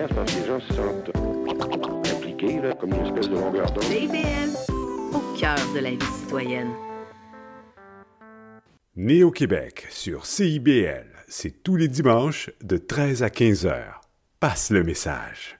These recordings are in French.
intéresse parce que les gens se sentent impliqués, là, comme une espèce de longueur d'onde. CIBL, au cœur de la vie citoyenne. Né au Québec sur CIBL, c'est tous les dimanches de 13 à 15 heures. Passe le message.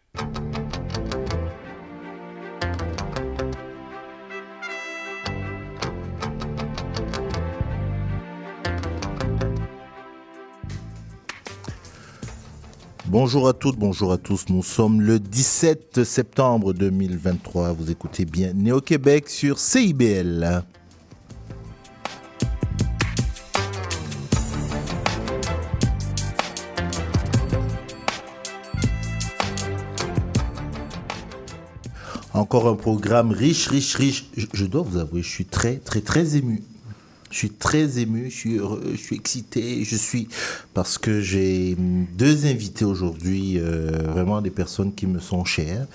Bonjour à toutes, bonjour à tous. Nous sommes le 17 septembre 2023. Vous écoutez bien Néo-Québec sur CIBL. Encore un programme riche, riche, riche. Je, dois vous avouer, je suis très, très, très ému. Je suis très ému, je suis heureux, je suis excité, je suis parce que j'ai deux invités aujourd'hui, euh, vraiment des personnes qui me sont chères.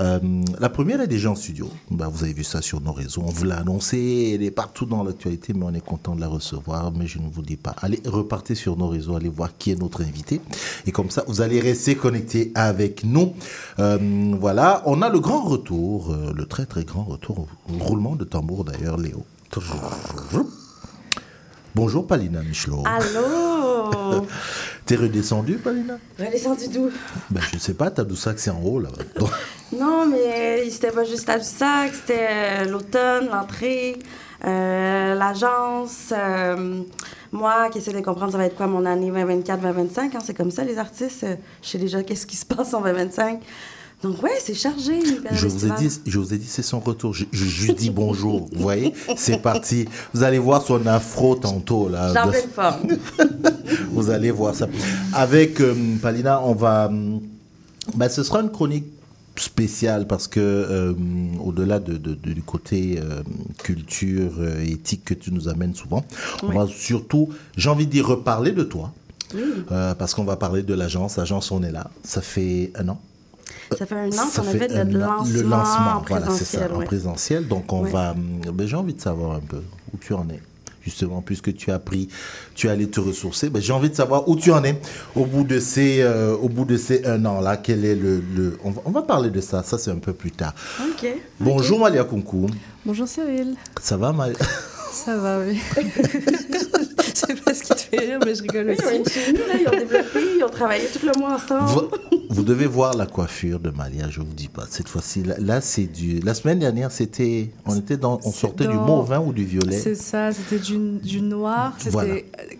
Euh, la première est déjà en studio. Bah, vous avez vu ça sur nos réseaux. On vous l'a annoncé. Elle est partout dans l'actualité, mais on est content de la recevoir. Mais je ne vous dis pas. Allez, repartez sur nos réseaux, allez voir qui est notre invité. Et comme ça, vous allez rester connectés avec nous. Euh, voilà. On a le grand retour, le très très grand retour. Roulement de tambour d'ailleurs, Léo. Bonjour Palina Michelot. Allô T'es redescendu Palina? Redescendu d'où? Ben, Je sais pas, t'as Doussac c'est en haut là. Non, mais c'était pas juste à c'était euh, l'automne, l'entrée, euh, l'agence. euh, moi qui essaie de comprendre ça va être quoi mon année 2024-2025. Hein, c'est comme ça, les artistes. euh, je sais déjà qu'est-ce qui se passe en 2025. Donc, ouais, c'est chargé. Je vous ai dit, je vous ai dit, c'est son retour. Je, je, je dis bonjour. Vous voyez, c'est parti. Vous allez voir son afro tantôt là. J'ai en pleine forme? Vous allez voir ça. Avec euh, Palina, on va. ben, ce sera une chronique spéciale parce que euh, au-delà de, de- de- du côté euh, culture euh, éthique que tu nous amènes souvent, on va surtout, j'ai envie de dire, reparler de toi. Parce qu'on va parler de l'agence. L'agence, on est là. Ça fait un an. Ça fait un an Ça qu'on a fait fait un notre an. lancement, le lancement, en voilà, c'est ça, présentiel. en présentiel. Donc on Ouais. va, hum, ben, j'ai envie de savoir un peu où tu en es. Justement, puisque tu as pris, tu es allé te ressourcer, ben, j'ai envie de savoir où tu en es au bout de ces, euh, au bout de ces un an là. Quel est le, le- on, va, on va parler de ça. Ça c'est un peu plus tard. OK. Bonjour Malia Kunku. Bonjour Cyril, Ça va Malia? Ça va, oui. Je sais pas ce qui te fait rire, mais je rigole Oui, aussi. chimie, là, ils ont développé, ils ont travaillé tout le mois ensemble. vous, vous devez voir la coiffure de Malia. Je vous dis pas. Cette fois-ci, là, là, c'est du. La semaine dernière, c'était, on était dans, on sortait du mauvin ou du violet? C'est ça, c'était du, du noir, c'était Voilà.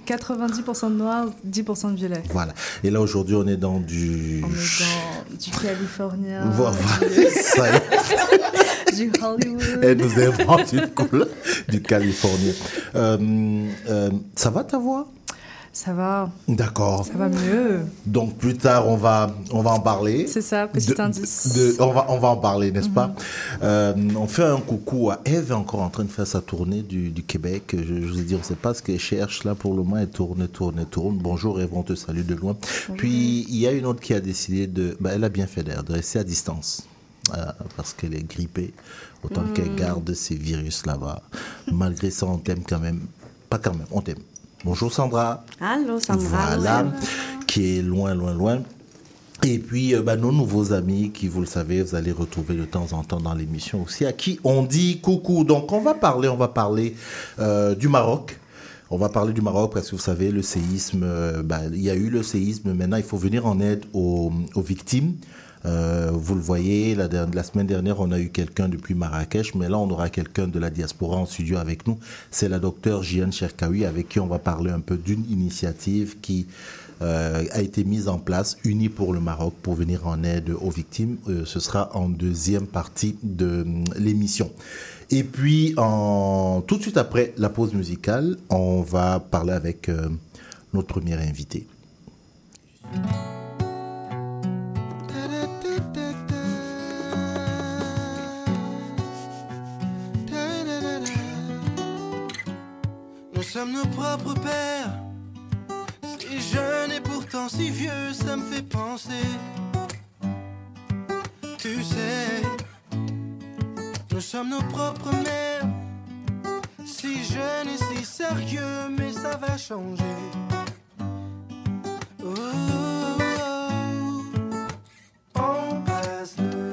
90% de noir, 10% de violet. Voilà. Et là aujourd'hui, on est dans du. On est dans du californien, Voilà, ça y est. du Hollywood. Elle nous invente une couleur du Californien. Euh, euh, ça va ta voix? Ça va, D'accord. ça va mieux. Donc plus tard, on va, on va en parler. C'est ça, petit De- indice. de- on, va, on va en parler, n'est-ce pas? Euh, On fait un coucou à Eve, encore en train de faire sa tournée du, du Québec. Je, je vous ai dit, on ne sait pas ce qu'elle cherche là pour le moment. Elle tourne, tourne, tourne. Bonjour Eve, on te salue de loin. Puis il y a une autre qui a décidé de. bah, elle a bien fait d'ailleurs, de rester à distance. euh, parce qu'elle est grippée. Autant qu'elle garde ces virus là-bas. Malgré ça, on t'aime quand même. Pas quand même, on t'aime. Bonjour Sandra. Allô, Sandra. Voilà, qui est loin, loin, loin. Et puis, euh, bah, nos nouveaux amis, qui, vous le savez, vous allez retrouver de temps en temps dans l'émission aussi, à qui on dit coucou. Donc, on va parler, on va parler euh, du Maroc. On va parler du Maroc parce que vous savez, le séisme, euh, bah, il y a eu le séisme, maintenant il faut venir en aide aux, aux victimes. Euh, vous le voyez, la, semaine dernière, on a eu quelqu'un depuis Marrakech, mais là, on aura quelqu'un de la diaspora en studio avec nous. C'est la docteure Jiane Cherkaoui, avec qui on va parler un peu d'une initiative qui euh, a été mise en place, unie pour le Maroc, pour venir en aide aux victimes. Euh, ce sera en deuxième partie de l'émission. Et puis, tout de suite après la pause musicale, on va parler avec notre premier invité. Sommes nos propres pères. Si jeune et pourtant si vieux, ça me fait penser. Tu sais, nous sommes nos propres mères. Si jeune et si sérieux, mais ça va changer. Oh, oh,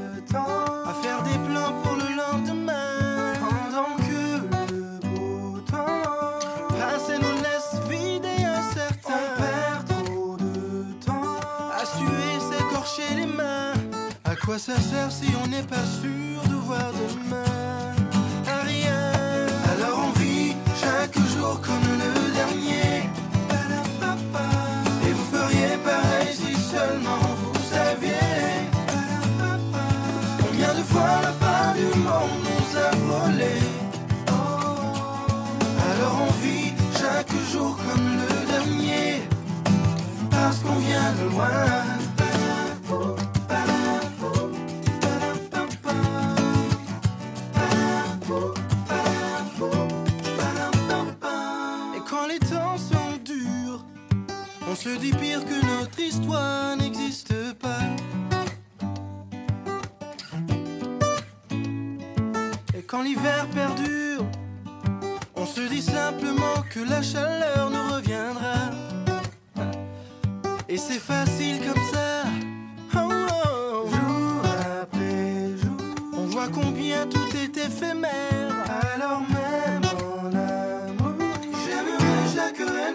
quoi ça sert si on n'est pas sûr de voir demain À rien? Alors on vit chaque jour comme le dernier. Et vous feriez pareil si seulement vous saviez. Combien de fois la fin du monde nous a volé Alors on vit chaque jour comme le dernier. Parce qu'on vient de loin. N'existe pas. Et quand l'hiver perdure, on se dit simplement que la chaleur nous reviendra. Et c'est facile comme ça. Oh, oh. Jour après jour, on voit combien tout est éphémère.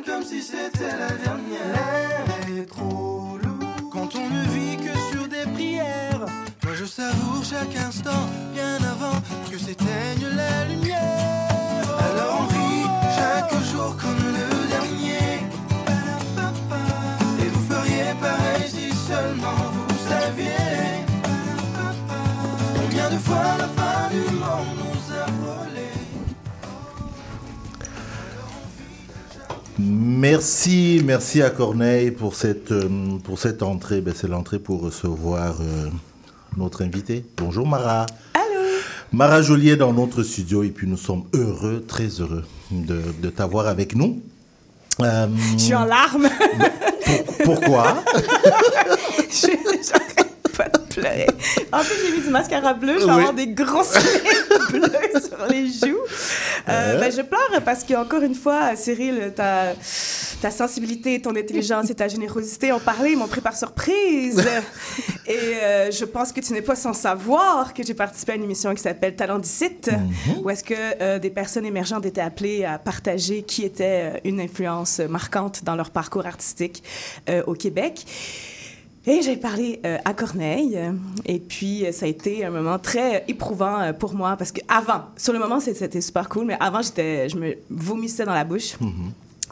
Comme si c'était la dernière. L'air est trop lourd quand on ne vit que sur des prières. Moi je savoure chaque instant bien avant que s'éteigne la lumière. Alors on vit chaque jour comme le dernier. Merci, merci à Corneille pour cette, euh, pour cette entrée. Ben, c'est l'entrée pour recevoir euh, notre invité. Bonjour Mara. Allô Mara Joliet dans notre studio et puis nous sommes heureux, très heureux de, de t'avoir avec nous. Euh, Je suis en larmes. pourquoi? Je- pleurer. En plus, j'ai mis du mascara bleu. Je vais Oui. avoir des gros cils bleus sur les joues. Euh, Ouais. ben, je pleure parce qu'encore une fois, Cyril, ta, ta sensibilité, ton intelligence et ta générosité ont parlé, ils m'ont pris par surprise. et euh, je pense que tu n'es pas sans savoir que j'ai participé à une émission qui s'appelle Talent d'ici, où est-ce que euh, des personnes émergentes étaient appelées à partager qui était euh, une influence marquante dans leur parcours artistique euh, au Québec. Et j'ai parlé euh, à Corneille, et puis euh, ça a été un moment très éprouvant euh, pour moi parce que avant, sur le moment c'était super cool, mais avant j'étais, je me vomissais dans la bouche.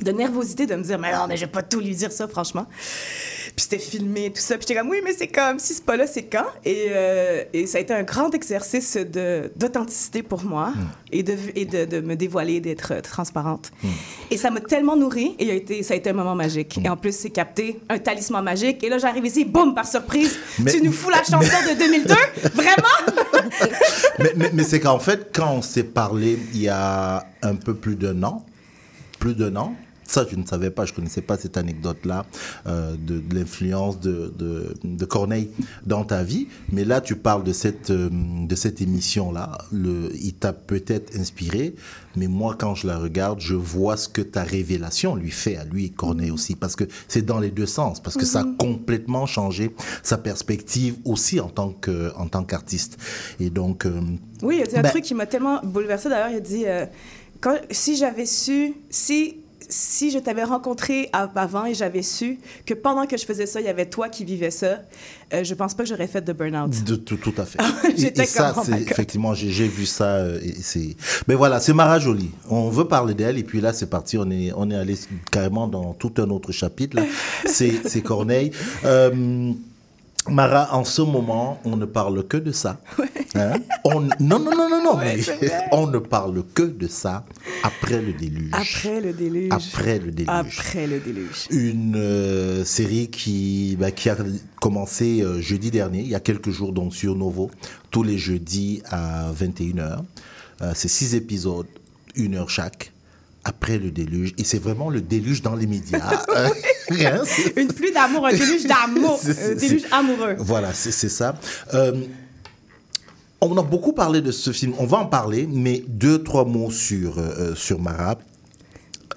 De nervosité de me dire, mais non, mais je vais pas tout lui dire ça, franchement. Puis c'était filmé, tout ça. Puis j'étais comme, oui, mais c'est comme, si c'est pas là, c'est quand? Et, euh, et ça a été un grand exercice de, d'authenticité pour moi et, de, et de, de me dévoiler, d'être transparente. Et ça m'a tellement nourri et a été, ça a été un moment magique. Et en plus, c'est capté un talisman magique. Et là, j'arrive ici, boum, par surprise, Mais- tu nous fous la chanson de 2002? Vraiment? mais, mais- mais c'est qu'en fait, quand on s'est parlé il y a un peu plus d'un an, plus d'un an, ça je ne savais pas, je ne connaissais pas cette anecdote-là euh, de, de l'influence de, de, de Corneille dans ta vie. Mais là, tu parles de cette, euh, de cette émission-là. Il t'a peut-être inspiré, mais moi, quand je la regarde, je vois ce que ta révélation lui fait à lui, Corneille aussi. Parce que c'est dans les deux sens, parce que ça a complètement changé sa perspective aussi en tant que- en tant qu'artiste. Et donc... euh, Oui, il a dit un Ben- truc qui m'a tellement bouleversée. D'ailleurs, il a dit euh, quand, si j'avais su, si, si je t'avais rencontré av- avant et j'avais su que pendant que je faisais ça, il y avait toi qui vivais ça, euh, je pense pas que j'aurais fait de burn-out. De, tout, tout à fait. et, J'étais ça, oh effectivement, j'ai vu ça. euh, et c'est. Mais voilà, c'est Mara Jolie. On veut parler d'elle et puis là, c'est parti. On est, on est allé carrément dans tout un autre chapitre. c'est Corneille. Euh, Mara, en ce moment, on ne parle que de ça. Hein? On, non, non, non, non, non. Ouais, mais on ne parle que de ça après le déluge. Après le déluge. Après le déluge. Après le déluge. Une euh, série qui, bah, qui a commencé euh, jeudi dernier, il y a quelques jours, donc sur Novo, tous les jeudis à 21h. Euh, c'est six épisodes, une heure chaque, après le déluge. Et c'est vraiment le déluge dans les médias. Une pluie d'amour, un déluge d'amour, un déluge c'est- amoureux. voilà, c'est c'est ça. Euh, on a beaucoup parlé de ce film. On va en parler, mais deux, trois mots sur, euh, sur Mara.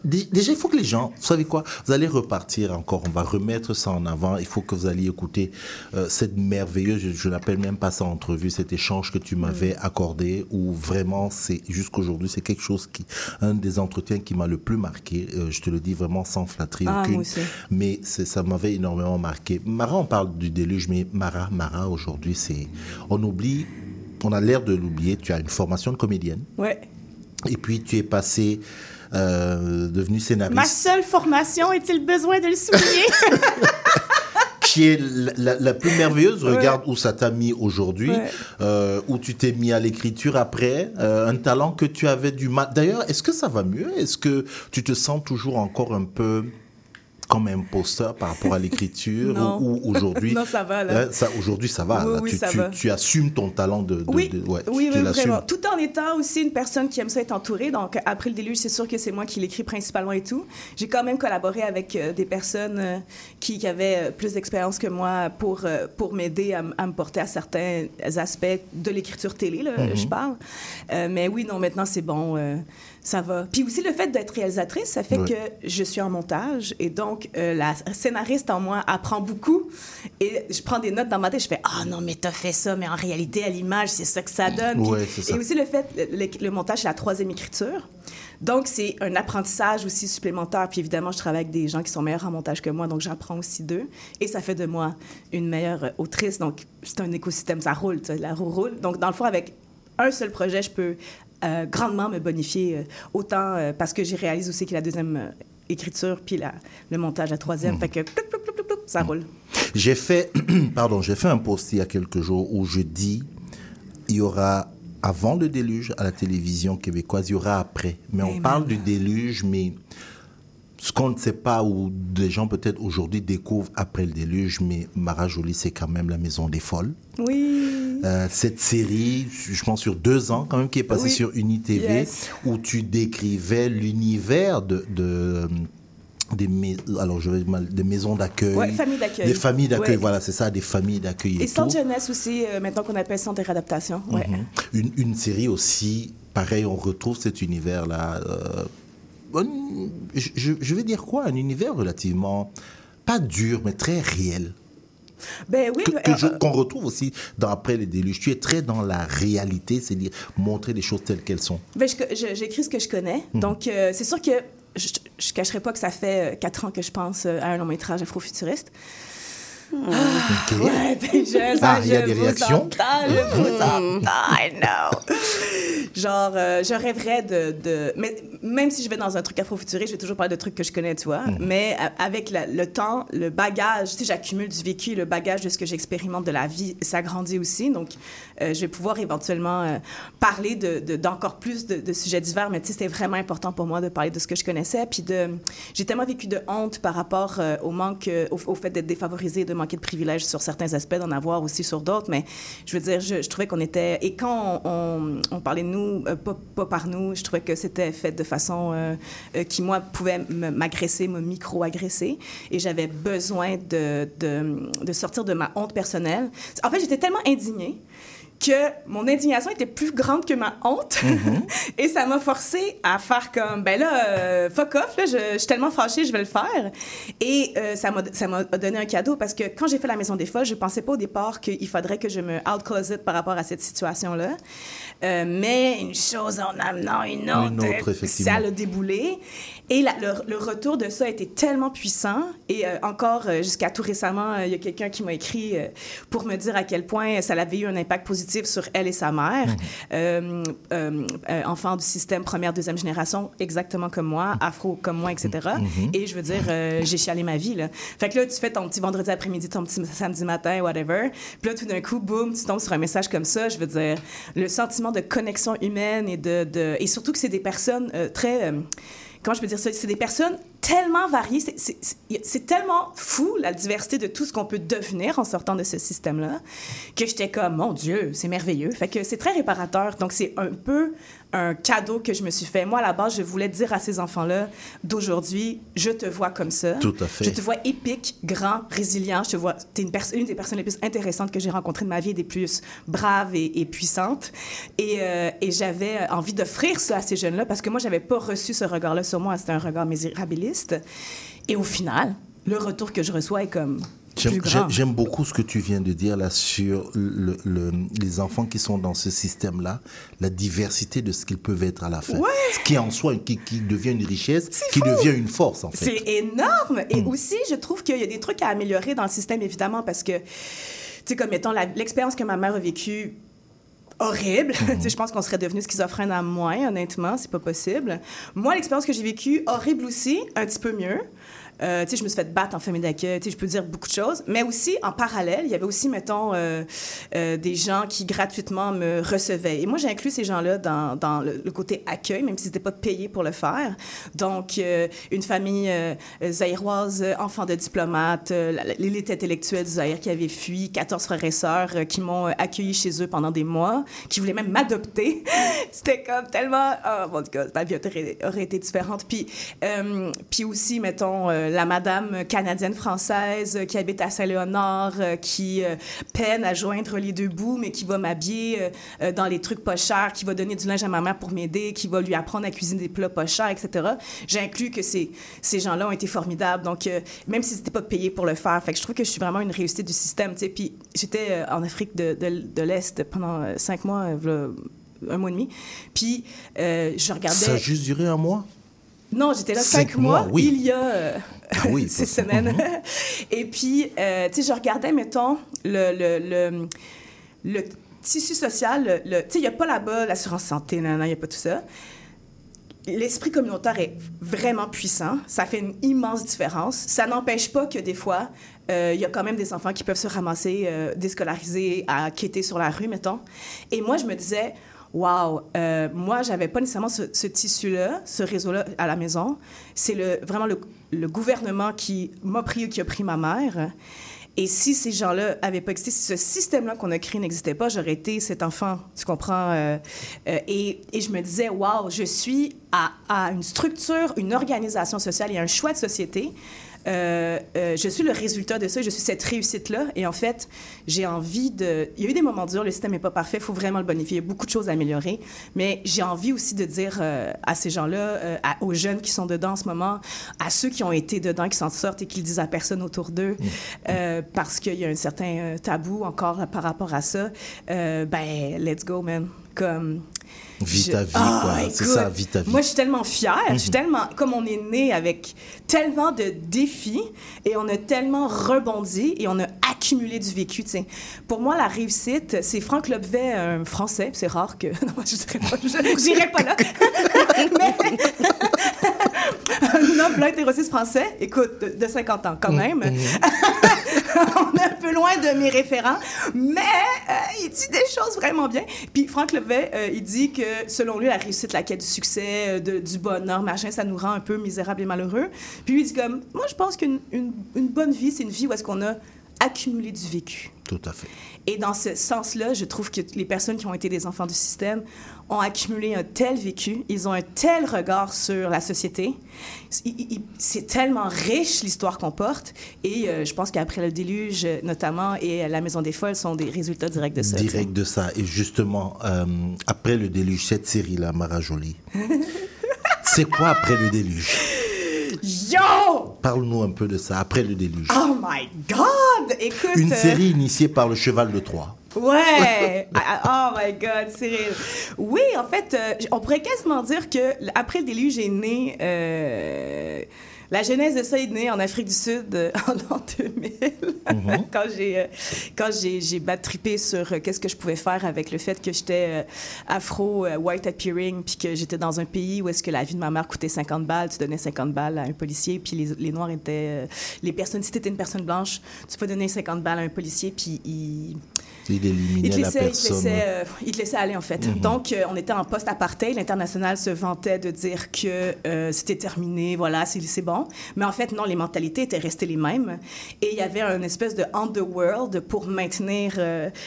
Dé- Déjà, il faut que les gens, vous savez quoi, vous allez repartir encore, on va remettre ça en avant. Il faut que vous alliez écouter euh, cette merveilleuse, je, je n'appelle même pas ça entrevue, cet échange que tu m'avais accordé, où vraiment, c'est jusqu'aujourd'hui, c'est quelque chose qui, un des entretiens qui m'a le plus marqué. Euh, je te le dis vraiment sans flatterie Ah, aucune, mais ça m'avait énormément marqué. Mara, on parle du déluge, mais Mara, Mara aujourd'hui, c'est, on oublie, on a l'air de l'oublier. Tu as une formation de comédienne. Ouais. Et puis tu es passé, euh, devenu scénariste, Ma seule formation, est-il besoin de le souligner? qui est la, la- la plus merveilleuse. Ouais. Regarde où ça t'a mis aujourd'hui, Ouais. euh, où tu t'es mis à l'écriture après, euh, un talent que tu avais du mal. D'ailleurs, est-ce que ça va mieux? Est-ce que tu te sens toujours encore un peu comme imposteur par rapport à l'écriture ou, ou aujourd'hui Non, ça va, là. hein, ça, aujourd'hui, ça va. Oui, là. oui, tu, ça tu- va. tu assumes ton talent de. de- Oui, de- ouais, oui, tu oui, vraiment. Tout en étant aussi une personne qui aime ça être entourée. Donc, après le déluge, c'est sûr que c'est moi qui l'écris principalement et tout. J'ai quand même collaboré avec euh, des personnes euh, qui, qui avaient euh, plus d'expérience que moi pour, euh, pour m'aider à, me porter à certains aspects de l'écriture télé, là, Mhm. je parle. Mais oui, non, maintenant, c'est bon. Ça va. Puis aussi, le fait d'être réalisatrice, ça fait Ouais. que je suis en montage et donc euh, la scénariste en moi apprend beaucoup et je prends des notes dans ma tête. Je fais Ah non, mais t'as fait ça, mais en réalité, à l'image, c'est ça que ça donne. Puis- Ouais, c'est ça. Et aussi le fait, le, le montage, c'est la troisième écriture. Donc, c'est un apprentissage aussi supplémentaire. Puis évidemment, je travaille avec des gens qui sont meilleurs en montage que moi, donc j'apprends aussi d'eux. Et ça fait de moi une meilleure autrice. Donc, c'est un écosystème, ça roule, la roue roule. Donc, dans le fond, avec un seul projet, je peux euh, grandement me bonifier, euh, autant euh, parce que j'ai réalisé aussi que la deuxième écriture, puis la, le montage, la troisième. Fait que ploup, ploup, ploup, ploup, ploup, ça roule. J'ai fait, pardon, j'ai fait un post il y a quelques jours où je dis il y aura avant le déluge à la télévision québécoise, il y aura après. Mais on parle du déluge, mais ce qu'on ne sait pas ou des gens peut-être aujourd'hui découvrent après le déluge, mais Mara Jolie, c'est quand même la maison des folles. Oui. Euh, cette série, je pense sur deux ans quand même, qui est passée Oui. sur UniTV, Yes. où tu décrivais l'univers de, de des, mais- alors je vais mal- des maisons d'accueil, Ouais, familles d'accueil. des familles d'accueil, Ouais. voilà, c'est ça, des familles d'accueil et, Et centre tout. jeunesse aussi, euh, maintenant qu'on appelle centre de réadaptation. Ouais. Mhm. une, une série aussi, pareil, on retrouve cet univers-là. euh, un- je, je- je vais dire quoi? Un univers relativement, pas dur, mais très réel. Ben oui. Euh, Qu'on retrouve aussi dans Après les déluges. Tu es très dans la réalité, c'est-à-dire montrer les choses telles qu'elles sont. Ben, J'écris ce que je connais. Donc, euh, c'est sûr que je ne cacherai pas que ça fait euh, quatre ans que je pense à un long métrage afrofuturiste. Ok. Ouais, ben, je, Ah, il y a des réactions? entends, je vous entends, I know. Genre, euh, je rêverais de, de- Mais même si je vais dans un truc afrofuturiste, je vais toujours parler de trucs que je connais, tu vois. Mais euh, avec la- le temps, le bagage, tu sais, j'accumule du vécu, le bagage de ce que j'expérimente de la vie s'agrandit aussi. Donc, euh, je vais pouvoir éventuellement euh, parler de- de- d'encore plus de, de sujets divers. Mais tu sais, c'était vraiment important pour moi de parler de ce que je connaissais. Puis de... j'ai tellement vécu de honte par rapport au manque, au, au fait d'être défavorisé, de manquer de privilèges sur certains aspects, d'en avoir aussi sur d'autres. Mais je veux dire, je, trouvais qu'on était... Et quand on, parlait de nous, euh, pas, par nous, je trouvais que c'était fait de façon euh, euh, qui, moi, pouvait m'agresser, me micro-agresser. Et j'avais besoin de, de sortir de ma honte personnelle. En fait, j'étais tellement indignée que mon indignation était plus grande que ma honte. et ça m'a forcé à faire comme, ben là, euh, fuck off, là, je, je suis tellement fâchée, je vais le faire. Et euh, ça m'a donné un cadeau parce que quand j'ai fait La Maison des Folles, je pensais pas au départ qu'il faudrait que je me out-closet par rapport à cette situation-là. Euh, mais une chose en amenant une autre, Une autre, ça l'a déboulé. Et la- le, le retour de ça a été tellement puissant. Et euh, encore, euh, jusqu'à tout récemment, euh, il y a quelqu'un qui m'a écrit pour me dire à quel point ça avait eu un impact positif sur elle et sa mère. Euh, enfant du système première, deuxième génération, exactement comme moi, afro comme moi, etc. Mhm. Et je veux dire, j'ai chialé ma vie. Là. Fait que là, tu fais ton petit vendredi après-midi, ton petit samedi matin, whatever. Puis là, tout d'un coup, boum, tu tombes sur un message comme ça. Je veux dire, le sentiment de connexion humaine et de... de- et surtout que c'est des personnes très... comment je peux dire ça? C'est des personnes tellement variées. C'est tellement fou, la diversité de tout ce qu'on peut devenir en sortant de ce système-là, que j'étais comme, mon Dieu, c'est merveilleux. Fait que c'est très réparateur. Donc, c'est un peu un cadeau que je me suis fait. Moi, à la base, je voulais dire à ces enfants-là d'aujourd'hui, je te vois comme ça. Tout à fait. Je te vois épique, grand, résilient. Je te vois, tu es une, des personnes les plus intéressantes que j'ai rencontrées de ma vie, des plus braves et, et puissantes. Et, euh, et j'avais envie d'offrir ça à ces jeunes-là parce que moi, j'avais pas reçu ce regard-là sur moi. C'était un regard misérabiliste. Et au final, le retour que je reçois est comme J'aime- beaucoup ce que tu viens de dire là sur le- le- les enfants qui sont dans ce système-là, la diversité de ce qu'ils peuvent être à la fin. Ce qui en soi, qui, qui devient une richesse, qui fou. devient une force en fait. C'est énorme. Hmm. Et aussi, je trouve qu'il y a des trucs à améliorer dans le système, évidemment, parce que, tu sais, comme la- l'expérience que ma mère a vécue, horrible. Hmm. Sais, je pense qu'on serait devenu schizophrène à moins, honnêtement, c'est pas possible. Moi, l'expérience que j'ai vécue, horrible aussi, un petit peu mieux. Euh, tu sais, je me suis fait battre en famille d'accueil, tu sais, je peux dire beaucoup de choses. Mais aussi, en parallèle, il y avait aussi, mettons, euh, euh, des gens qui gratuitement me recevaient. Et moi, j'ai inclus ces gens-là dans, dans le, côté accueil, même s'ils n'étaient pas payés pour le faire. Donc, une famille zaïroise, enfant de diplomate, l'élite intellectuelle du Zaïre qui avait fui, 14 frères et sœurs qui m'ont accueilli chez eux pendant des mois, qui voulaient même m'adopter. C'était comme tellement... Oh mon Dieu, ma vie aurait, été différente. Puis, puis aussi, mettons, la madame canadienne-française euh, qui habite à Saint-Léonard, euh, qui euh, peine à joindre les deux bouts, mais qui va m'habiller dans les trucs pas chers, qui va donner du linge à ma mère pour m'aider, qui va lui apprendre à cuisiner des plats pas chers, etc. J'ai inclus que ces, ces gens-là ont été formidables. Donc, même s'ils n'étaient pas payés pour le faire, fait que je trouve que je suis vraiment une réussite du système. Puis j'étais en Afrique de, de, l'Est pendant cinq mois, un mois et demi. Puis je regardais... Ça a juste duré un mois? Non, j'étais là Cinq cinq, mois, mois, oui. il y a euh, Ah oui, semaines. Et puis, euh, tu sais, je regardais, mettons, le, le, le, le tissu social. tu sais, il n'y a pas là-bas l'assurance santé, il n'y a pas tout ça. L'esprit communautaire est vraiment puissant. Ça fait une immense différence. Ça n'empêche pas que des fois, euh, il y a quand même des enfants qui peuvent se ramasser déscolarisés, à quêter sur la rue, mettons. Et moi, je me disais, Wow, euh, moi, j'avais pas nécessairement ce, ce tissu-là, ce réseau-là à la maison. C'est vraiment le, gouvernement qui m'a pris qui a pris ma mère. Et si ces gens-là avaient pas existé, si ce système-là qu'on a créé n'existait pas, j'aurais été cet enfant, tu comprends? euh, euh, et, je me disais, wow, je suis à une structure, une organisation sociale et un choix de société. Euh, euh, je suis le résultat de ça, je suis cette réussite-là. Et en fait, j'ai envie de... Il y a eu des moments durs, le système n'est pas parfait, il faut vraiment le bonifier, il y a beaucoup de choses à améliorer. Mais j'ai envie aussi de dire euh, à ces gens-là, aux jeunes qui sont dedans en ce moment, à ceux qui ont été dedans, qui s'en sortent et qui le disent à personne autour d'eux, euh, parce qu'il y a un certain tabou encore par rapport à ça, ben, let's go, man. Comme... Je- ta vie, Ah, quoi. C'est ça, vis ta vie. Moi, je suis tellement fière. Je suis tellement. Comme on est né avec tellement de défis et on a tellement rebondi et on a accumulé du vécu, tu sais. Pour moi, la réussite, c'est Franck Lobvet, un Français. puis C'est rare que. Non, je dirais pas, je- j'irai pas là. Mais. un homme blanc hétérociste français, écoute, de, de 50 ans quand même. on est un peu loin de mes référents, mais euh, il dit des choses vraiment bien. Puis Franck Levet, euh, il dit que selon lui, la réussite, la quête du succès, euh, de- du bonheur, machin, ça nous rend un peu misérables et malheureux. Puis lui, il dit comme, moi, je pense qu'une une, une bonne vie, c'est une vie où est-ce qu'on a accumulé du vécu. Tout à fait. Et dans ce sens-là, je trouve que les personnes qui ont été des enfants du système ont accumulé un tel vécu, ils ont un tel regard sur la société. C'est tellement riche l'histoire qu'on porte. Et euh, je pense qu'après le déluge, notamment, et la Maison des Folles sont des résultats directs de ça. Direct de ça. Et justement, euh, après le déluge, cette série-là, Mara Jolie, c'est quoi après le déluge? Yo! Parle-nous un peu de ça, après le déluge. Oh my God! Écoute. Une euh, série initiée par le Cheval de Troie. Ouais! Ah, oh my God, Cyril. Oui, en fait, euh, on pourrait quasiment dire que après le déluge est né. euh, la genèse de ça est née en Afrique du Sud euh, en l'an 2000, quand j'ai euh, quand j'ai j'ai battrippé sur euh, qu'est-ce que je pouvais faire avec le fait que j'étais afro, white appearing, puis que j'étais dans un pays où est-ce que la vie de ma mère coûtait 50 balles, tu donnais 50 balles à un policier, puis les, les noirs étaient les personnes. Si t'étais une personne blanche, tu peux donner 50 balles à un policier, puis il Il éliminait Il te, la laissait, il, te laissait, euh, il te laissait aller, en fait. Mhm. Donc, euh, on était en post-apartheid. L'international se vantait de dire que euh, c'était terminé, voilà, c'est bon. Mais en fait, non, les mentalités étaient restées les mêmes. Et il y avait une espèce de underworld pour maintenir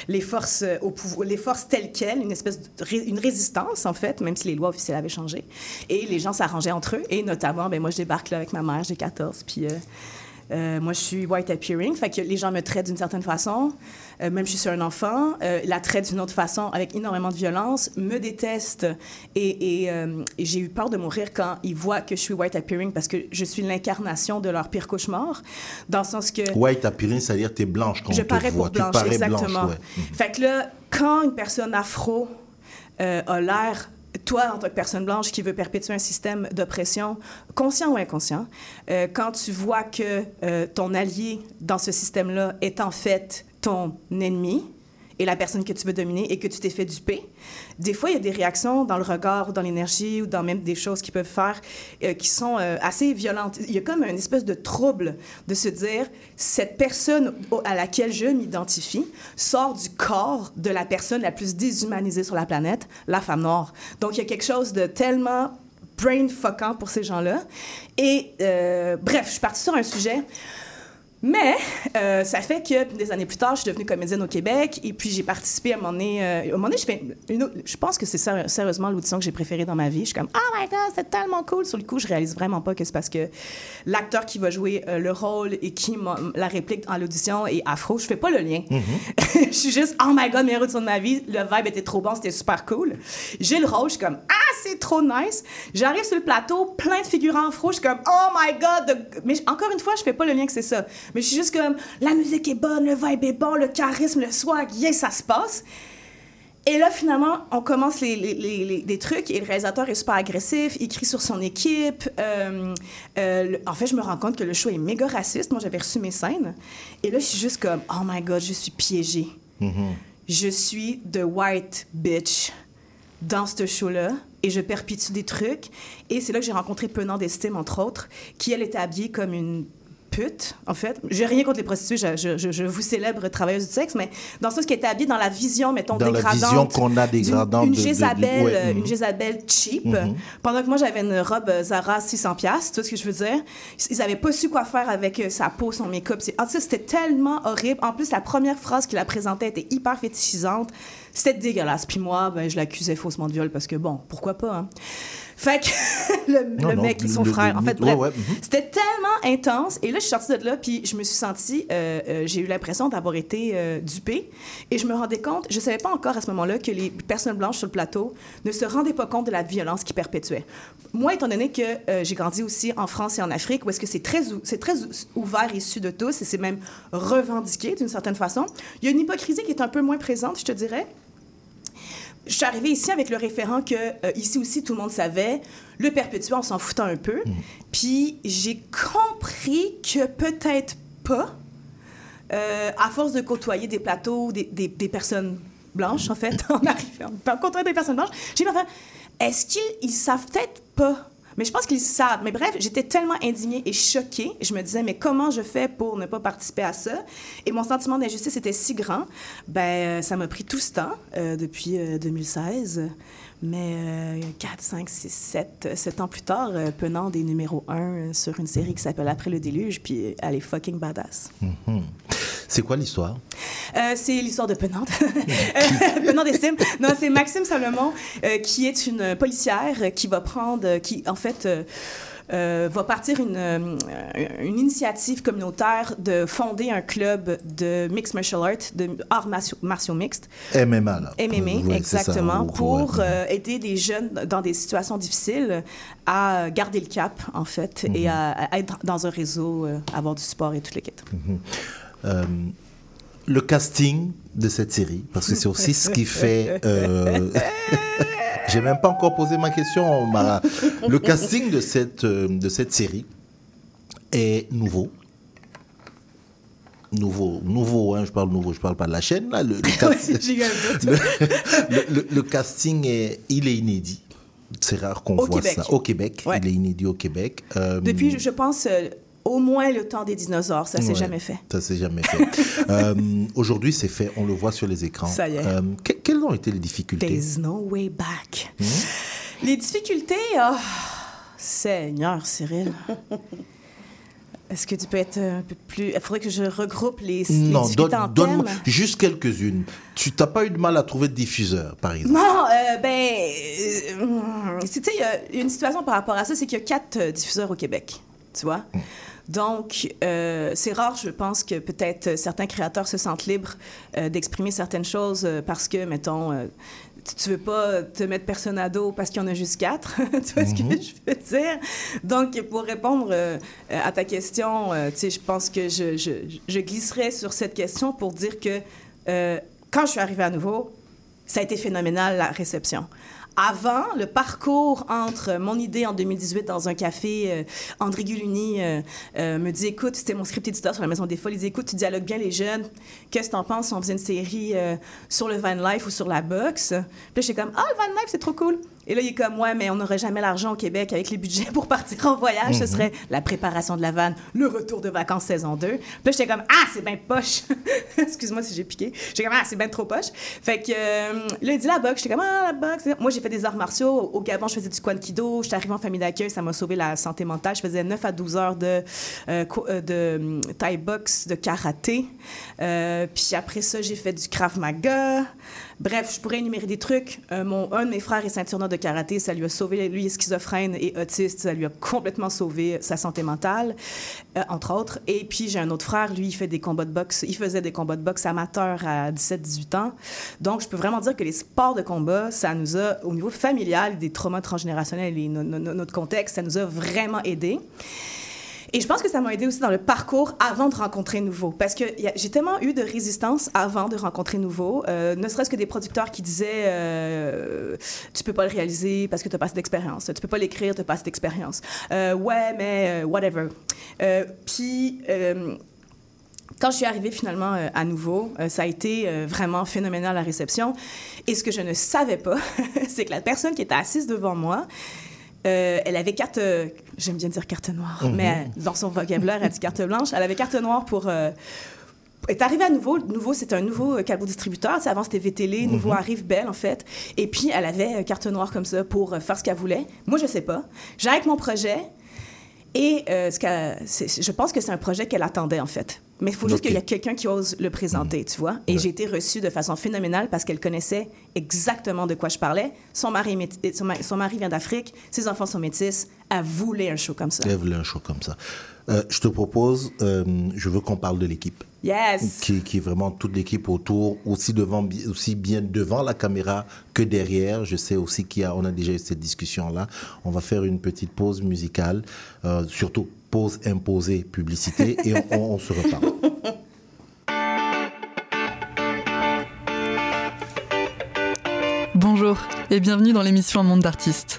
les, forces au pouvoir, les forces telles quelles, une espèce de ré- une résistance, en fait, même si les lois officielles avaient changé. Et les gens s'arrangeaient entre eux. Et notamment, ben, moi, je débarque là avec ma mère, j'ai 14, puis... euh, moi, je suis white appearing, fait que les gens me traitent d'une certaine façon. Euh, même si je suis un enfant, euh, la traitent d'une autre façon, avec énormément de violence, me détestent. Et, et, euh, et j'ai eu peur de mourir quand ils voient que je suis white appearing parce que je suis l'incarnation de leur pire cauchemar. Dans le sens que. White appearing, c'est-à-dire t'es blanche quand je on te parais voit. pour blanche, tu parais exactement. blanche, ouais. Mhm. Fait que là, quand une personne afro a l'air, toi, en tant que personne blanche qui veut perpétuer un système d'oppression, conscient ou inconscient, euh, quand tu vois que euh, ton allié dans ce système-là est en fait ton ennemi, et la personne que tu veux dominer et que tu t'es fait duper. Des fois, il y a des réactions dans le regard ou dans l'énergie ou dans même des choses qu'ils peuvent faire euh, qui sont euh, assez violentes. Il y a comme une espèce de trouble de se dire cette personne à laquelle je m'identifie sort du corps de la personne la plus déshumanisée sur la planète, la femme noire. Donc, il y a quelque chose de tellement brain fuckant pour ces gens-là. Et euh, bref, je suis partie sur un sujet mais euh, ça fait que des années plus tard, je suis devenue comédienne au Québec et puis j'ai participé à un moment donné. euh, à un moment donné, je, fais une autre- je pense que c'est sérieusement l'audition que j'ai préférée dans ma vie. Je suis comme Oh my god, c'est tellement cool. Sur le coup, je réalise vraiment pas que c'est parce que l'acteur qui va jouer euh, le rôle et qui m'a la réplique en l'audition est afro. Je fais pas le lien. je suis juste Oh my god, meilleure audition de ma vie. Le vibe était trop bon, c'était super cool. J'ai le rôle, je suis comme Ah, c'est trop nice. J'arrive sur le plateau, plein de figurants afro. Je suis comme Oh my god. the- Mais encore une fois, je fais pas le lien que c'est ça. Mais je suis juste comme la musique est bonne, le vibe est bon, le charisme, le swag, yes, ça se passe. Et là, finalement, on commence les, les- les- les- des trucs et le réalisateur est super agressif, il crie sur son équipe. Euh, euh, le- en fait, je me rends compte que le show est méga raciste. Moi, j'avais reçu mes scènes. Et là, je suis juste comme, oh my God, je suis piégée. Je suis the white bitch dans ce show-là et je perpétue des trucs. Et c'est là que j'ai rencontré Penant d'Estime, entre autres, qui, elle, était habillée comme une en fait. J'ai rien contre les prostituées, je, je- vous célèbre travailleuse du sexe, mais dans ce qui était habillée dans la vision, mettons, Dans la vision qu'on a dégradante Une de- de- de- Jézabel, ouais, euh, mhm. une Jézabel cheap. Mhm. Pendant que moi, j'avais une robe euh, Zara 600 pièces, tu vois ce que je veux dire? Ils avaient pas su quoi faire avec euh, sa peau, son make-up. En tout c'était tellement horrible. En plus, la première phrase qu'il la présentait était hyper fétichisante. C'était dégueulasse. Puis moi, ben, je l'accusais faussement de viol parce que, bon, pourquoi pas, hein? Fait que le, Non, le non, mec et son le- frère, le- en fait, ouais, bref. mhm. C'était tellement intense. Et là, je suis sortie de là, puis je me suis sentie, euh, euh, j'ai eu l'impression d'avoir été euh, dupée. Et je me rendais compte, je savais pas encore à ce moment-là que les personnes blanches sur le plateau ne se rendaient pas compte de la violence qui perpétuait. Moi, étant donné que j'ai grandi aussi en France et en Afrique, où est-ce que c'est très, c'est très ou- ouvert issu de tous, et c'est même revendiqué d'une certaine façon, il y a une hypocrisie qui est un peu moins présente, je te dirais. Je suis arrivée ici avec le référent que euh, ici aussi tout le monde savait, le perpétuer, on s'en foutait un peu. Puis j'ai compris que peut-être pas, euh, à force de côtoyer des plateaux, des, des- des personnes blanches en fait, en arrivant, en côtoyer des personnes blanches, j'ai fait, est-ce qu'ils ils savent peut-être pas mais je pense qu'ils savent. Mais bref, j'étais tellement indignée et choquée. Je me disais, mais comment je fais pour ne pas participer à ça? Et mon sentiment d'injustice était si grand. Ben, euh, ça m'a pris tout ce temps, euh, depuis euh, 2016. Mais euh, 4, 5, 6, 7, 7 ans plus tard, euh, Penand est numéro 1 sur une série qui s'appelle Après le déluge, puis euh, elle est fucking badass. Mhm. C'est quoi l'histoire? Euh, c'est l'histoire de Penante. Penante estime. Non, c'est Maxime Salomon, euh, qui est une policière euh, qui va prendre, euh, qui en fait euh, va partir une, euh, une initiative communautaire de fonder un club de mixed martial arts, de arts martiaux, martiaux mixtes. MMA, là. MMA, ça, exactement, pour euh, aider des jeunes dans des situations difficiles à garder le cap, en fait, et à, à être dans un réseau, euh, avoir du support et tout le kit. Euh, le casting de cette série, parce que c'est aussi ce qui fait. euh, J'ai même pas encore posé ma question, Mara. Le casting de cette, euh, de cette série est nouveau. Nouveau, nouveau, hein, je parle nouveau, je parle pas de la chaîne, là. Le, casting, est, il est inédit. C'est rare qu'on voit Québec. ça. Au Québec, Ouais. il est inédit au Québec. Euh, Depuis, je pense, euh, au moins le temps des dinosaures. Ça s'est Ouais. jamais fait. Ça s'est jamais fait. Euh, Aujourd'hui, c'est fait. On le voit sur les écrans. Ça y est. Euh, que- quelles ont été les difficultés? There's no way back. Hmm? Les difficultés, oh, Seigneur Cyril. Est-ce que tu peux être un peu plus... Il faudrait que je regroupe les, Non, donne- thèmes. juste quelques-unes. Tu n'as pas eu de mal à trouver de diffuseur, par exemple? Non, euh, ben, euh, tu sais, il y a une situation par rapport à ça, c'est qu'il y a quatre diffuseurs au Québec, tu vois? Donc, euh, c'est rare, je pense, que peut-être certains créateurs se sentent libres euh, d'exprimer certaines choses euh, parce que, mettons, tu, veux pas te mettre personne à dos parce qu'il y en a juste quatre. tu vois ce que je veux dire? Donc, pour répondre euh, à ta question, euh, tu sais, je pense que je, je, je glisserai sur cette question pour dire que euh, quand je suis arrivée à nouveau, ça a été phénoménal, la réception. Avant, le parcours entre mon idée en 2018 dans un café, euh, André Guluni euh, euh, me dit Écoute, c'était mon script éditeur sur la Maison des Folles. Il dit Écoute, tu dialogues bien les jeunes. Qu'est-ce que t'en penses? Si on faisait une série sur le van life ou sur la boxe Puis j'étais comme Ah, le van life, c'est trop cool. Et là, il est comme Ouais, mais on n'aurait jamais l'argent au Québec avec les budgets pour partir en voyage. Ce serait la préparation de la vanne, le retour de vacances saison 2. Puis là, j'étais comme Ah, c'est bien poche. Excuse-moi si j'ai piqué. J'étais comme Ah, c'est bien trop poche. Fait que euh, là, il dit la boxe. J'étais comme Ah, la boxe. Moi, j'ai fait des arts martiaux. Au Gabon, je faisais du kwankido. J'étais arrivée en famille d'accueil. Ça m'a sauvé la santé mentale. Je faisais 9 à 12 heures de, euh, euh, de hum, Thai box, de karaté. Euh, puis après ça, j'ai fait du Krav Maga. Bref, je pourrais énumérer des trucs. Euh, un de mes frères est ceinture de karaté. Ça lui a sauvé. Lui est schizophrène et autiste. Ça lui a complètement sauvé sa santé mentale, euh, entre autres. Et puis, j'ai un autre frère. Lui, il fait des combats de boxe. Il faisait des combats de boxe amateurs à 17-18 ans. Donc, je peux vraiment dire que les sports de combat, ça nous a, au niveau familial, des traumas transgénérationnels et no- no- no- notre contexte, ça nous a vraiment aidés. Et je pense que ça m'a aidé aussi dans le parcours avant de rencontrer Nouveau. Parce que j'ai tellement eu de résistance avant de rencontrer Nouveau, euh, ne serait-ce que des producteurs qui disaient euh, Tu peux pas le réaliser parce que tu n'as pas assez d'expérience. Tu peux pas l'écrire, tu n'as pas assez d'expérience. Euh, ouais, mais euh, whatever. Puis. quand je suis arrivée finalement à nouveau, ça a été vraiment phénoménal la réception. Et ce que je ne savais pas, c'est que la personne qui était assise devant moi, euh, elle avait carte, euh, j'aime bien dire carte noire, mais euh, dans son vocabulaire, elle dit carte blanche. Elle avait carte noire pour. Euh, est arrivée à nouveau. Nouveau, c'est un nouveau câble distributeur. Tu sais, avant, c'était VTL. Nouveau arrive belle, en fait. Et puis, elle avait carte noire comme ça pour faire ce qu'elle voulait. Moi, je sais pas. J'arrive avec mon projet. Et ce je pense que c'est un projet qu'elle attendait, en fait. Mais il faut juste qu'il y ait quelqu'un qui ose le présenter, tu vois. Et j'ai été reçue de façon phénoménale parce qu'elle connaissait exactement de quoi je parlais. Son mari, son mari vient d'Afrique, ses enfants sont métis. Elle voulait un show comme ça. Elle voulait un show comme ça. Euh, je te propose, euh, je veux qu'on parle de l'équipe. Yes! Qui, qui est vraiment toute l'équipe autour, aussi, devant, bi- aussi bien devant la caméra que derrière. Je sais aussi qu'il y a, on a déjà eu cette discussion-là. On va faire une petite pause musicale, euh, surtout pause imposée publicité, et on, on- on se reparle. Bonjour et bienvenue dans l'émission Un monde d'artistes.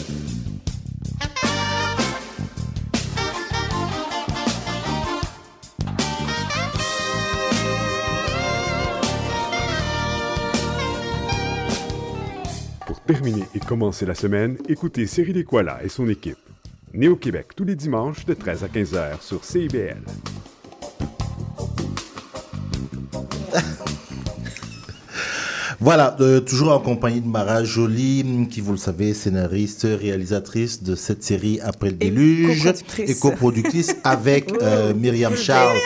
terminer et commencer la semaine, écoutez Cyril Equala et son équipe. Né au Québec tous les dimanches de 13 à 15 heures sur CIBL. Voilà, euh, toujours en compagnie de Mara Jolie, hum, qui, vous le savez, scénariste, réalisatrice de cette série Après le déluge. coproductrice. Et coproductrice avec euh, Myriam Charles.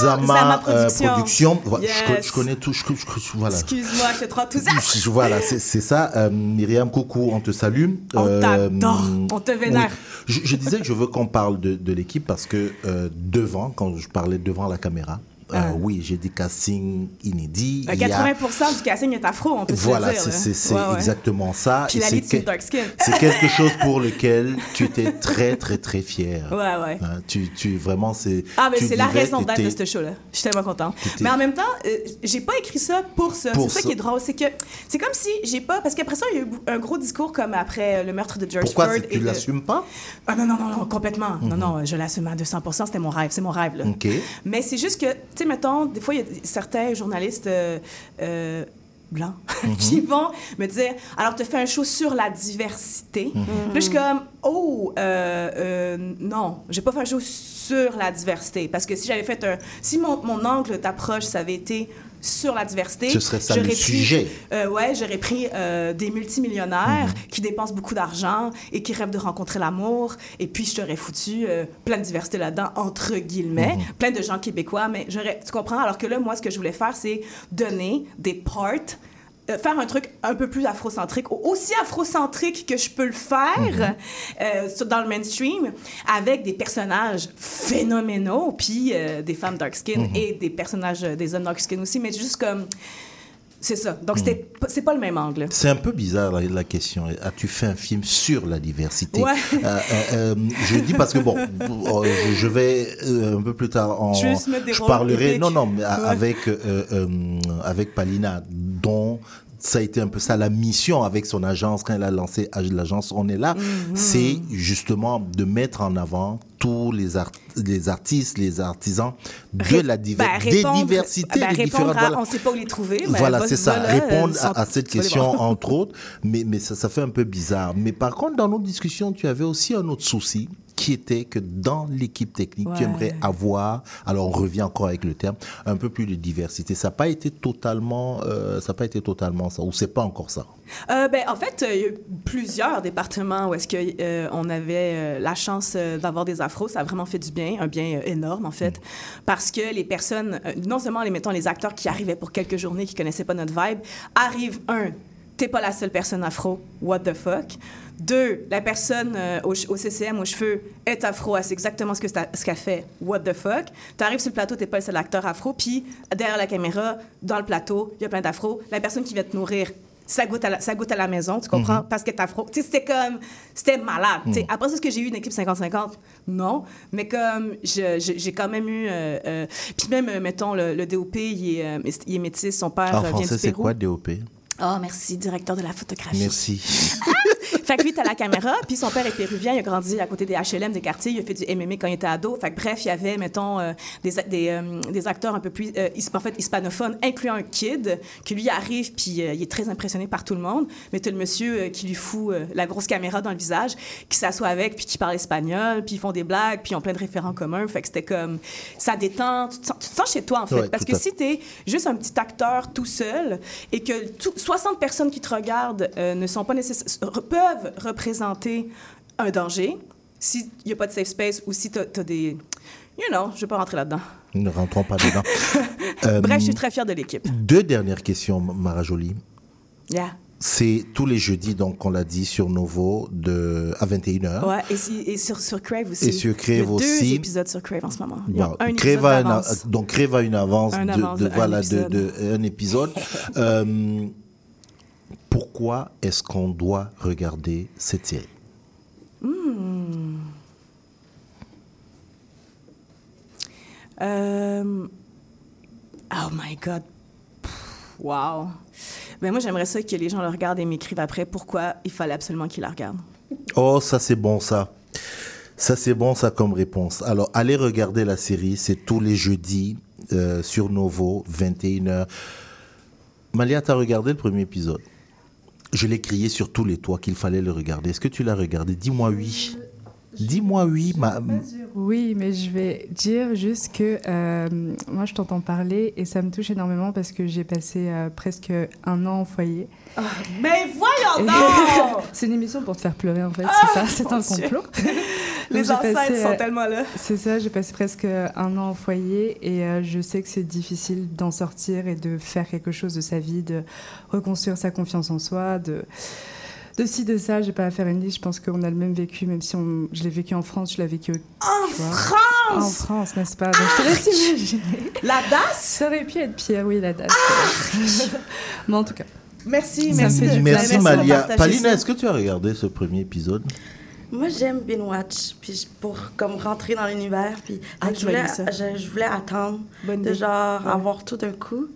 Zama, Zama euh. Production. Je, co- Yes. je connais tout. Je, je- voilà. Excuse-moi, je suis trop enthousiaste. Je- Voilà, c'est ça. Euh, Myriam, coucou, on te salue. On Euh, t'adore, on te vénère. oui. Je, disais que je veux qu'on parle de, de l'équipe parce que euh, devant, quand je parlais devant la caméra, euh, Ah. oui, j'ai des castings inédits. Euh, Il y a- 80% du casting est afro, on peut voilà, se le dire. c'est là. c'est- c'est Ouais, ouais. exactement ça. Puis la que- dark skin. c'est quelque chose pour lequel tu étais très, très, très fier. Ouais, ouais. Hein, tu, tu, vraiment, c'est. Ah, mais c'est la raison d'être de ce show-là. Je suis tellement contente. Mais en même temps, euh, j'ai pas écrit ça pour ça. C'est ça, qui est drôle. C'est que c'est comme si j'ai pas. Parce qu'après ça, il y a eu un gros discours comme après euh, le meurtre de George Pourquoi c'est que tu de- l'assumes pas? Ah non, non, non, non, complètement. Non, non, je l'assume à 200 C'était mon rêve. C'est mon rêve, là. Ok. Mais c'est juste que, sais, mettons, des fois, il y a certains journalistes euh, euh, blancs qui vont me dire Alors, tu fais un show sur la diversité. Puis là, je suis comme Oh, euh, euh, non, j'ai pas fait un show sur la diversité. Parce que si j'avais fait un. Si mon, mon angle d'approche, ça avait été sur la diversité. Ce serait ça le pris- sujet. euh, ouais, j'aurais pris euh, des multimillionnaires qui dépensent beaucoup d'argent et qui rêvent de rencontrer l'amour. Et puis, je t'aurais foutu euh, plein de diversité là-dedans, entre guillemets. Plein de gens québécois. Mais j'aurais, tu comprends? Alors que là, moi, ce que je voulais faire, c'est donner des parts. Euh, faire un truc un peu plus afrocentrique, au- aussi afrocentrique que je peux le faire euh, sur- dans le mainstream, avec des personnages phénoménaux, puis euh, des femmes dark skin et des personnages, euh, des hommes dark skin aussi, mais juste comme c'est ça. Donc, pas- c'est pas le même angle. C'est un peu bizarre la, la question. As-tu fait un film sur la diversité? Ouais. Euh, euh, euh, Je dis parce que bon, euh, je- vais euh, un peu plus tard en. Je parlerai. Non, non, mais Ouais. avec avec Palina, dont ça a été un peu ça la mission avec son agence quand elle a lancé l'agence On est là, Mm-hmm. c'est justement de mettre en avant tous les, art- les artistes, les artisans de Ré- la diver- des répondre- diversités, ben, des répondre différentes. à voilà. on sait pas où les trouver. ben, Voilà, c'est ça. Répondre euh, à, à cette question, entre autres, mais, mais ça, ça fait un peu bizarre. Mais par contre, dans nos discussions, tu avais aussi un autre souci qui était que dans l'équipe technique, tu aimerais avoir, alors on revient encore avec le terme, un peu plus de diversité. Ça n'a pas été totalement, euh, ça n'a pas été totalement ça, ou c'est pas encore ça? Euh, ben, en fait, euh, il y a eu plusieurs départements où est-ce que euh, on avait la chance d'avoir des afros. Ça a vraiment fait du bien, un bien énorme en fait, parce que les personnes, non seulement les mettons les acteurs qui arrivaient pour quelques journées, qui connaissaient pas notre vibe, arrivent un. T'es pas la seule personne afro, what the fuck? Deux, la personne euh, au, au CCM aux cheveux est afro, sait exactement ce que ça- ce qu'elle fait, what the fuck? T'arrives sur le plateau, t'es pas le seul acteur afro, puis derrière la caméra, dans le plateau, il y a plein d'afro. La personne qui vient te nourrir, ça goûte à la, ça goûte à la maison, tu comprends? Parce que t'es afro. Tu sais, c'était comme... C'était malade. tu sais. Après, est-ce que j'ai eu une équipe 50-50? Non. Mais comme j'ai quand même eu... euh, euh, puis même, mettons, le, le DOP, il est, il est métis, son père En vient français, du c'est Pérou. quoi DOP Oh, merci, directeur de la photographie. Merci. Fait que lui, t'as la caméra, puis son père est péruvien, il a grandi à côté des HLM, des quartiers, il a fait du MMA quand il était ado. Fait que bref, il y avait, mettons, euh, des, des, euh, des acteurs un peu plus, euh, en fait, hispanophones, incluant un kid, qui lui arrive, puis il est très impressionné par tout le monde. Mais t'as le monsieur qui lui fout la grosse caméra dans le visage, qui s'assoit avec, puis qui parle espagnol, puis ils font des blagues, puis ils ont plein de référents communs. Fait que c'était comme, ça détend, tu te sens, tu te sens chez toi, en fait. Ouais, Parce que à si t'es juste un petit acteur tout seul et que tout- 60 personnes qui te regardent ne sont pas nécessaires, peuvent représenter un danger, s'il n'y a pas de safe space ou si tu as, des. You know, je ne vais pas rentrer là-dedans. Ne rentrons pas dedans. Euh, Bref, je suis très fière de l'équipe. Deux dernières questions, Mara Jolie. Yeah. C'est tous les jeudis, donc on l'a dit, sur Novo de, à 21h. Ouais, et, si- et sur, sur Crave aussi. Et sur Crave Il y a aussi. deux épisodes sur Crave en ce moment. Bon, un Crave a une- donc Crave a une avance, Un de, avance de- de un voilà, de, épisode. de- un épisode. Euh, pourquoi est-ce qu'on doit regarder cette série? Euh, Oh my God. Wow. Ben moi, j'aimerais ça que les gens le regardent et m'écrivent après pourquoi il fallait absolument qu'ils la regardent. Oh, ça c'est bon ça. Ça c'est bon ça comme réponse. Alors allez regarder la série, c'est tous les jeudis euh, sur Novo, 21h. Malia, t'as regardé le premier épisode? Je l'ai crié sur tous les toits qu'il fallait le regarder. Est-ce que tu l'as regardé? Dis-moi oui. Dis-moi oui. Ma... Oui, mais je vais dire juste que euh, moi, je t'entends parler et ça me touche énormément parce que j'ai passé euh, presque un an en foyer. Mais voyons donc! c'est une émission pour te faire pleurer, en fait, Ah, c'est ça, c'est un complot. Les passé, sont euh, tellement là. C'est ça, j'ai passé presque un an en foyer et euh, je sais que c'est difficile d'en sortir et de faire quelque chose de sa vie, de reconstruire sa confiance en soi, de, de ci, de ça. J'ai pas à faire une liste, je pense qu'on a le même vécu, même si on, je l'ai vécu en France, tu l'as vécu En. France! en France, n'est-ce pas? Donc je te laisse imaginer. La DAS? Ça aurait pu être pire, oui, la date. Mais en tout cas, Merci, merci. Merci, Malia. ça. est-ce que tu as regardé ce premier épisode? Moi, j'aime binge watch, puis pour comme rentrer dans l'univers, puis Ah, je, voulais, je, je voulais attendre Bonne de idée. genre Ouais. avoir tout d'un coup.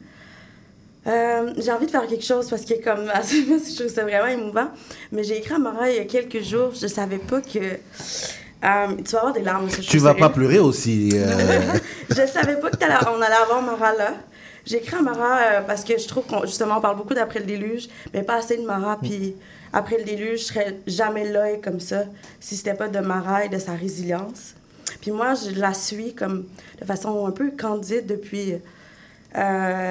Euh, j'ai envie de faire quelque chose parce que comme je trouve ça vraiment émouvant. Mais j'ai écrit à Mara il y a quelques jours, je savais pas que euh, tu vas avoir des larmes. ça, Tu vas pas pleurer aussi. euh, je savais pas qu'on allait avoir Mara là. J'ai écrit à Mara euh, parce que je trouve qu'on justement on parle beaucoup d'après le déluge, mais pas assez de Mara. Puis après le déluge, je serais jamais là et comme ça si c'était pas de Mara et de sa résilience. Puis moi, je la suis comme de façon un peu candide depuis euh,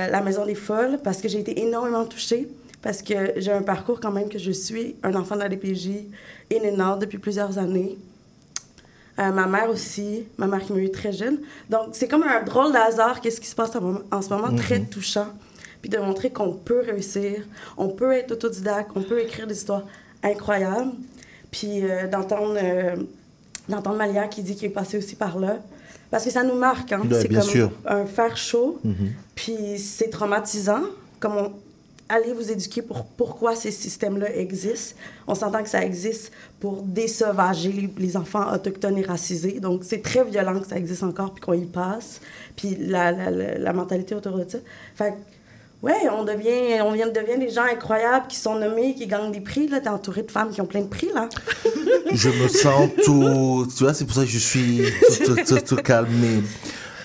la Maison des Folles parce que j'ai été énormément touchée. Parce que j'ai un parcours quand même que je suis un enfant de la DPJ in and out depuis plusieurs années. Euh, ma mère aussi, ma mère qui m'a eu très jeune. Donc, c'est comme un drôle d'hasard, qu'est-ce qui se passe en, ce moment, très touchant. Puis de montrer qu'on peut réussir, on peut être autodidacte, on peut écrire des histoires incroyables. Puis euh, d'entendre euh, d'entendre Malia qui dit qu'il est passé aussi par là. Parce que ça nous marque, hein. Ouais, c'est comme sûr. un fer chaud. Mhm. Puis c'est traumatisant. Comme on... Allez vous éduquer pour pourquoi ces systèmes-là existent. On s'entend que ça existe pour désauvager les, les enfants autochtones et racisés. Donc c'est très violent que ça existe encore puis qu'on y passe. Puis la, la, la, la mentalité autour de ça. Fait que, ouais, on devient, vient, devient des gens incroyables qui sont nommés, qui gagnent des prix. Là, t'es entouré de femmes qui ont plein de prix, là. je me sens tout. Tu vois, c'est pour ça que je suis tout. Mais,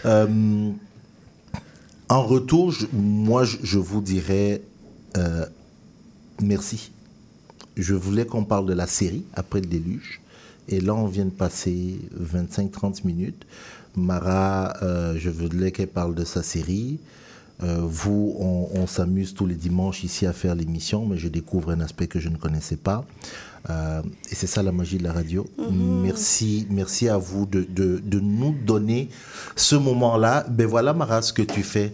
euh, en retour, moi, je, je vous dirais euh, merci. Je voulais qu'on parle de la série après le déluge. Et là, on vient de passer 25-30 minutes. Mara, euh, je voulais qu'elle parle de sa série. Euh, vous, on, on s'amuse tous les dimanches ici à faire l'émission, mais je découvre un aspect que je ne connaissais pas. Euh, et c'est ça la magie de la radio. Merci, merci à vous de, de, de nous donner ce moment-là. Ben voilà, Mara, ce que tu fais.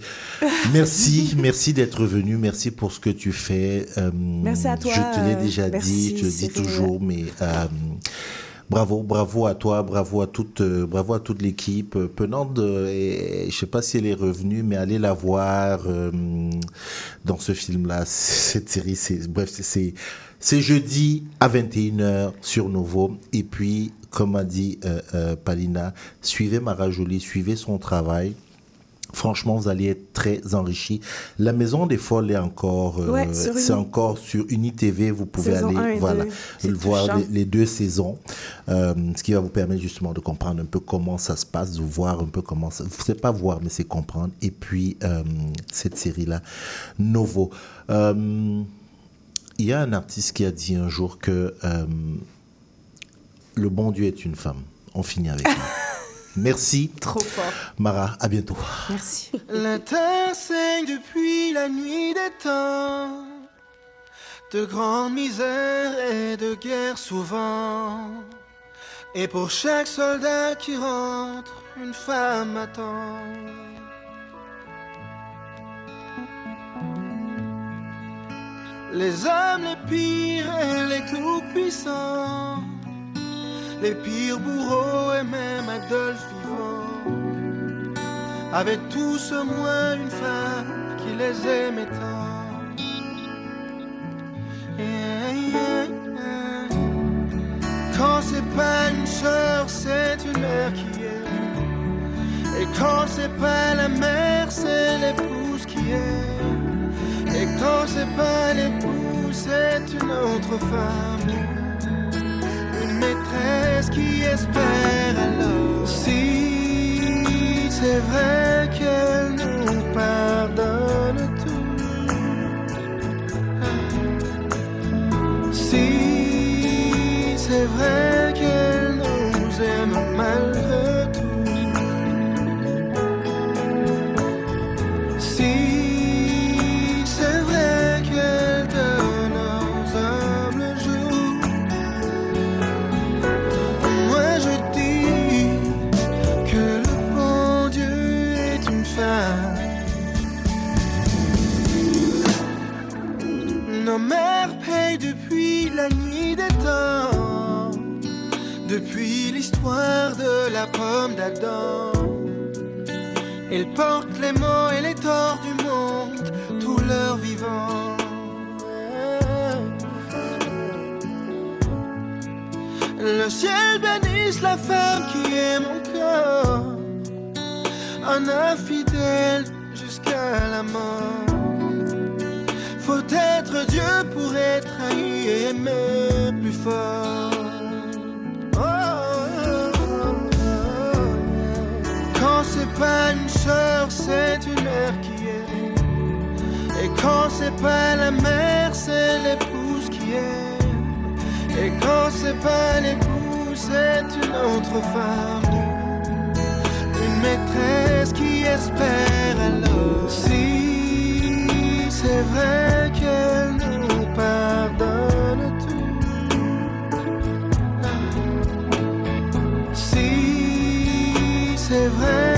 Merci, merci d'être venu. Merci pour ce que tu fais. Euh, Merci à toi, Je te l'ai déjà merci, dit, je le dis toujours, mais bravo, bravo à toi, bravo à toute, euh, bravo à toute l'équipe. Euh, Penande, euh, et- je sais pas si elle est revenue, mais allez la voir euh, dans ce film-là. Cette série, bref, c'est- jeudi à 21h sur Novo. Et puis, comme a dit euh, euh, Palina, suivez Mara Jolie, suivez son travail. Franchement, vous allez être très enrichis. La Maison des Folles est encore, euh, Ouais, c'est encore sur UniTV. Vous pouvez Saison aller, voilà, voir les, les deux saisons, Euh, ce qui va vous permettre justement de comprendre un peu comment ça se passe, de voir un peu comment ça. C'est pas voir, mais c'est comprendre. Et puis euh, cette série-là, Novo. Euh, il y a un artiste qui a dit un jour que le bon Dieu est une femme. On finit avec lui. Merci, Trop fort. Mara. À bientôt. Merci. La terre saigne depuis la nuit des temps, de grandes misères et de guerres souvent. Et pour chaque soldat qui rentre, une femme attend. Les hommes les pires et les tout-puissants, les pires bourreaux et même Adolphe vivant avaient tous au moins une femme qui les aimait tant. Quand c'est pas une sœur, c'est une mère qui est. Et quand c'est pas la mère, c'est l'épouse qui est. Et quand c'est pas l'épouse, c'est une autre femme. Maîtresse qui espère alors. Si c'est vrai qu'elle nous pardonne tout. Si c'est vrai de la pomme d'Adam. Elle porte les maux et les torts du monde, tout leur vivant. Le ciel bénisse la femme qui est mon cœur, un infidèle jusqu'à la mort. Faut être Dieu pour être haï et aimer plus fort. C'est pas une sœur, c'est une mère qui est. Et quand c'est pas la mère, c'est l'épouse qui est. Et quand c'est pas l'épouse, c'est une autre femme. Une maîtresse qui espère alors. Si c'est vrai qu'elle nous pardonne tout. Si c'est vrai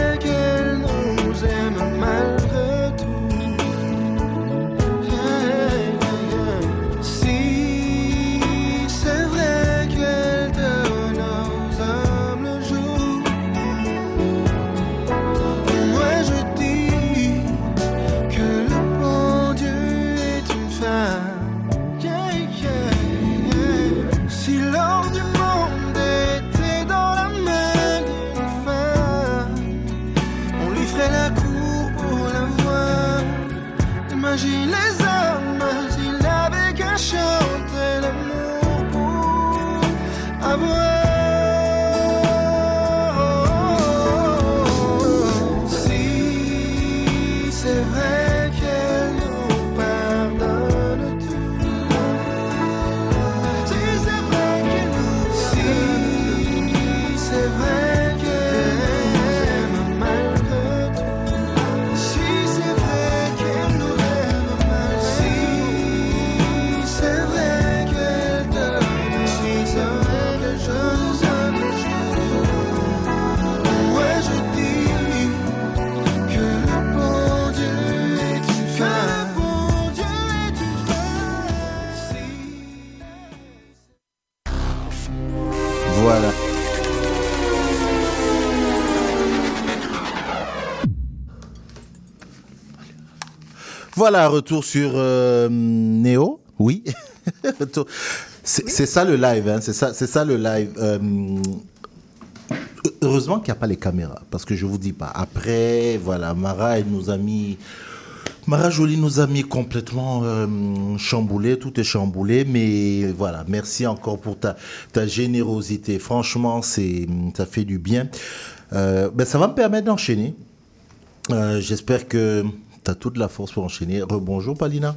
Voilà, retour sur euh, Néo. Oui. C'est ça le live, hein, c'est ça, ça le live. Euh, heureusement qu'il n'y a pas les caméras, parce que je vous dis pas. Après, voilà, Mara, elle nous a mis. Mara Jolie nous a mis complètement euh, chamboulé, tout est chamboulé, mais voilà, merci encore pour ta, ta générosité. Franchement, c'est, ça fait du bien. Euh, ben, ça va me permettre d'enchaîner. Euh, J'espère que tu as toute la force pour enchaîner. Rebonjour, Palina.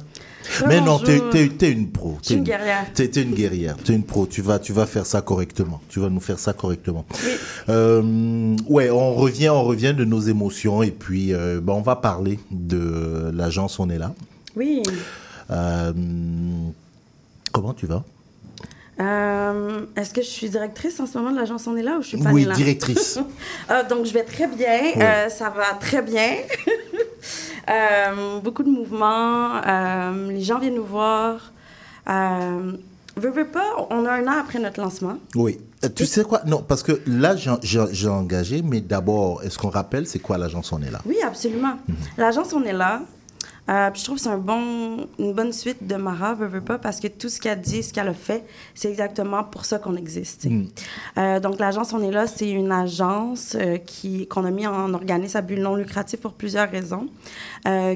Mais non, es, une pro. Je suis une T'es guerrière. T'es t'es une guerrière. T'es une pro. Tu vas, tu vas faire ça correctement. Tu vas nous faire ça correctement. Euh, ouais, on revient, on revient de nos émotions et puis euh, ben, on va parler de l'agence On est là. Oui. Euh, comment tu vas? Euh, Est-ce que je suis directrice en ce moment de l'agence On est là ou je suis pas Oui, là? directrice. Ah, donc, je vais très bien. Oui. Euh, ça va très bien. Euh, beaucoup de mouvements. les gens viennent nous voir. Veux, veux pas, on a un an après notre lancement. Oui. Tu sais quoi? Non, parce que là, j'ai engagé, mais d'abord, est-ce qu'on rappelle c'est quoi l'agence On est là? Oui, absolument. Mhm. L'agence, on est là. Euh, puis je trouve que c'est un bon, une bonne suite de Mara, veut, veut pas, parce que tout ce qu'elle dit, ce qu'elle a fait, c'est exactement pour ça qu'on existe. Mm. Euh, donc, l'agence On est là, c'est une agence euh, qui, qu'on a mis en organisme à but non lucratif pour plusieurs raisons,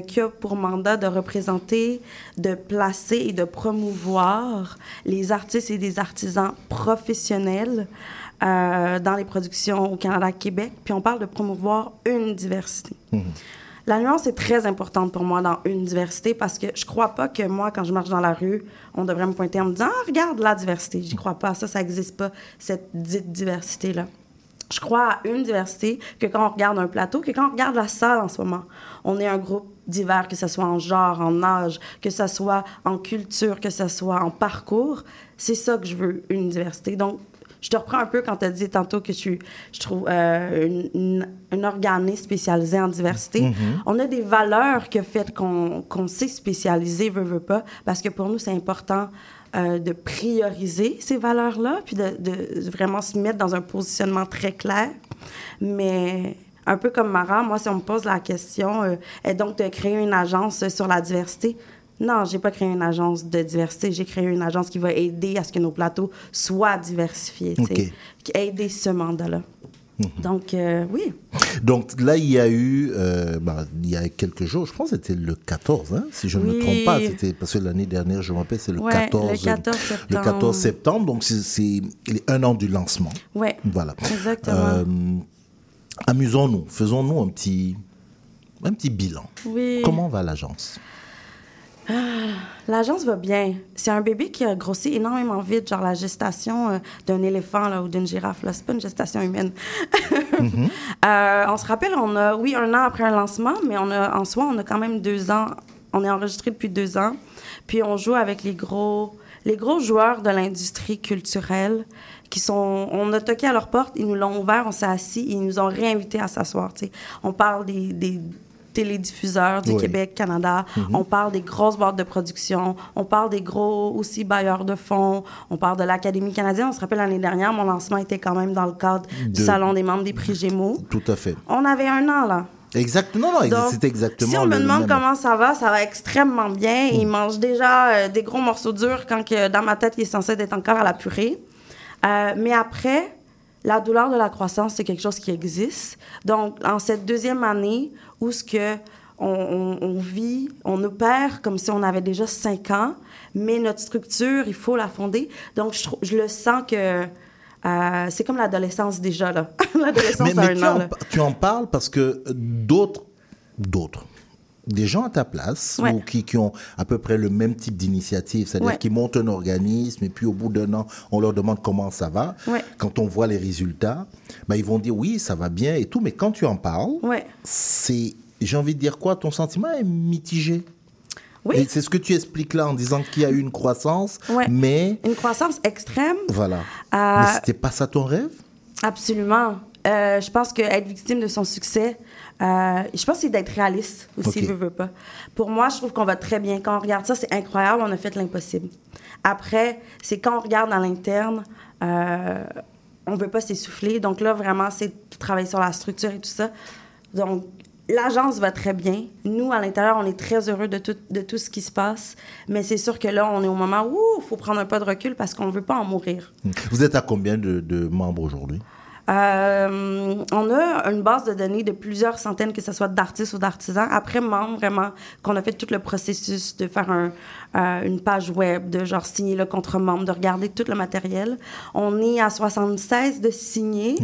qui a pour mandat de représenter, de placer et de promouvoir les artistes et des artisans professionnels dans les productions au Canada, Québec. Puis on parle de promouvoir une diversité. La nuance est très importante pour moi dans une diversité parce que je crois pas que moi, quand je marche dans la rue, on devrait me pointer en me disant Ah, regarde la diversité. J'y crois pas. Ça, ça n'existe pas, cette dite diversité-là. Je crois à une diversité que quand on regarde un plateau, que quand on regarde la salle en ce moment, on est un groupe divers, que ce soit en genre, en âge, que ce soit en culture, que ce soit en parcours. C'est ça que je veux, une diversité. Donc, je te reprends un peu quand tu as dit tantôt que je suis, je trouve, euh, une, une- un organisme spécialisé en diversité. Mhm. On a des valeurs qui ont fait qu'on qu'on s'est spécialisé, veut, veut pas, parce que pour nous, c'est important euh, de prioriser ces valeurs-là, puis de, de vraiment se mettre dans un positionnement très clair. Mais un peu comme Mara, moi, si on me pose la question, euh, et donc de créer une agence sur la diversité, non, j'ai pas créé une agence de diversité. J'ai créé une agence qui va aider à ce que nos plateaux soient diversifiés, tu sais, Ok. qui aider ce mandat-là. Donc, euh, oui. Donc là, il y a eu, euh, bah, il y a quelques jours, je pense que c'était le 14, hein, si je ne me Oui. trompe pas, c'était parce que l'année dernière, je me rappelle, c'est le, Ouais, 14, le 14 le septembre. 14 septembre, donc c'est- un an du lancement. Ouais, Voilà. exactement. Euh, Amusons-nous, faisons-nous un petit, un petit bilan. oui. Comment va l'agence? L'agence va bien. C'est un bébé qui a grossi énormément vite, genre la gestation euh, d'un éléphant là, ou d'une girafe. Là, c'est pas une gestation humaine. Euh, on se rappelle, on a, oui, un an après un lancement, mais on a, en soi, on a quand même deux ans. On est enregistré depuis deux ans. Puis on joue avec les gros, les gros joueurs de l'industrie culturelle qui sont. On a toqué à leur porte, ils nous l'ont ouvert, on s'est assis, ils nous ont réinvités à s'asseoir. On parle des, des télédiffuseurs du Oui. Québec, Canada. On parle des grosses boîtes de production. On parle des gros aussi bailleurs de fonds. On parle de l'Académie canadienne. On se rappelle l'année dernière, mon lancement était quand même dans le cadre De- du Salon des membres des prix Gémeaux. Tout à fait. On avait un an, là. Exact. Non, non, Donc, c'est exactement. Si on me demande même. comment ça va, ça va extrêmement bien. Hmm. Il mange déjà euh, des gros morceaux durs quand que, dans ma tête, il est censé être encore à la purée. Euh, mais après, la douleur de la croissance, c'est quelque chose qui existe. Donc, en cette deuxième année où ce que on, on- on vit, on opère comme si on avait déjà cinq ans, mais notre structure, il faut la fonder. Donc, je, le sens que euh, c'est comme l'adolescence déjà, là. l'adolescence Mais, mais un tu, an, en, là. tu en parles parce que d'autres, d'autres, des gens à ta place Ouais. ou qui, qui ont à peu près le même type d'initiative, c'est-à-dire Ouais. qui montent un organisme et puis au bout d'un an, on leur demande comment ça va. Ouais. Quand on voit les résultats, ben, ils vont dire oui, ça va bien et tout, mais quand tu en parles, c'est, j'ai envie de dire quoi, ton sentiment est mitigé. Oui. C'est ce que tu expliques là en disant qu'il y a eu une croissance, mais Une croissance extrême, voilà. Euh, Mais c'était pas ça ton rêve? Absolument. Euh, je pense qu'être victime de son succès, euh, je pense que c'est d'être réaliste aussi, Ok. veut, veut pas. Pour moi, je trouve qu'on va très bien. Quand on regarde ça, c'est incroyable, on a fait l'impossible. Après, c'est quand on regarde à l'interne, euh, on veut pas s'essouffler. Donc là, vraiment, c'est de travailler sur la structure et tout ça. Donc, l'agence va très bien. Nous, à l'intérieur, on est très heureux de tout, de tout ce qui se passe. Mais c'est sûr que là, on est au moment où il faut prendre un pas de recul parce qu'on veut pas en mourir. Vous êtes à combien de, de membres aujourd'hui? Euh, on a une base de données de plusieurs centaines, que ce soit d'artistes ou d'artisans. Après, membres, vraiment, qu'on a fait tout le processus de faire un, euh, une page web, de genre signer le contre-membre, de regarder tout le matériel. On est à 76 de signés.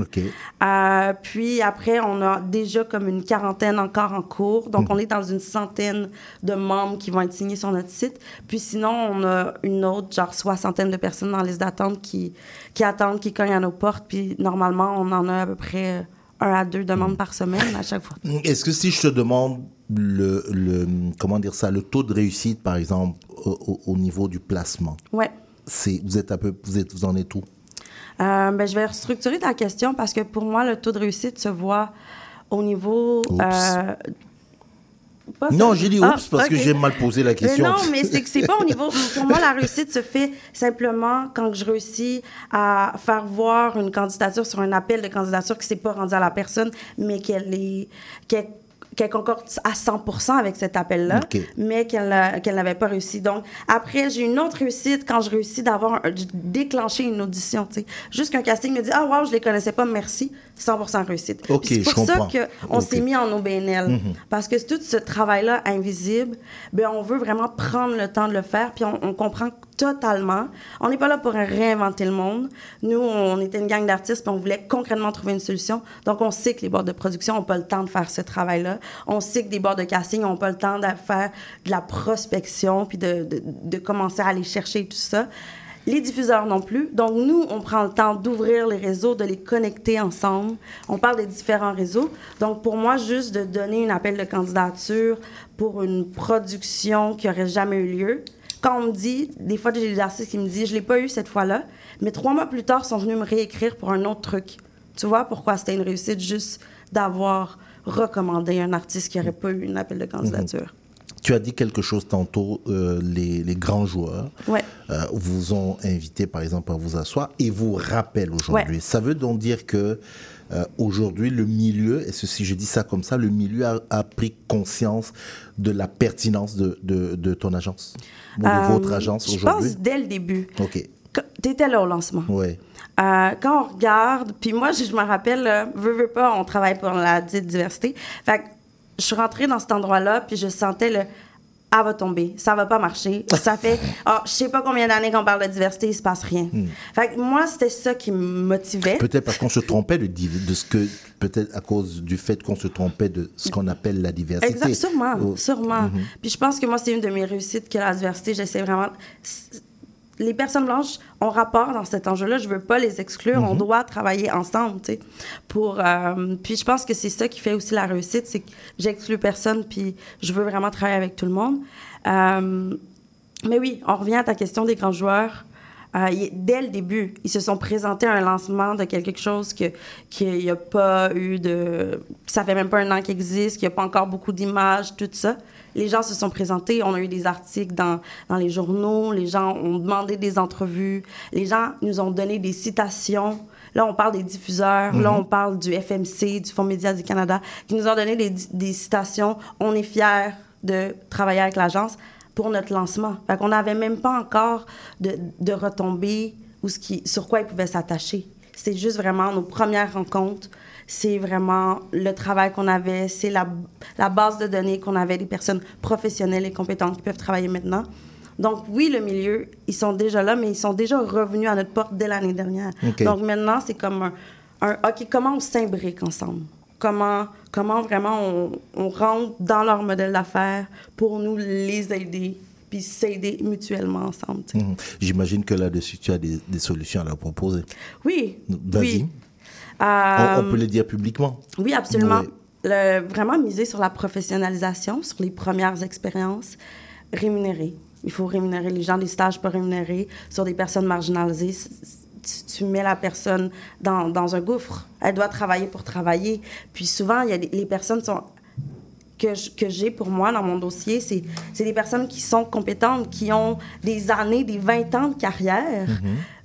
Euh, puis après, on a déjà comme une quarantaine encore en cours. Donc, on est dans une centaine de membres qui vont être signés sur notre site. Puis sinon, on a une autre, genre soixantaine de personnes dans la liste d'attente qui, qui attendent, qui cognent à nos portes. Puis normalement, on en a à peu près un à deux demandes par semaine à chaque fois. Est-ce que si je te demande le, le comment dire ça, le taux de réussite, par exemple, au, au- au niveau du placement, Ouais. c'est vous êtes un peu, vous êtes, vous en êtes où? Euh, ben, je vais restructurer ta question parce que pour moi, le taux de réussite se voit au niveau. Euh, Non, j'ai dit Ah, oups parce que j'ai mal posé la question. Mais non, mais c'est que c'est pas au niveau. Pour moi, la réussite se fait simplement quand je réussis à faire voir une candidature sur un appel de candidature qui s'est pas rendu à la personne, mais qu'elle est qu'elle qu'elle concorde à 100% avec cet appel-là, mais qu'elle n'a- qu'elle n'avait pas réussi. Donc, après, j'ai une autre réussite quand je réussis d'avoir de déclencher une audition. tu sais. Juste qu'un casting me dit Ah, wow, je les connaissais pas, merci. 100 réussite. Ok, Puis c'est pour ça qu'on Ok. s'est mis en OBNL. Parce que tout ce travail-là invisible, ben, on veut vraiment prendre le temps de le faire, puis on, on comprend totalement. On n'est pas là pour réinventer le monde. Nous, on était une gang d'artistes, puis on voulait concrètement trouver une solution. Donc, on sait que les boîtes de production n'ont pas le temps de faire ce travail-là. On sait que des boîtes de casting n'ont pas le temps de faire de la prospection, puis de, de, de commencer à aller chercher tout ça. Les diffuseurs non plus. Donc, nous, on prend le temps d'ouvrir les réseaux, de les connecter ensemble. On parle des différents réseaux. Donc, pour moi, juste de donner un appel de candidature pour une production qui aurait jamais eu lieu. Quand on me dit, des fois, j'ai des artistes qui me disent, je l'ai pas eu cette fois-là, mais trois mois plus tard, ils sont venus me réécrire pour un autre truc. Tu vois pourquoi c'était une réussite juste d'avoir recommandé un artiste qui n'aurait pas eu un appel de candidature. Tu as dit quelque chose tantôt, euh, les, les grands joueurs Ouais. euh, vous ont invité par exemple à vous asseoir et vous rappellent aujourd'hui. Ouais. Ça veut donc dire que euh, aujourd'hui le milieu, et si je dis ça comme ça, le milieu a, a pris conscience de la pertinence de, de, de ton agence, ou de votre agence Je aujourd'hui? pense dès le début. Ok, Tu étais là au lancement. Euh, quand on regarde, puis moi, je, je me rappelle, euh, veux, veux pas, on travaille pour la diversité. Fait je suis rentrée dans cet endroit-là, puis je sentais le. Elle va tomber, ça va pas marcher. Ça fait, ah, je sais pas combien d'années qu'on parle de diversité, il se passe rien. Fait que moi, c'était ça qui me motivait. Peut-être parce qu'on se trompait de, de ce que, peut-être à cause du fait qu'on se trompait de ce qu'on appelle la diversité. Exact, sûrement, Oh. sûrement. Puis je pense que moi, c'est une de mes réussites que la diversité. J'essaie vraiment. Les personnes blanches ont rapport dans cet enjeu-là. Je veux pas les exclure. On doit travailler ensemble, tu sais. Pour. euh, puis je pense que c'est ça qui fait aussi la réussite, c'est que j'exclus personne. Puis je veux vraiment travailler avec tout le monde. Euh, mais oui, on revient à ta question des grands joueurs. Euh, dès le début, ils se sont présentés à un lancement de quelque chose que qu'il n'y a pas eu de... Ça fait même pas un an qu'il existe, qu'il n'y a pas encore beaucoup d'images, tout ça. Les gens se sont présentés, on a eu des articles dans, dans les journaux, les gens ont demandé des entrevues, les gens nous ont donné des citations. Là, on parle des diffuseurs, là, on parle du FMC, du Fonds Média du Canada, qui nous ont donné des, des citations. On est fiers de travailler avec l'agence pour notre lancement. Fait qu'on n'avait même pas encore de, de retombées ou ce qui, sur quoi ils pouvaient s'attacher. C'est juste vraiment nos premières rencontres. C'est vraiment le travail qu'on avait. C'est la, la base de données qu'on avait des personnes professionnelles et compétentes qui peuvent travailler maintenant. Donc oui, le milieu, ils sont déjà là, mais ils sont déjà revenus à notre porte dès l'année dernière. Donc maintenant, c'est comme un, un OK, comment on s'imbrique ensemble? Comment, comment vraiment on, on rentre dans leur modèle d'affaires pour nous les aider, puis s'aider mutuellement ensemble. Mhm. J'imagine que là-dessus, tu as des, des solutions à leur proposer. Oui. Vas-y. Oui. On, Euh, on peut le dire publiquement. Oui, absolument. Oui. Le- vraiment miser sur la professionnalisation, sur les premières expériences, rémunérer. Il faut rémunérer les gens, des stages pas rémunérés, sur des personnes marginalisées. Tu, tu mets la personne dans, dans un gouffre. Elle doit travailler pour travailler. Puis souvent, il y a des- les personnes sont que j'ai pour moi dans mon dossier, c'est c'est des personnes qui sont compétentes, qui ont des années, des 20 ans de carrière,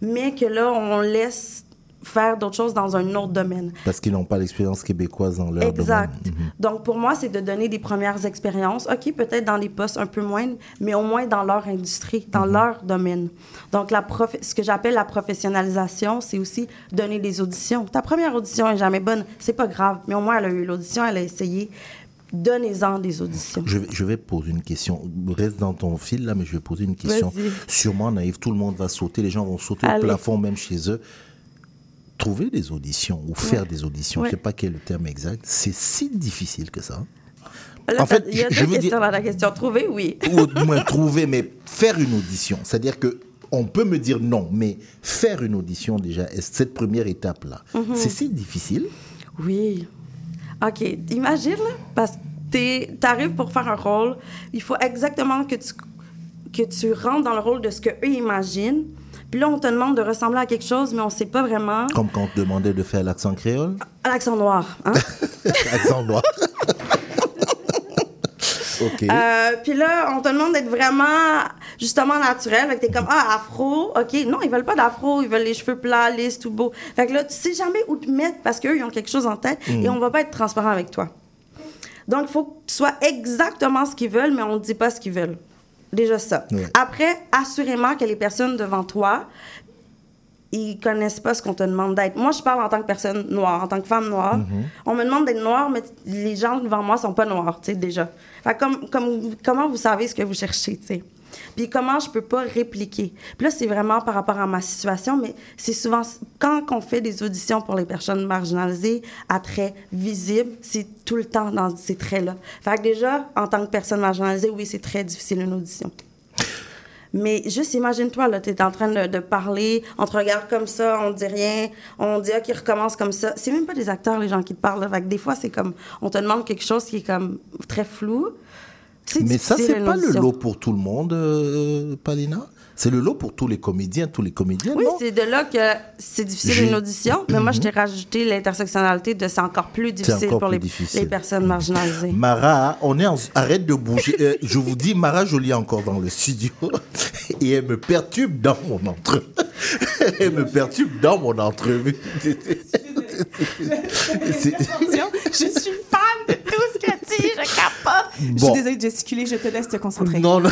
mais que là, on laisse faire d'autres choses dans un autre domaine. Parce qu'ils n'ont pas l'expérience québécoise dans leur Exact. domaine. Mhm. Donc, pour moi, c'est de donner des premières expériences. OK, peut-être dans des postes un peu moindres, mais au moins dans leur industrie, dans leur domaine. Donc, la prof- ce que j'appelle la professionnalisation, c'est aussi donner des auditions. Ta première audition est jamais bonne, c'est pas grave, mais au moins, elle a eu l'audition, elle a essayé. Donnez-en des auditions. Je vais, je vais poser une question. Reste dans ton fil là, mais je vais poser une question. Sûrement naïf, tout le monde va sauter, les gens vont sauter Allez. au plafond même chez eux. Trouver des auditions ou faire des auditions, Ouais. je ne sais pas quel est le terme exact, c'est si difficile que ça. Là, En fait, il y a je- veux dire- la question. Trouver, oui. Ou au moins trouver, mais faire une audition. C'est-à-dire que on peut me dire non, mais faire une audition déjà, cette première étape-là, Mhm. c'est si difficile? Oui. OK. Imagine, là, parce que tu arrives pour faire un rôle, il faut exactement que tu, que tu rentres dans le rôle de ce qu'eux imaginent. Puis là, on te demande de ressembler à quelque chose, mais on sait pas vraiment. Comme quand on te demandait de faire l'accent créole, À l'accent noir. Hein? accent noir. ok. Euh, puis là, on te demande d'être vraiment, justement, naturel. Fait que t'es comme, ah, afro, OK. Non, ils veulent pas d'afro, ils veulent les cheveux plats, lisses, tout beau. Fait que là, tu sais jamais où te mettre parce qu'eux, ils ont quelque chose en tête et on va pas être transparent avec toi. Donc, il faut que tu sois exactement ce qu'ils veulent, mais on ne dit pas ce qu'ils veulent. Déjà ça. Ouais. Après, assurément que les personnes devant toi, ils connaissent pas ce qu'on te demande d'être. Moi, je parle en tant que personne noire, en tant que femme noire. On me demande d'être noire, mais les gens devant moi sont pas noirs, tu sais, déjà. Fait comme, comment vous savez ce que vous cherchez, tu sais? Puis comment je peux pas répliquer? Puis là, c'est vraiment par rapport à ma situation, mais c'est souvent... Quand on fait des auditions pour les personnes marginalisées à traits visibles, c'est tout le temps dans ces traits-là. Fait que déjà, en tant que personne marginalisée, oui, c'est très difficile une audition. Mais juste imagine-toi, là, tu es en train de, parler, on te regarde comme ça, on dit rien, on dit, OK, recommence comme ça. C'est même pas des acteurs, les gens qui te parlent. là. Fait que des fois, c'est comme, on te demande quelque chose qui est comme très flou. Mais ça, c'est pas le lot pour tout le monde, euh, Palina. C'est le lot pour tous les comédiens, tous les comédiens, Oui, c'est de là que c'est difficile une audition, mais moi, je t'ai rajouté l'intersectionnalité de c'est encore plus difficile encore pour plus les, difficile. les personnes marginalisées. Mara, on est en... arrête de bouger. Euh, je vous dis, Mara Jolie est encore dans le studio et elle me perturbe dans mon entrevue. elle me perturbe dans mon entrevue. Je suis fan de tout ce que tu dis, je Je suis désolée de gesticuler, je te laisse te concentrer. non, non,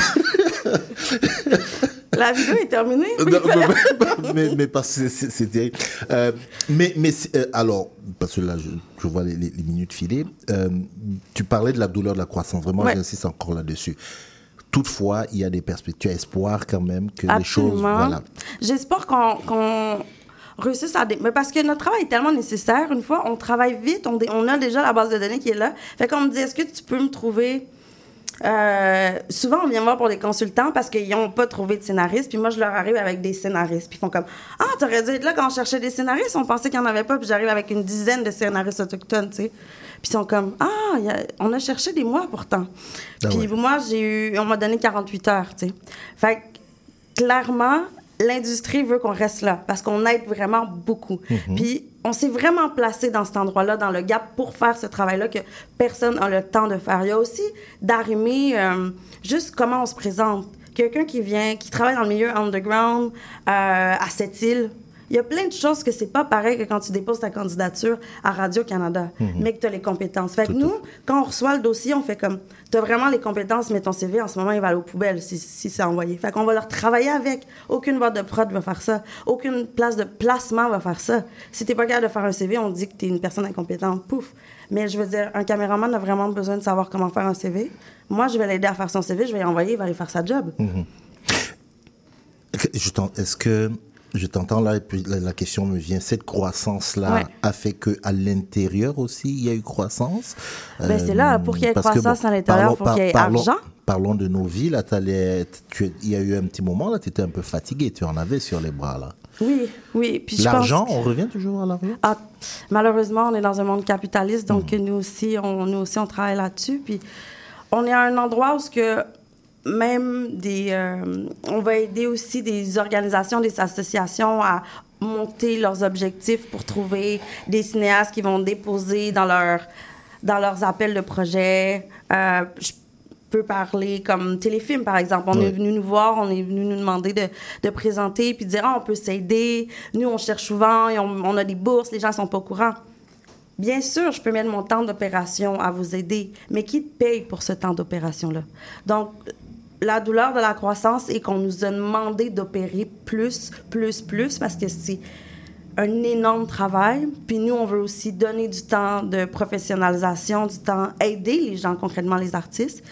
La vidéo est terminée. non, mais, mais, mais parce que c'est- terrible. Euh, mais mais euh, alors, parce que là, je, je vois les, minutes filer. euh, tu parlais de la douleur de la croissance. Vraiment, Ouais. j'insiste encore là-dessus. Toutefois, il y a des perspectives. Tu as espoir quand même que les choses. Voilà. J'espère qu'on qu'on à... Mais parce que notre travail est tellement nécessaire. Une fois, on travaille vite, on, a déjà la base de données qui est là. Fait qu'on me dit, est-ce que tu peux me trouver... Euh, souvent, on vient me voir pour des consultants parce qu'ils n'ont pas trouvé de scénariste. Puis moi, je leur arrive avec des scénaristes. Puis ils font comme Ah, t'aurais dû être là quand on cherchait des scénaristes. On pensait qu'il n'y en avait pas. Puis j'arrive avec une dizaine de scénaristes autochtones, tu sais. Puis ils sont comme Ah, il y a- on a cherché des mois pourtant. Ah Puis ouais. moi, j'ai eu, on m'a donné 48 heures, tu sais. Fait que, clairement, l'industrie veut qu'on reste là parce qu'on aide vraiment beaucoup. Puis on s'est vraiment placé dans cet endroit-là, dans le gap, pour faire ce travail-là que personne n'a le temps de faire. Il y a aussi d'arrimer euh, juste comment on se présente. Quelqu'un qui vient, qui travaille dans le milieu underground euh, à cette île. Il y a plein de choses que c'est pas pareil que quand tu déposes ta candidature à Radio-Canada, mais que tu as les compétences. Fait que nous, quand on reçoit le dossier, on fait comme, tu as vraiment les compétences, mais ton CV, en ce moment, il va aller aux poubelles si, si c'est envoyé. Fait qu'on va leur travailler avec. Aucune boîte de prod va faire ça. Aucune place de placement va faire ça. Si t'es pas capable de faire un CV, on dit que tu es une personne incompétente. Pouf. Mais je veux dire, un caméraman a vraiment besoin de savoir comment faire un CV. Moi, je vais l'aider à faire son CV, je vais l'envoyer, il va aller faire sa job. Je t'en- Est-ce que je t'entends là et puis la, la question me vient cette croissance là Ouais. a fait que à l'intérieur aussi il y a eu croissance? Euh, Ben, c'est là, pour qu'il y ait parce que, croissance à l'intérieur, faut qu'il y ait parlons- argent. Parlons de nos vies là. tu- Il y a eu un petit moment là, tu étais un peu fatigué, tu en avais sur les bras là. Oui, oui. Puis L'argent, que- on revient toujours à l'argent? Ah, malheureusement, on est dans un monde capitaliste, donc Mhm. nous aussi, on, nous aussi, on travaille là-dessus. Puis on est à un endroit où ce que même des, euh, on va aider aussi des organisations, des associations à monter leurs objectifs pour trouver des cinéastes qui vont déposer dans leur dans leurs appels de projet. Euh, je peux parler comme téléfilm, par exemple. On est venu nous voir, on est venu nous demander de, de présenter, puis de dire, ah, on peut s'aider. Nous, on cherche souvent, et on, on a des bourses, les gens sont pas au courant. Bien sûr, je peux mettre mon temps d'opération à vous aider, mais qui paye pour ce temps d'opération-là? Donc, la douleur de la croissance est qu'on nous a demandé d'opérer plus, plus, plus, parce que c'est un énorme travail. Puis nous, on veut aussi donner du temps de professionnalisation, du temps aider les gens, concrètement les artistes.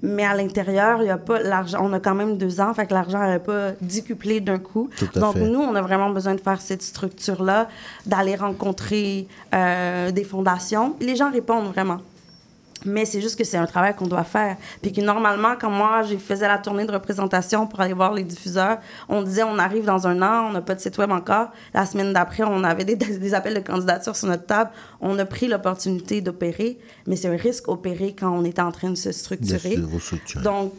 Mais à l'intérieur, il y a pas l'argent. On a quand même deux ans, fait que l'argent n'a pas décuplé d'un coup. Tout à Donc fait. nous, on a vraiment besoin de faire cette structure-là, d'aller rencontrer euh, des fondations. Les gens répondent vraiment. Mais c'est juste que c'est un travail qu'on doit faire. Puis que normalement, quand moi, j'ai faisais la tournée de représentation pour aller voir les diffuseurs, on disait on arrive dans un an, on n'a pas de site web encore. La semaine d'après, on avait des, des appels de candidature sur notre table. On a pris l'opportunité d'opérer, mais c'est un risque opérer quand on est en train de se structurer. Donc,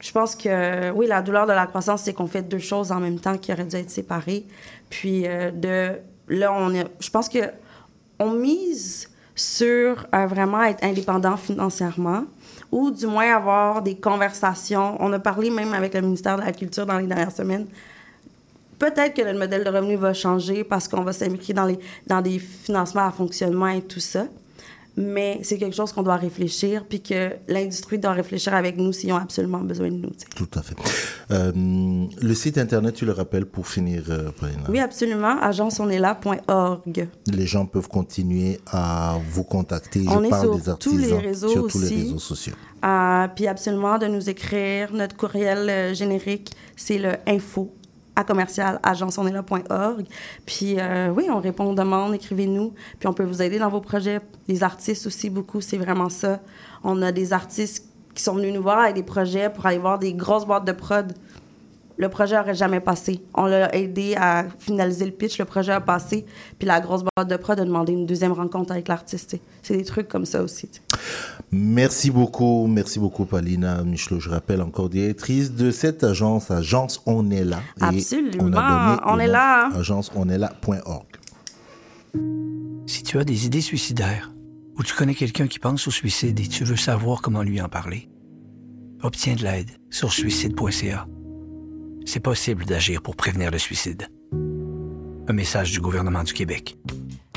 je pense que oui, la douleur de la croissance, c'est qu'on fait deux choses en même temps qui auraient dû être séparées. Puis euh, de là, on est, je pense que on mise sur euh, vraiment être indépendant financièrement ou du moins avoir des conversations. On a parlé même avec le ministère de la Culture dans les dernières semaines. Peut-être que notre modèle de revenu va changer parce qu'on va s'impliquer dans, les, dans des financements à fonctionnement et tout ça. Mais c'est quelque chose qu'on doit réfléchir, puis que l'industrie doit réfléchir avec nous s'ils ont absolument besoin de nous. Tout à fait. Euh, le site internet, tu le rappelles pour finir, euh, Oui, absolument. agenceonestla.org. Les gens peuvent continuer à vous contacter. Je On est parle sur des tous artisans les réseaux sur tous les aussi. réseaux sociaux. Euh, puis absolument de nous écrire. Notre courriel euh, générique, c'est le info à commercial agenceonestla.org. Puis euh, oui, on répond aux demandes, écrivez-nous. Puis on peut vous aider dans vos projets. Les artistes aussi, beaucoup, c'est vraiment ça. On a des artistes qui sont venus nous voir avec des projets pour aller voir des grosses boîtes de prod. Le projet aurait jamais passé. On l'a aidé à finaliser le pitch, le projet a passé, puis la grosse boîte de prod a demandé une deuxième rencontre avec l'artiste. C'est des trucs comme ça aussi. Merci beaucoup, merci beaucoup Palina Michelot. Je rappelle encore directrice de cette agence, agence On est là. Et Absolument, on, a donné on le est nom, là. Agence on est là.org. Si tu as des idées suicidaires ou tu connais quelqu'un qui pense au suicide et tu veux savoir comment lui en parler, obtiens de l'aide sur suicide.ca. C'est possible d'agir pour prévenir le suicide. Un message du gouvernement du Québec.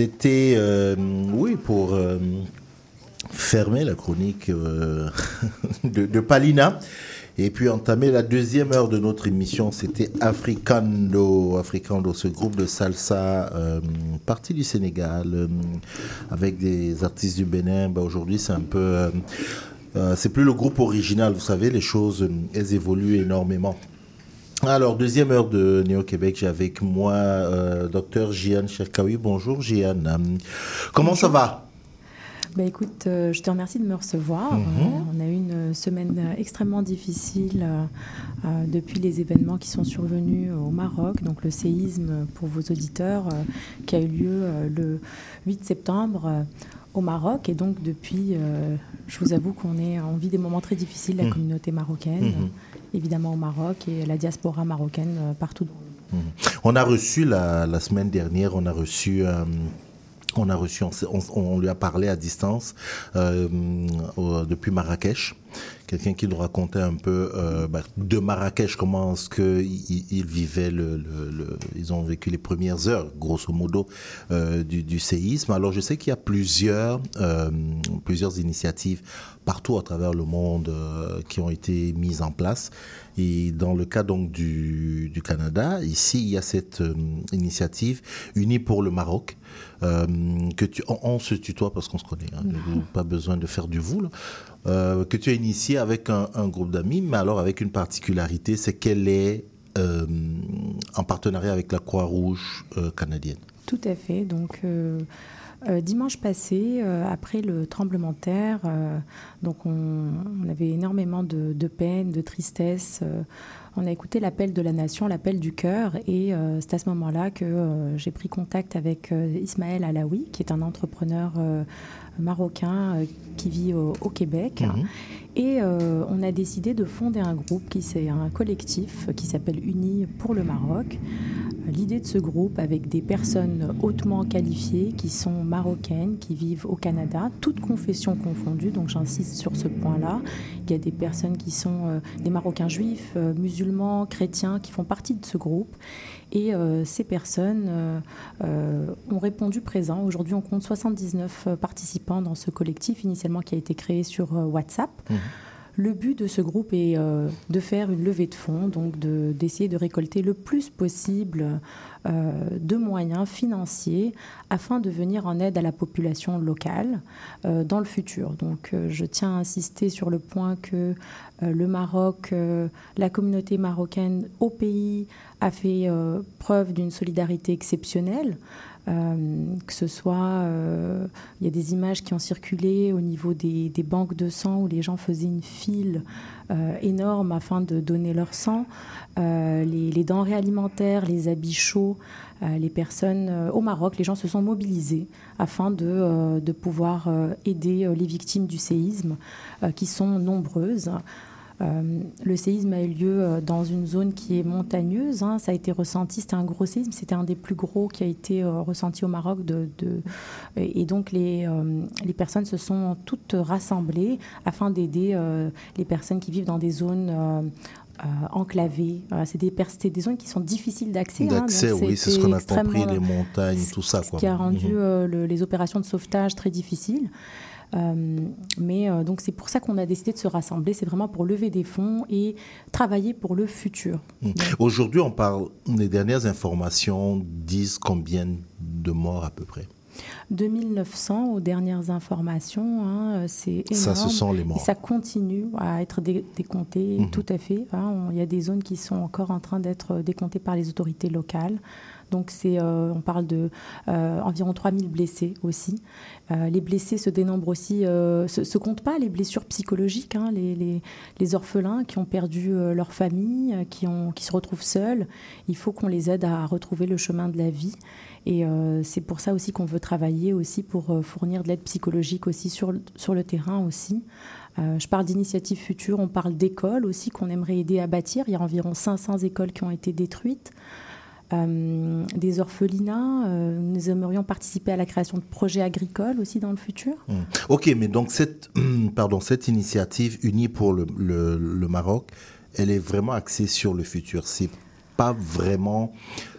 C'était, euh, oui, pour euh, fermer la chronique euh, de, de Palina. Et puis entamer la deuxième heure de notre émission, c'était Africando, Africando, ce groupe de salsa parti du Sénégal, avec des artistes du Bénin. Bah, Aujourd'hui, c'est un peu, c'est plus le groupe original. Vous savez, les choses, elles évoluent énormément. Alors, deuxième heure de Néo-Québec, j'ai avec moi euh, docteur Jian Cherkaoui. Bonjour Jian. Comment ça va? Bah écoute, euh, je te remercie de me recevoir. Mhm. Euh, on a eu une semaine euh, extrêmement difficile euh, depuis les événements qui sont survenus au Maroc, donc le séisme pour vos auditeurs qui a eu lieu le 8 septembre au Maroc. Et donc depuis, je vous avoue qu'on est on vit des moments très difficiles, la Mhm. communauté marocaine, Mhm. Évidemment au Maroc et la diaspora marocaine euh, partout. Mhm. On a reçu la, semaine dernière, on a reçu. euh, on a reçu, on, lui a parlé à distance euh, depuis Marrakech. Quelqu'un qui nous racontait un peu euh, bah, de Marrakech comment est-ce qu'ils ils vivaient, le, le- le- ils ont vécu les premières heures, grosso modo, euh, du, du séisme. Alors je sais qu'il y a plusieurs, euh, plusieurs initiatives partout à travers le monde euh, qui ont été mises en place. Et dans le cas donc du, du Canada, ici il y a cette euh, initiative unie pour le Maroc. euh, que tu, on, on se tutoie parce qu'on se connaît, hein, pas besoin de faire du vous. Euh, que tu as initié avec un, un groupe d'amis, mais alors avec une particularité, c'est qu'elle est en partenariat avec la Croix-Rouge canadienne. Tout à fait. Donc, euh, dimanche passé, euh, après le tremblement de terre, euh, donc on, avait énormément de peine, de tristesse. On a écouté l'appel de la nation, l'appel du cœur, et euh, c'est à ce moment-là que euh, j'ai pris contact avec euh, Ismaël Alaoui, qui est un entrepreneur marocain qui vit au, au Québec. Et euh, on a décidé de fonder un groupe, qui c'est un collectif qui s'appelle Unis pour le Maroc. L'idée de ce groupe, avec des personnes hautement qualifiées qui sont marocaines, qui vivent au Canada, toutes confessions confondues, donc j'insiste sur ce point-là. Il y a des personnes qui sont des Marocains juifs, euh, musulmans, chrétiens, qui font partie de ce groupe. Et euh, ces personnes euh, euh, ont répondu présent. Aujourd'hui, on compte 79 participants dans ce collectif, initialement qui a été créé sur WhatsApp. Le but de ce groupe est euh, de faire une levée de fonds, donc de- d'essayer de, récolter le plus possible de moyens financiers afin de venir en aide à la population locale euh, dans le futur. Donc euh, je tiens à insister sur le point que euh, le Maroc, euh, la communauté marocaine au pays a fait euh, preuve d'une solidarité exceptionnelle. Euh, que ce soit, euh, il y a des images qui ont circulé au niveau des, banques de sang où les gens faisaient une file euh, énorme afin de donner leur sang. Les, denrées alimentaires, les habits chauds, les personnes au Maroc, les gens se sont mobilisés afin de, pouvoir aider les victimes du séisme, qui sont nombreuses. Euh, le séisme a eu lieu euh, dans une zone qui est montagneuse. hein. Ça a été ressenti, c'était un gros séisme, c'était un des plus gros qui a été euh, ressenti au Maroc. De, de- et donc les, les personnes se sont toutes rassemblées afin d'aider les personnes qui vivent dans des zones euh, euh, enclavées. Voilà, c'est des, zones qui sont difficiles d'accès. hein, D'accès, oui, c'est ce qu'on a compris, les montagnes, tout ça. ce Quoi. qui a rendu Mhm. euh, le- les opérations de sauvetage très difficiles. Euh, mais euh, donc c'est pour ça qu'on a décidé de se rassembler. C'est vraiment pour lever des fonds et travailler pour le futur. Mm. Aujourd'hui, on parle, les dernières informations disent combien de morts à peu près? 2900 aux dernières informations, hein, euh, c'est énorme. Ça, ce sont les morts. Et ça continue à être dé- décompté, Mhm. tout à fait. hein. Il y a des zones qui sont encore en train d'être décomptées par les autorités locales. Donc c'est, euh, on parle de euh, environ 3000 blessés aussi. Euh, les blessés se dénombrent aussi, euh, se, se comptent pas les blessures psychologiques, hein, les, orphelins qui ont perdu leur famille, qui, se retrouvent seuls. Il faut qu'on les aide à retrouver le chemin de la vie. Et c'est pour ça aussi qu'on veut travailler aussi pour fournir de l'aide psychologique aussi sur, sur le terrain aussi. Je parle d'initiatives futures, on parle d'écoles aussi qu'on aimerait aider à bâtir. Il y a environ 500 écoles qui ont été détruites. Euh, des orphelinats, euh, nous aimerions participer à la création de projets agricoles aussi dans le futur. Mm. Ok, mais donc cette, pardon, cette initiative unie pour le, le- le Maroc, elle est vraiment axée sur le futur. C'est pas vraiment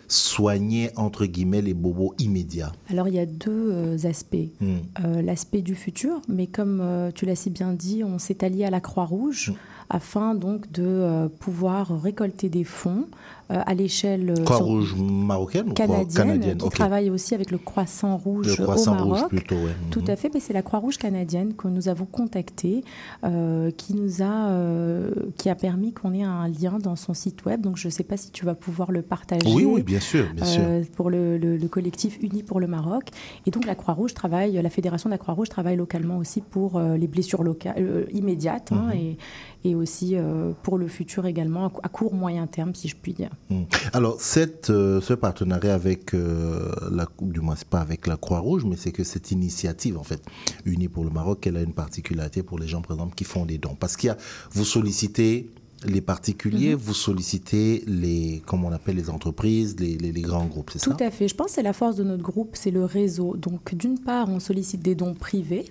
soigner, entre guillemets, les bobos immédiats. Alors il y a deux euh, aspects. Mm. Euh, L'aspect du futur, mais comme euh, tu l'as si bien dit, on s'est allié à la Croix-Rouge afin donc de pouvoir récolter des fonds à l'échelle euh, Croix-Rouge marocaine canadienne, canadienne? qui travaille aussi avec le Croissant Rouge Le au Croissant Rouge Maroc. plutôt, ouais. Tout Mhm. à fait, mais c'est la Croix-Rouge canadienne que nous avons contactée, euh, qui nous a, euh, qui a permis qu'on ait un lien dans son site web. Donc je ne sais pas si tu vas pouvoir le partager. Oui, oui, bien sûr, bien sûr. euh, Pour le, le- le collectif Unis pour le Maroc. Et donc la Croix-Rouge travaille, la Fédération de la Croix-Rouge travaille localement aussi pour euh, les blessures locales, euh, immédiates hein, Mhm. et, et aussi euh, pour le futur également, à court moyen terme, si je puis dire. Mm. Alors, cette, euh, ce partenariat avec euh, la, du moins c'est pas avec la Croix-Rouge, mais c'est que cette initiative, en fait, unie pour le Maroc, elle a une particularité pour les gens, par exemple, qui font des dons. Parce qu'il y a, vous sollicitez les particuliers, Mhm. vous sollicitez les, comme on appelle les entreprises, les, les- les grands groupes, c'est ça? Tout à fait. Je pense que c'est la force de notre groupe, c'est le réseau. Donc, d'une part, on sollicite des dons privés.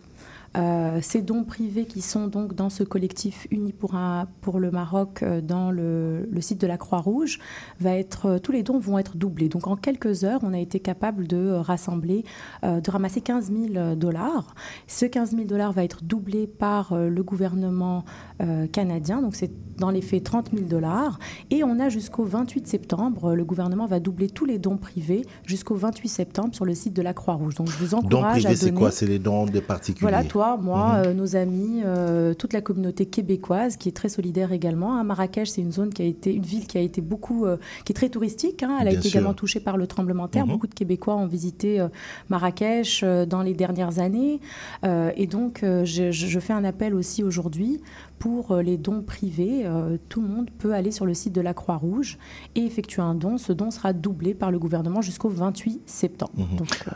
Euh, ces dons privés qui sont donc dans ce collectif uni pour, un, pour le Maroc euh, dans le, le site de la Croix-Rouge, va être, euh, tous les dons vont être doublés. Donc en quelques heures, on a été capable de rassembler, euh, de ramasser 15 000 dollars. Ce 15 000 dollars va être doublé par le gouvernement euh, canadien, donc c'est dans les faits 30 000 dollars. Et on a jusqu'au 28 septembre, le gouvernement va doubler tous les dons privés jusqu'au 28 septembre sur le site de la Croix-Rouge. Donc je vous encourage privé, à c'est donner. quoi? C'est les dons des particuliers Voilà, moi, Mhm. euh, nos amis, euh, toute la communauté québécoise qui est très solidaire également. À Marrakech, c'est une zone qui a été, une ville qui a été beaucoup, euh, qui est très touristique. hein. Elle a été sûr. également touchée par le tremblement de terre. Mhm. Beaucoup de Québécois ont visité Marrakech dans les dernières années. Et donc, je, fais un appel aussi aujourd'hui pour les dons privés. Euh, tout le monde peut aller sur le site de la Croix-Rouge et effectuer un don. Ce don sera doublé par le gouvernement jusqu'au 28 septembre. Mhm. Donc, euh,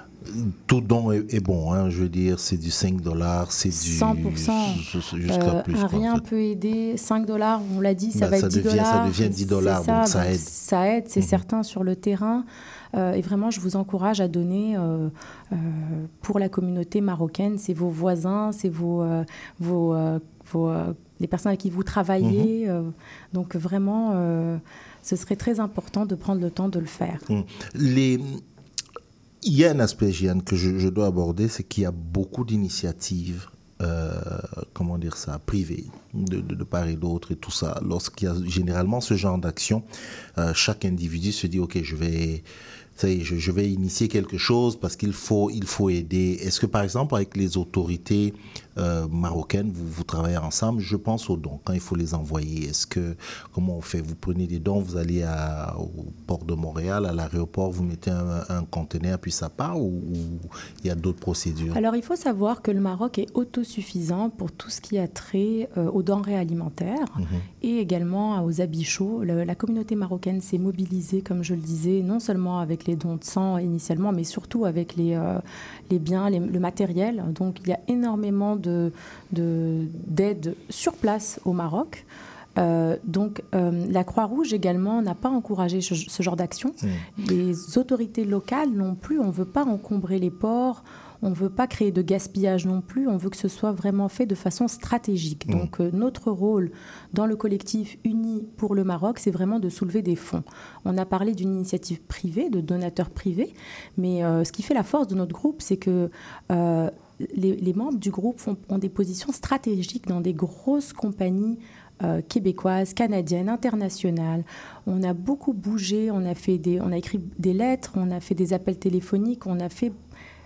Tout don est, est bon, hein, je veux dire, c'est du 5 dollars, c'est du... 100%. Jusqu'à Euh, plus. un rien peut aider. 5 dollars, on l'a dit, ça Bah, va ça être 10 devient- ça dollars. devient 10 C'est dollars, donc ça aide. Ça aide, c'est Mhm. certain, sur le terrain. Euh, et vraiment, je vous encourage à donner euh, euh, pour la communauté marocaine. C'est vos voisins, c'est vos, vos, vos, les personnes avec qui vous travaillez. Mhm. donc vraiment, euh, ce serait très important de prendre le temps de le faire. Mm. Les... Il y a un aspect, Jeanne, que je, dois aborder, c'est qu'il y a beaucoup d'initiatives, euh, comment dire ça, privées, de, part et d'autre et tout ça. Lorsqu'il y a généralement ce genre d'action, euh, chaque individu se dit, OK, je vais... je vais initier quelque chose parce qu'il faut, il faut aider. Est-ce que, par exemple, avec les autorités euh, marocaines, vous, vous travaillez ensemble Je pense aux dons, quand il faut les envoyer. Est-ce que, comment on fait? Vous prenez des dons, vous allez à- au port de Montréal, à l'aéroport, vous mettez un, un conteneur, puis ça part ou il y a d'autres procédures? Alors, il faut savoir que le Maroc est autosuffisant pour tout ce qui a trait euh, aux denrées alimentaires Mhm. et également aux habits chauds. Le- la communauté marocaine s'est mobilisée, comme je le disais, non seulement avec les dons de sang initialement, mais surtout avec les, euh, les biens, les- le matériel. Donc, il y a énormément de- de- d'aide sur place au Maroc. Euh, donc, euh, la Croix-Rouge également n'a pas encouragé ce, ce genre d'action. Les autorités locales non plus. On ne veut pas encombrer les ports. On ne veut pas créer de gaspillage non plus. On veut que ce soit vraiment fait de façon stratégique. Mm. Donc, euh, notre rôle dans le collectif Uni pour le Maroc, c'est vraiment de soulever des fonds. On a parlé d'une initiative privée, de donateurs privés, mais ce qui fait la force de notre groupe, c'est que les, membres du groupe font- ont des positions stratégiques dans des grosses compagnies euh, québécoises, canadiennes, internationales. On a beaucoup bougé, on a, fait des, on a écrit des lettres, on a fait des appels téléphoniques, on a fait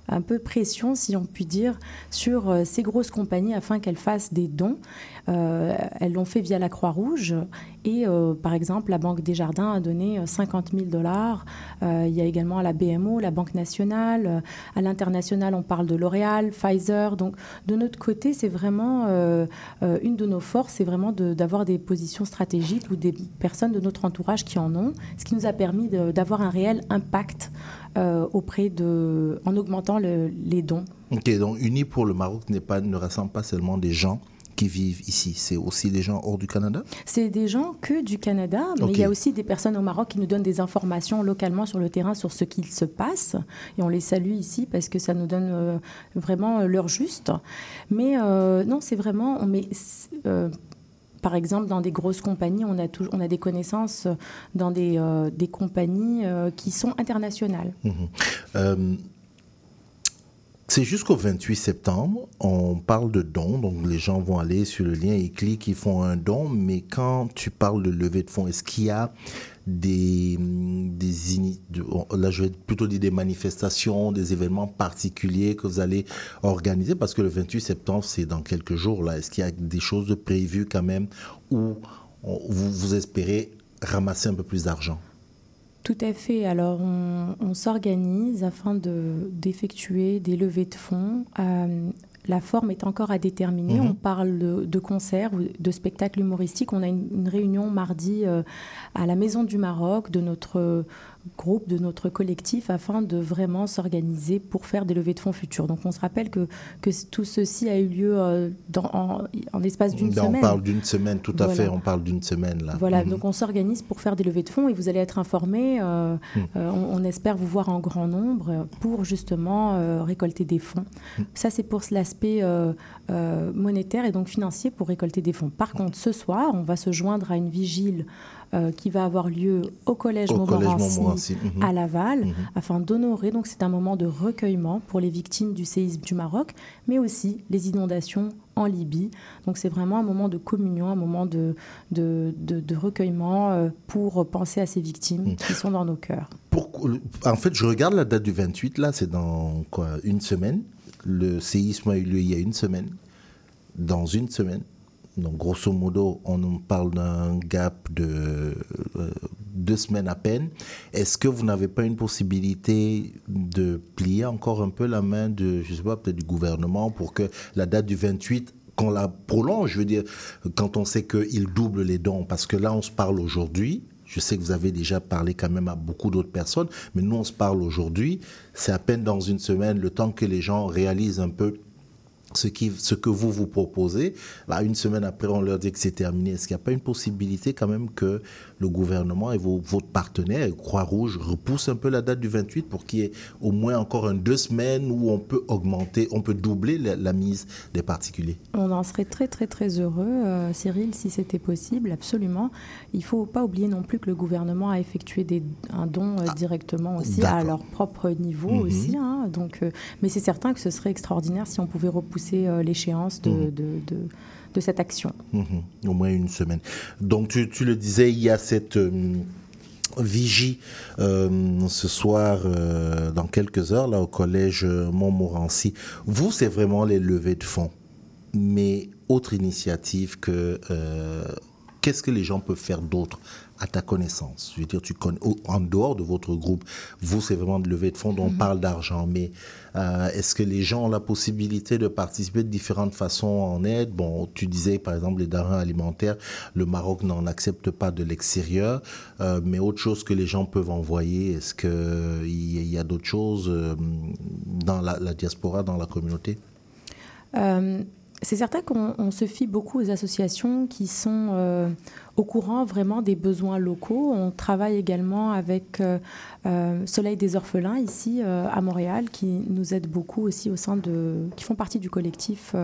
un peu pression, si on peut dire, sur euh, ces grosses compagnies afin qu'elles fassent des dons. Euh, elles l'ont fait via la Croix-Rouge et, euh, par exemple, la Banque Desjardins a donné euh, 50 000 dollars. Il y a également la BMO, la Banque nationale. À l'international, on parle de L'Oréal, Pfizer. Donc, de notre côté, c'est vraiment une de nos forces, c'est vraiment d'avoir des positions stratégiques ou des personnes de notre entourage qui en ont, ce qui nous a permis d'avoir un réel impact euh, auprès de, en augmentant le- les dons. Ok, donc Uni pour le Maroc pas, ne rassemble pas seulement des gens qui vivent ici, c'est aussi des gens hors du Canada? C'est des gens que du Canada, mais il y a aussi des personnes au Maroc qui nous donnent des informations localement sur le terrain sur ce qu'il se passe. Et on les salue ici parce que ça nous donne euh, vraiment euh, l'heure juste. Mais euh, non, c'est vraiment. On met, euh, par exemple, dans des grosses compagnies, on a, tou- on a des connaissances dans des, euh, des compagnies euh, qui sont internationales. Euh, c'est jusqu'au 28 septembre, on parle de dons, donc les gens vont aller sur le lien, ils cliquent, ils font un don, mais quand tu parles de levée de fonds, est-ce qu'il y a des, des ini- de- là je vais plutôt dire des manifestations, des événements particuliers que vous allez organiser, parce que le 28 septembre, c'est dans quelques jours, là, est-ce qu'il y a des choses prévues quand même, où vous, vous espérez ramasser un peu plus d'argent? Tout à fait. Alors, on, s'organise afin de- d'effectuer des levées de fonds. Euh, la forme est encore à déterminer. Mhm. On parle de, de concerts ou de spectacles humoristiques. On a une, une réunion mardi euh, à la Maison du Maroc de notre groupe, de notre collectif, afin de vraiment s'organiser pour faire des levées de fonds futures. Donc on se rappelle que, que tout ceci a eu lieu euh, dans, en, en l'espace d'une semaine. on parle d'une semaine, tout à fait, on parle d'une semaine là. Voilà, Mhm. donc on s'organise pour faire des levées de fonds et vous allez être informés. euh, Mm. euh, on, on espère vous voir en grand nombre pour justement euh, récolter des fonds. Mm. Ça, c'est pour l'aspect monétaire et donc financier pour récolter des fonds. Par contre, ce soir, on va se joindre à une vigile euh, qui va avoir lieu au Collège Au Montmorency Montmorency, mhm. à Laval Mhm. afin d'honorer. Donc, c'est un moment de recueillement pour les victimes du séisme du Maroc, mais aussi les inondations en Libye. Donc, c'est vraiment un moment de communion, un moment de, de, de- de recueillement euh, pour penser à ces victimes qui sont dans nos cœurs. En fait, je regarde la date du 28, là, c'est dans quoi, une semaine? Le séisme a eu lieu il y a une semaine. Dans une semaine. Donc, grosso modo, on en parle d'un gap de euh, deux semaines à peine. Est-ce que vous n'avez pas une possibilité de plier encore un peu la main de, je sais pas, peut-être du gouvernement pour que la date du 28 qu'on la prolonge, je veux dire, quand on sait qu'il double les dons, parce que là, on se parle aujourd'hui, je sais que vous avez déjà parlé quand même à beaucoup d'autres personnes, mais nous, on se parle aujourd'hui, c'est à peine dans une semaine, le temps que les gens réalisent un peu ce, qui, ce que vous vous proposez. Bah, une semaine après, on leur dit que c'est terminé. Est-ce qu'il n'y a pas une possibilité quand même que le gouvernement et vos, votre partenaire, Croix-Rouge, repoussent un peu la date du 28 pour qu'il y ait au moins encore un deux semaines où on peut augmenter, on peut doubler la, la mise des particuliers? On en serait très très très heureux, euh, Cyril, si c'était possible, absolument. Il faut pas oublier non plus que le gouvernement a effectué des, un don euh, directement aussi à leur propre niveau Mhm. aussi. hein. donc, euh, mais c'est certain que ce serait extraordinaire si on pouvait repousser euh, l'échéance de, Mhm. de, de- de cette action. Mhm. Au moins une semaine. Donc, tu, tu le disais, il y a cette euh, vigie euh, ce soir, euh, dans quelques heures, là, au collège Montmorency. Vous, c'est vraiment les levées de fonds. Mais autre initiative que. Qu'est-ce que les gens peuvent faire d'autre à ta connaissance? Je veux dire, tu connais, en dehors de votre groupe, vous, c'est vraiment de lever de fonds on Mhm. parle d'argent, mais euh, est-ce que les gens ont la possibilité de participer de différentes façons en aide? Bon, tu disais par exemple les denrées alimentaires, le Maroc n'en accepte pas de l'extérieur, euh, mais autre chose que les gens peuvent envoyer, est-ce qu'il y, y a d'autres choses euh, dans la, la diaspora, dans la communauté? Euh, c'est certain qu'on on se fie beaucoup aux associations qui sont euh, au courant vraiment des besoins locaux. On travaille également avec euh, euh, Soleil des Orphelins ici euh, à Montréal, qui nous aide beaucoup aussi au sein de, qui font partie du collectif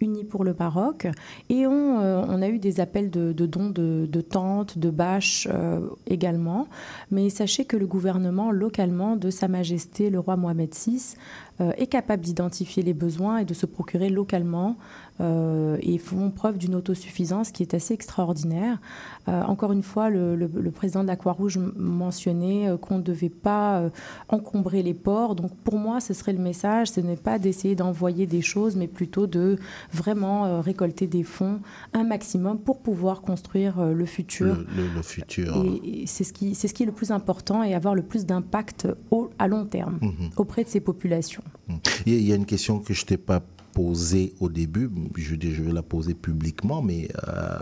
Unis pour le Maroc. Et on, a eu des appels de, dons de, de tentes, de bâches également. Mais sachez que le gouvernement localement de Sa Majesté le roi Mohamed VI est capable d'identifier les besoins et de se procurer localement euh, et font preuve d'une autosuffisance qui est assez extraordinaire. Euh, encore une fois, le, le- le président de la Croix-Rouge mentionnait euh, qu'on ne devait pas euh, encombrer les ports. Donc pour moi, ce serait le message, ce n'est pas d'essayer d'envoyer des choses, mais plutôt de vraiment récolter des fonds un maximum pour pouvoir construire le futur. le, futur Et, et c'est ce, qui, c'est ce qui est le plus important et avoir le plus d'impact à long terme Mhm. auprès de ces populations. Il y a- il y a une question que je t'ai pas posée au début, je, vais la poser publiquement, mais euh,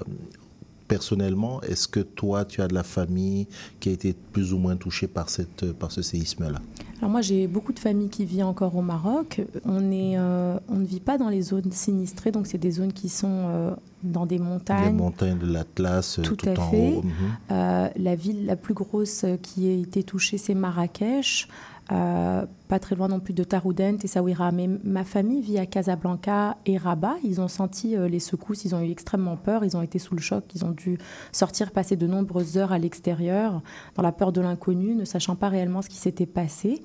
personnellement, est-ce que toi, tu as de la famille qui a été plus ou moins touchée par, cette, par ce séisme-là? Alors moi, j'ai beaucoup de familles qui vivent encore au Maroc. On, est, euh, on ne vit pas dans les zones sinistrées, donc c'est des zones qui sont euh, dans des Les montagnes. montagnes de l'Atlas, Tout, tout, à en fait. haut. mhm. Euh, la ville la plus grosse qui a été touchée, c'est Marrakech. Euh, pas très loin non plus de Taroudant et Saouira. Mais ma famille vit à Casablanca et Rabat. Ils ont senti euh, les secousses, ils ont eu extrêmement peur, ils ont été sous le choc, ils ont dû sortir, passer de nombreuses heures à l'extérieur, dans la peur de l'inconnu, ne sachant pas réellement ce qui s'était passé.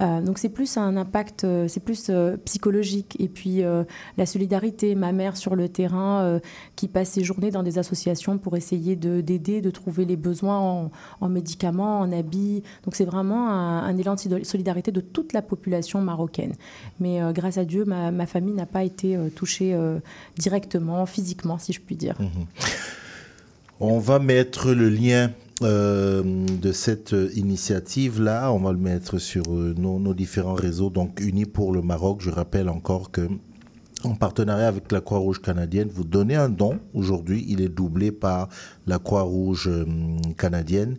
Euh, donc c'est plus un impact, euh, c'est plus euh, psychologique. Et puis la solidarité, ma mère sur le terrain qui passe ses journées dans des associations pour essayer de- d'aider, de, trouver les besoins en, en médicaments, en habits. Donc c'est vraiment un, élan de solidarité de toute la population marocaine. Mais grâce à Dieu, ma, ma famille n'a pas été touchée directement, physiquement, si je puis dire. Mhm. On va mettre le lien euh, de cette initiative-là, on va le mettre sur euh, nos, nos différents réseaux, donc Unis pour le Maroc. Je rappelle encore que en partenariat avec la Croix-Rouge canadienne, vous donnez un don aujourd'hui, il est doublé par la Croix-Rouge euh, canadienne.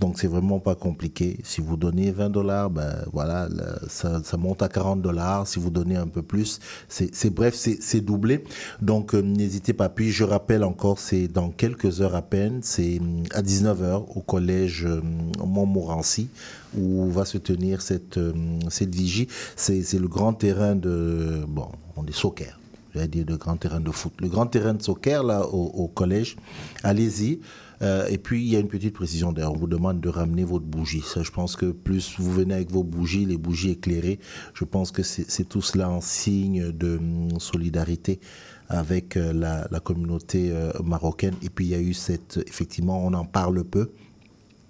Donc c'est vraiment pas compliqué. Si vous donnez 20 dollars, ben voilà, là, ça, ça monte à 40 dollars. Si vous donnez un peu plus, c'est bref, c'est doublé. Donc euh, n'hésitez pas. Puis je rappelle encore, c'est dans quelques heures à peine, c'est hum, à 19h au collège Montmorency où va se tenir cette, euh, cette vigie. C'est le grand terrain de, bon, on est soccer j'allais dire de grand terrain de foot. Le grand terrain de soccer, là, au, collège, allez-y. Euh, et puis, il y a une petite précision d'ailleurs. On vous demande de ramener votre bougie. Ça, je pense que plus vous venez avec vos bougies, les bougies éclairées, je pense que c'est tout cela en signe de hum, solidarité avec euh, la, communauté marocaine. Et puis, il y a eu cette, effectivement, on en parle peu,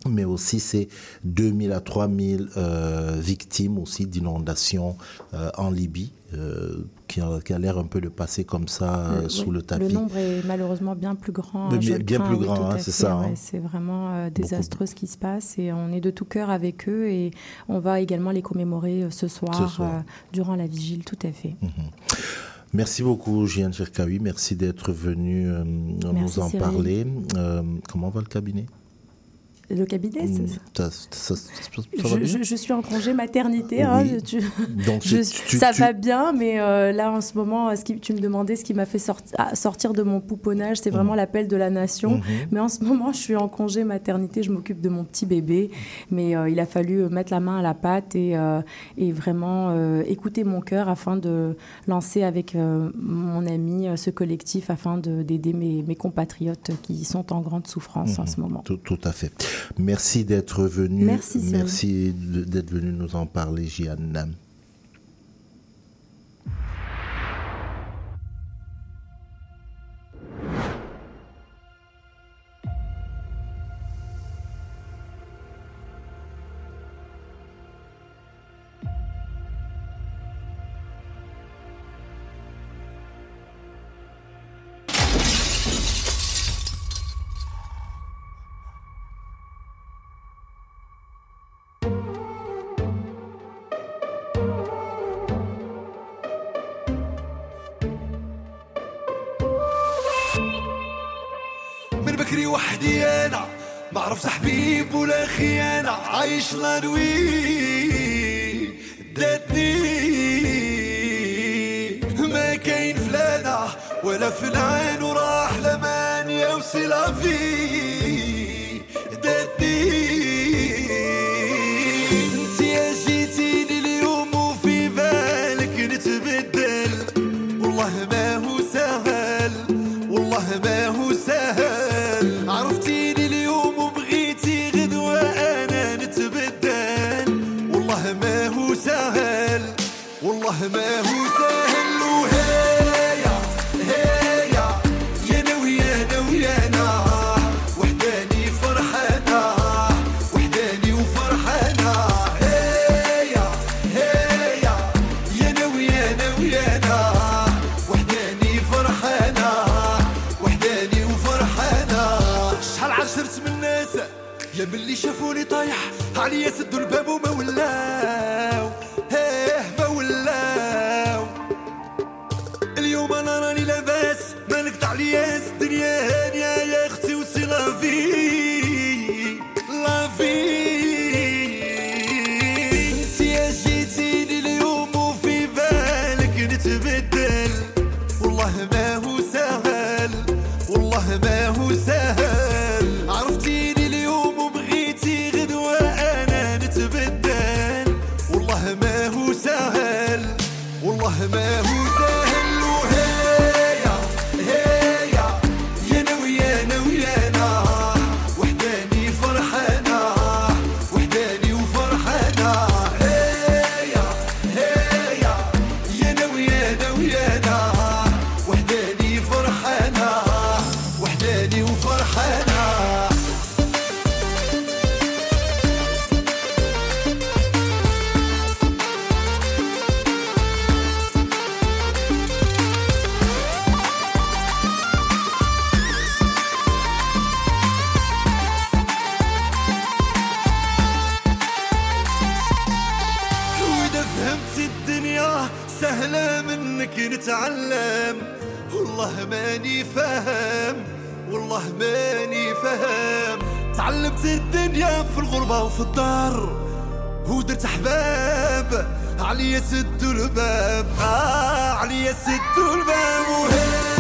mais aussi c'est 2000 à 3000 euh, victimes aussi d'inondations euh, en Libye, euh, qui a, l'air un peu de passer comme ça euh, Le- sous oui, le tapis. Le nombre est malheureusement bien plus grand. Bien- bien plus grand, hein, c'est ça, hein. C'est vraiment désastreux ce qui se passe et on est de tout cœur avec eux et on va également les commémorer ce soir, Ce soir. durant la vigile, tout à fait. Merci beaucoup, Gian Cherkaoui. Merci d'être venu euh, nous en Cyril. parler. Euh, comment va le cabinet? Le cabinet, Mm, c'est- ça, ça- je, bien je- je suis en congé maternité, hein, Oui. tu- Donc, je- tu- tu- ça tu- va bien, mais euh, là en ce moment, ce qui, tu me demandais ce qui m'a fait sorti- ah, sortir de mon pouponnage, c'est vraiment l'appel de la nation. Mhm. Mais en ce moment, je suis en congé maternité, je m'occupe de mon petit bébé, mais euh, il a fallu euh, mettre la main à la pâte et, euh, et vraiment écouter mon cœur afin de lancer avec mon ami ce collectif afin de- d'aider mes, mes compatriotes qui sont en grande souffrance en Mhm. ce moment. Tout, tout à fait. Merci d'être venu. Merci. Merci d'être venu nous en parler, Gian. حبيب ولا خيانة عايش لانوي داتني ما كاين فلانة ولا فلان وراح لمان يا وسلافي داتني شافوني طايح. عليا سدوا الباب نتعلم والله ماني فاهم والله ماني فاهم. تعلمت الدنيا في الغربة وفي الدار ودرت أحباب. عليا سدوا الباب آه عليا سدوا الباب. وهي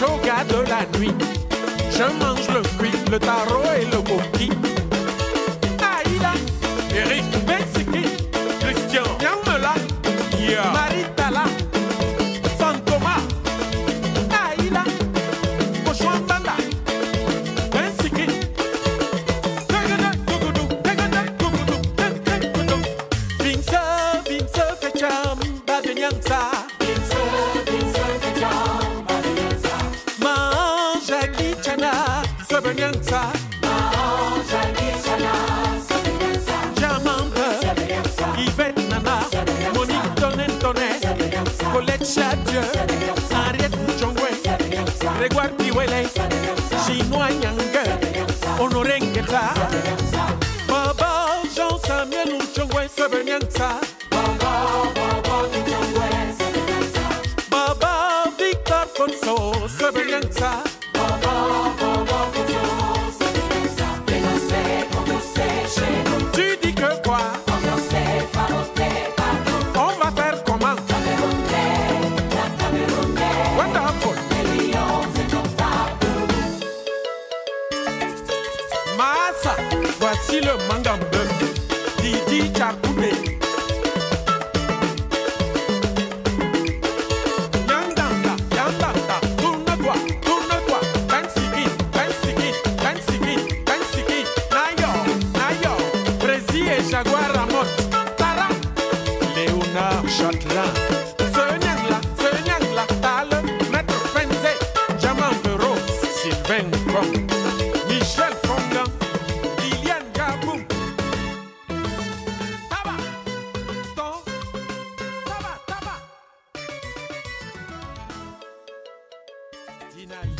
choca de la nuit. Je mange le cuit, le tarot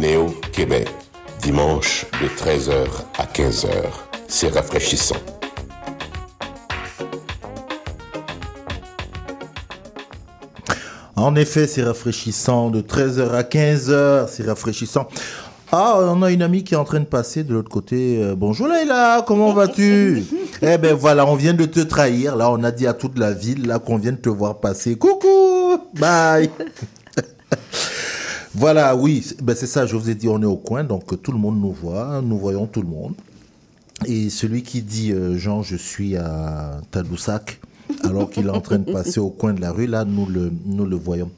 Néo Québec, dimanche de 13h à 15h. C'est rafraîchissant. En effet, c'est rafraîchissant. De 13h à 15h, c'est rafraîchissant. Ah, on a une amie qui est en train de passer de l'autre côté. Euh, bonjour Leïla, comment vas-tu? Eh ben voilà, on vient de te trahir. Là, on a dit à toute la ville là qu'on vient de te voir passer. Coucou, bye. voilà, oui, c'est- ben c'est ça. Je vous ai dit, on est au coin, donc euh, tout le monde nous voit. Nous voyons tout le monde. Et celui qui dit euh, Jean, je suis à Tadoussac, alors qu'il est en train de passer au coin de la rue, là, nous le, nous le voyons.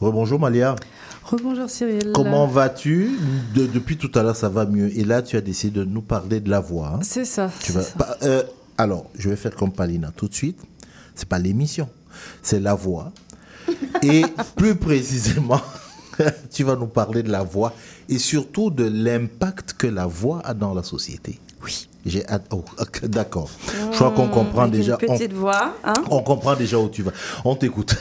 Rebonjour Malia. Rebonjour Cyril. Comment vas-tu? De- Depuis tout à l'heure, ça va mieux. Et là, tu as décidé de nous parler de la voix. hein. C'est ça. Tu c'est vas, ça. pas- euh, alors, je vais faire comme Palina tout de suite. C'est pas l'émission, c'est la voix. Et plus précisément, tu vas nous parler de la voix et surtout de l'impact que la voix a dans la société. Oui. J'ai hâte- oh, d'accord. Je crois qu'on comprend Avec déjà. Une on- petite voix, hein? on comprend déjà où tu vas. On t'écoute.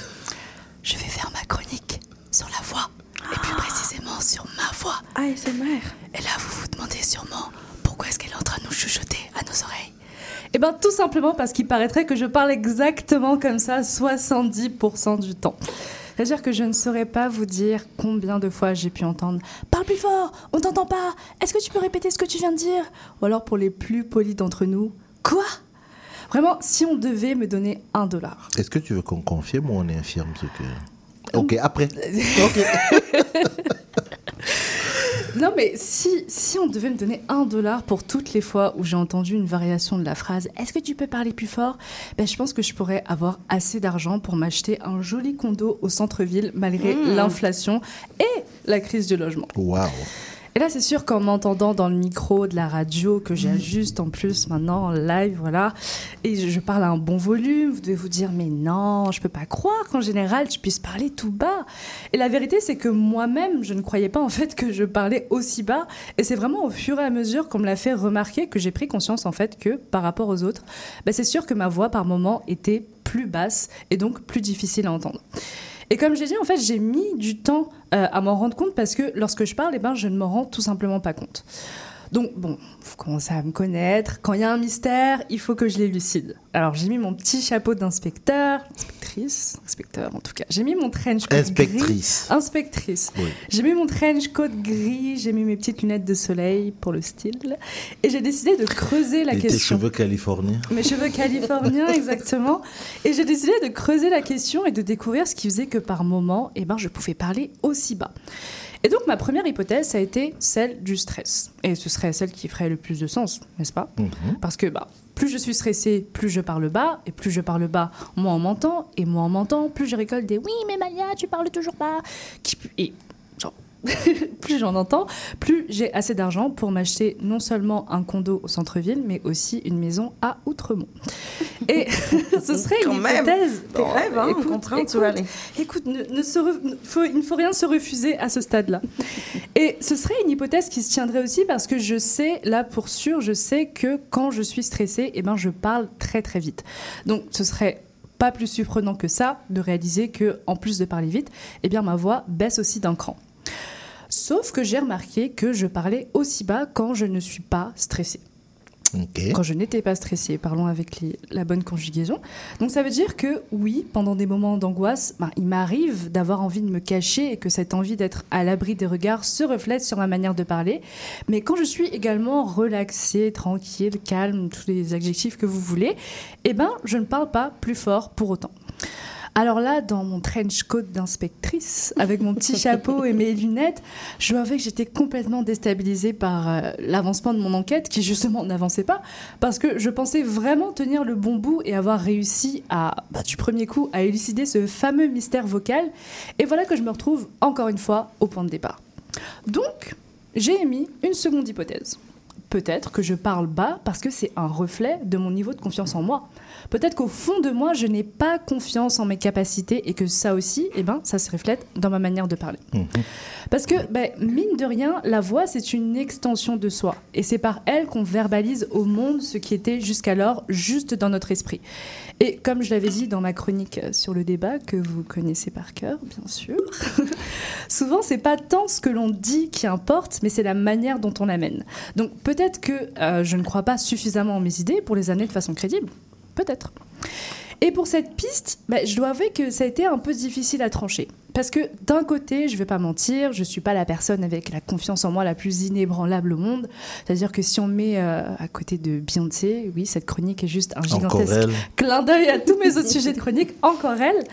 Je vais faire ma chronique sur la voix, et plus précisément sur ma voix. ASMR. Et là, vous vous demandez sûrement pourquoi est-ce qu'elle est en train de nous chuchoter à nos oreilles. Eh bien, tout simplement parce qu'il paraîtrait que je parle exactement comme ça 70% du temps. C'est-à-dire que je ne saurais pas vous dire combien de fois j'ai pu entendre Parle plus fort, on t'entend pas, est-ce que tu peux répéter ce que tu viens de dire? Ou alors pour les plus polis d'entre nous, Quoi? Vraiment, si on devait me donner un dollar. Est-ce que tu veux qu'on confirme ou on infirme ce que. Ok, après. Ok. Non, mais si, si on devait me donner un dollar pour toutes les fois où j'ai entendu une variation de la phrase Est-ce que tu peux parler plus fort? Ben, Je pense que je pourrais avoir assez d'argent pour m'acheter un joli condo au centre-ville malgré Mmh. l'inflation et la crise du logement. Waouh. Et là, c'est sûr qu'en m'entendant dans le micro de la radio, que j'ajuste en plus maintenant en live, voilà, et je je parle à un bon volume, vous devez vous dire, mais non, je peux pas croire qu'en général, tu puisses parler tout bas. Et la vérité, c'est que moi-même, je ne croyais pas en fait que je parlais aussi bas. Et c'est vraiment au fur et à mesure qu'on me l'a fait remarquer que j'ai pris conscience en fait que par rapport aux autres, bah, c'est sûr que ma voix par moment était plus basse et donc plus difficile à entendre. Et comme j'ai dit, en fait, j'ai mis du temps euh, à m'en rendre compte parce que lorsque je parle, eh ben, je ne m'en rends tout simplement pas compte. Donc, bon, vous commencez à me connaître. Quand il y a un mystère, il faut que je l'élucide. Alors, j'ai mis mon petit chapeau d'inspecteur, inspectrice, inspecteur en tout cas. J'ai mis mon trench coat Inspectrice. gris. Inspectrice. Oui. J'ai mis mon trench coat gris, j'ai mis mes petites lunettes de soleil pour le style. Et j'ai décidé de creuser la Et tes question. cheveux californiens. Mes cheveux californiens, exactement. Et j'ai décidé de creuser la question et de découvrir ce qui faisait que par moment, eh ben, je pouvais parler aussi bas. Et donc, ma première hypothèse, ça a été celle du stress. Et ce serait celle qui ferait le plus de sens, n'est-ce pas Mhm. Parce que, bah, Plus je suis stressée, plus je parle bas, et plus je parle bas, moins on m'entend, et moins on m'entend, plus je récolte des oui, mais Malia, tu parles toujours bas. Et plus j'en entends, plus j'ai assez d'argent pour m'acheter non seulement un condo au centre-ville, mais aussi une maison à Outremont. Et ce serait une même. hypothèse. Tes rêves, hein, aller. Écoute, ne, ne se re- ne- faut- il ne faut rien se refuser à ce stade-là. Et ce serait une hypothèse qui se tiendrait aussi parce que je sais, là pour sûr, je sais que quand je suis stressée, eh ben, je parle très très vite. Donc ce serait pas plus surprenant que ça de réaliser que en plus de parler vite, eh bien ma voix baisse aussi d'un cran. Sauf que j'ai remarqué que je parlais aussi bas quand je ne suis pas stressée. Quand je n'étais pas stressée, parlons avec les- la bonne conjugaison. Donc ça veut dire que oui, pendant des moments d'angoisse, ben, il m'arrive d'avoir envie de me cacher et que cette envie d'être à l'abri des regards se reflète sur ma manière de parler. Mais quand je suis également relaxée, tranquille, calme, tous les adjectifs que vous voulez, eh ben, je ne parle pas plus fort pour autant. Alors là, dans mon trench coat d'inspectrice, avec mon petit chapeau et mes lunettes, je avouer que j'étais complètement déstabilisée par euh, l'avancement de mon enquête, qui justement n'avançait pas, parce que je pensais vraiment tenir le bon bout et avoir réussi à, bah, du premier coup, à élucider ce fameux mystère vocal. Et voilà que je me retrouve encore une fois au point de départ. Donc, j'ai émis une seconde hypothèse. Peut-être que je parle bas parce que c'est un reflet de mon niveau de confiance en moi. Peut-être qu'au fond de moi, je n'ai pas confiance en mes capacités et que ça aussi, eh ben, ça se reflète dans ma manière de parler. Parce que, ben, mine de rien, la voix, c'est une extension de soi. Et c'est par elle qu'on verbalise au monde ce qui était jusqu'alors juste dans notre esprit. Et comme je l'avais dit dans ma chronique sur le débat, que vous connaissez par cœur, bien sûr, souvent, c'est pas tant ce que l'on dit qui importe, mais c'est la manière dont on l'amène. Donc peut-être que euh, je ne crois pas suffisamment en mes idées pour les amener de façon crédible. Peut-être. Et pour cette piste, bah, je dois avouer que ça a été un peu difficile à trancher. Parce que d'un côté, je vais pas mentir, je suis pas la personne avec la confiance en moi la plus inébranlable au monde. C'est-à-dire que si on me met euh, à côté de Beyoncé, oui, cette chronique est juste un gigantesque clin d'œil à tous mes autres sujets de chronique, encore elle.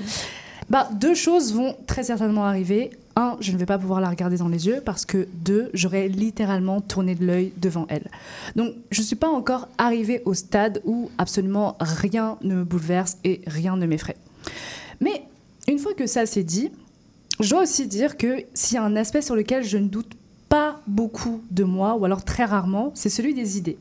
Bah, deux choses vont très certainement arriver. Un, je ne vais pas pouvoir la regarder dans les yeux parce que deux, j'aurais littéralement tourné de l'œil devant elle. Donc, je ne suis pas encore arrivée au stade où absolument rien ne me bouleverse et rien ne m'effraie. Mais une fois que ça c'est dit, je dois aussi dire que s'il y a un aspect sur lequel je ne doute pas beaucoup de moi, ou alors très rarement, c'est celui des idées.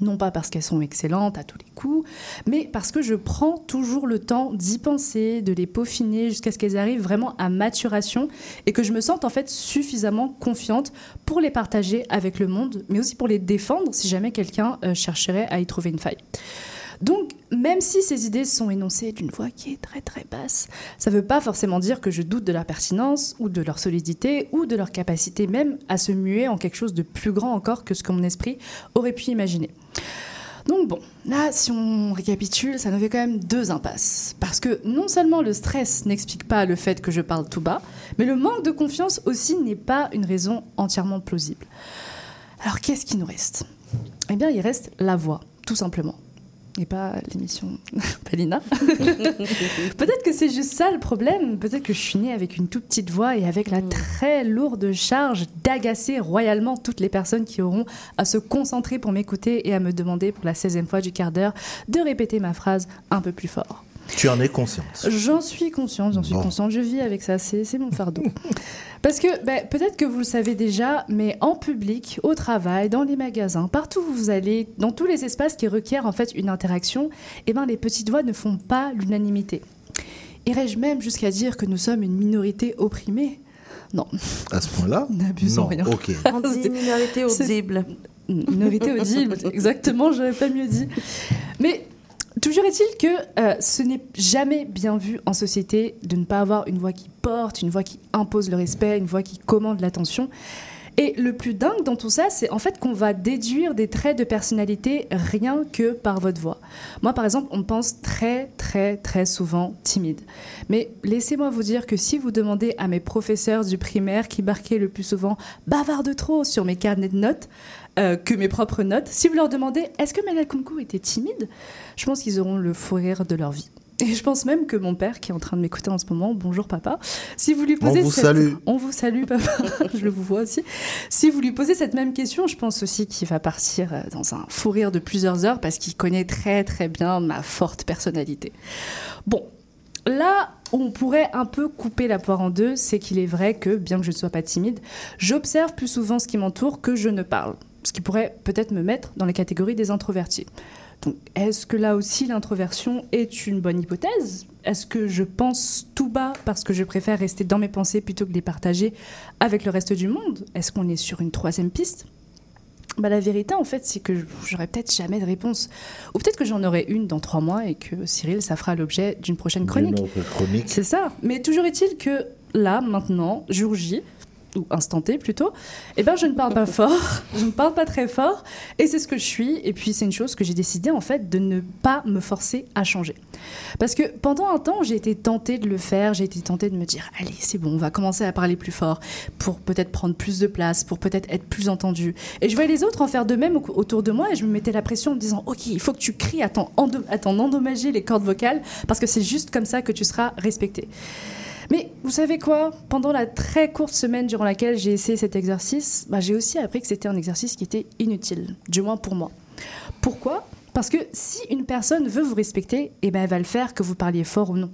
Non pas parce qu'elles sont excellentes à tous les coups, mais parce que je prends toujours le temps d'y penser, de les peaufiner jusqu'à ce qu'elles arrivent vraiment à maturation et que je me sente en fait suffisamment confiante pour les partager avec le monde, mais aussi pour les défendre si jamais quelqu'un euh, chercherait à y trouver une faille. Donc, même si ces idées sont énoncées d'une voix qui est très très basse, ça ne veut pas forcément dire que je doute de leur pertinence ou de leur solidité ou de leur capacité même à se muer en quelque chose de plus grand encore que ce que mon esprit aurait pu imaginer. Donc bon, là, si on récapitule, ça nous fait quand même deux impasses. Parce que non seulement le stress n'explique pas le fait que je parle tout bas, mais le manque de confiance aussi n'est pas une raison entièrement plausible. Alors qu'est-ce qui nous reste? Eh bien, il reste la voix, tout simplement. Et pas l'émission Palina. Peut-être que c'est juste ça le problème. Peut-être que je suis née avec une toute petite voix et avec la très lourde charge d'agacer royalement toutes les personnes qui auront à se concentrer pour m'écouter et à me demander pour la 16e fois du quart d'heure de répéter ma phrase un peu plus fort. Tu en es consciente. J'en suis consciente, j'en suis Bon. consciente, je vis avec ça, c'est mon fardeau. Parce que ben, peut-être que vous le savez déjà, mais en public, au travail, dans les magasins, partout où vous allez, dans tous les espaces qui requièrent en fait une interaction, eh ben, les petites voix ne font pas l'unanimité. Irais-je même jusqu'à dire que nous sommes une minorité opprimée? Non. À ce point-là? N'abusons Non, rien. ok. On dit minorité audible. Minorité audible, exactement, j'aurais pas mieux dit. Mais toujours est-il que euh, ce n'est jamais bien vu en société de ne pas avoir une voix qui porte, une voix qui impose le respect, une voix qui commande l'attention. Et le plus dingue dans tout ça, c'est en fait qu'on va déduire des traits de personnalité rien que par votre voix. Moi, par exemple, on pense très, très, très souvent timide. Mais laissez-moi vous dire que si vous demandez à mes professeurs du primaire qui marquaient le plus souvent bavard de trop sur mes carnets de notes euh, que mes propres notes, si vous leur demandez est-ce que Mela Kunku était timide, je pense qu'ils auront le fou rire de leur vie. Et je pense même que mon père, qui est en train de m'écouter en ce moment, bonjour papa, si vous lui On posez vous cette... salue. On vous salue papa, je le vous vois aussi. Si vous lui posez cette même question, je pense aussi qu'il va partir euh, dans un fou rire de plusieurs heures parce qu'il connaît très très bien ma forte personnalité. Bon, là où on pourrait un peu couper la poire en deux, c'est qu'il est vrai que, bien que je ne sois pas timide, j'observe plus souvent ce qui m'entoure que je ne parle. Ce qui pourrait peut-être me mettre dans les catégories des introvertis. Donc, est-ce que là aussi l'introversion est une bonne hypothèse? Est-ce que je pense tout bas parce que je préfère rester dans mes pensées plutôt que de les partager avec le reste du monde? Est-ce qu'on est sur une troisième piste? Bah, la vérité, en fait, c'est que j'aurai peut-être jamais de réponse. Ou peut-être que j'en aurai une dans trois mois et que Cyril, ça fera l'objet d'une prochaine chronique. C'est ça. Mais toujours est-il que là, maintenant, jour J, ou instant T plutôt, eh ben je ne parle pas fort, je ne parle pas très fort, et c'est ce que je suis. Et puis c'est une chose que j'ai décidé en fait de ne pas me forcer à changer. Parce que pendant un temps, j'ai été tentée de le faire, j'ai été tentée de me dire, allez, c'est bon, on va commencer à parler plus fort, pour peut-être prendre plus de place, pour peut-être être plus entendu. Et je voyais les autres en faire de même au- autour de moi, et je me mettais la pression en me disant, ok, il faut que tu cries à t'en endommager les cordes vocales, parce que c'est juste comme ça que tu seras respecté. Mais vous savez quoi? Pendant la très courte semaine durant laquelle j'ai essayé cet exercice, bah, j'ai aussi appris que c'était un exercice qui était inutile, du moins pour moi. Pourquoi? Parce que si une personne veut vous respecter, eh ben, elle va le faire que vous parliez fort ou non.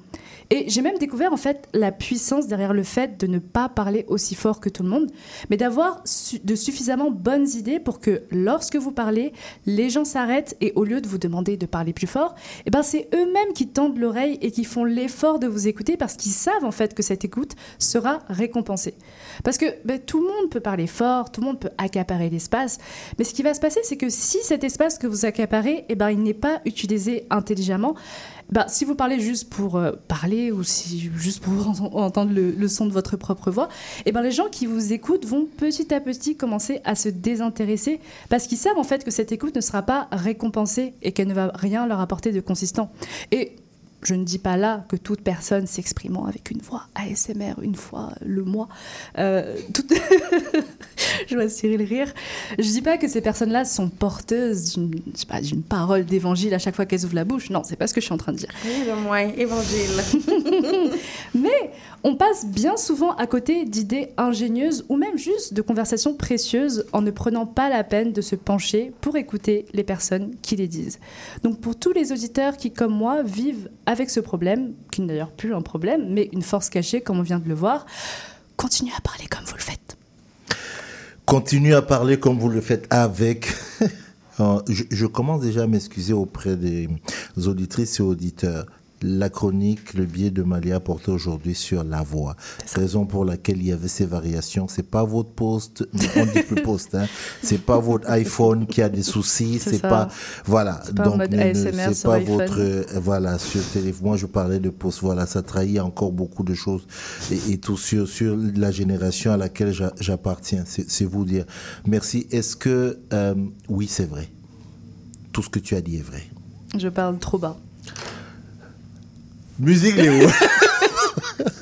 Et j'ai même découvert en fait la puissance derrière le fait de ne pas parler aussi fort que tout le monde, mais d'avoir de suffisamment bonnes idées pour que lorsque vous parlez, les gens s'arrêtent et au lieu de vous demander de parler plus fort, eh ben c'est eux-mêmes qui tendent l'oreille et qui font l'effort de vous écouter parce qu'ils savent en fait que cette écoute sera récompensée. Parce que ben, tout le monde peut parler fort, tout le monde peut accaparer l'espace, mais ce qui va se passer, c'est que si cet espace que vous accaparez, ben, il n'est pas utilisé intelligemment, bah, si vous parlez juste pour euh, parler ou si, juste pour en- entendre le, le son de votre propre voix, eh ben, les gens qui vous écoutent vont petit à petit commencer à se désintéresser parce qu'ils savent en fait que cette écoute ne sera pas récompensée et qu'elle ne va rien leur apporter de consistant. Et je ne dis pas là que toute personne s'exprimant avec une voix ASMR une fois le mois, euh, toute- je vois Cyril rire. Je dis pas que ces personnes-là sont porteuses d'une parole d'évangile à chaque fois qu'elles ouvrent la bouche. Non, c'est pas ce que je suis en train de dire. Oui, le moins, évangile. Mais on passe bien souvent à côté d'idées ingénieuses ou même juste de conversations précieuses en ne prenant pas la peine de se pencher pour écouter les personnes qui les disent. Donc pour tous les auditeurs qui, comme moi, vivent avec ce problème, qui n'est d'ailleurs plus un problème, mais une force cachée, comme on vient de le voir, continuez à parler comme vous le faites. Continuez à parler comme vous le faites avec. Je, je commence déjà à m'excuser auprès des auditrices et auditeurs. La chronique, le biais de Malia portait aujourd'hui sur la voix. Raison pour laquelle il y avait ces variations. C'est pas votre poste, on dit plus poste, hein. C'est pas votre iPhone qui a des soucis. C'est pas, voilà. Pas ASMR c'est pas iPhone. votre, euh, voilà, sur téléphone. Moi, je parlais de poste. Voilà, ça trahit encore beaucoup de choses et, et tout sur, sur la génération à laquelle j'a- j'appartiens. C'est c'est vous dire. Merci. Est-ce que, euh, oui, c'est vrai. Tout ce que tu as dit est vrai. Je parle trop bas. Musique, Léo.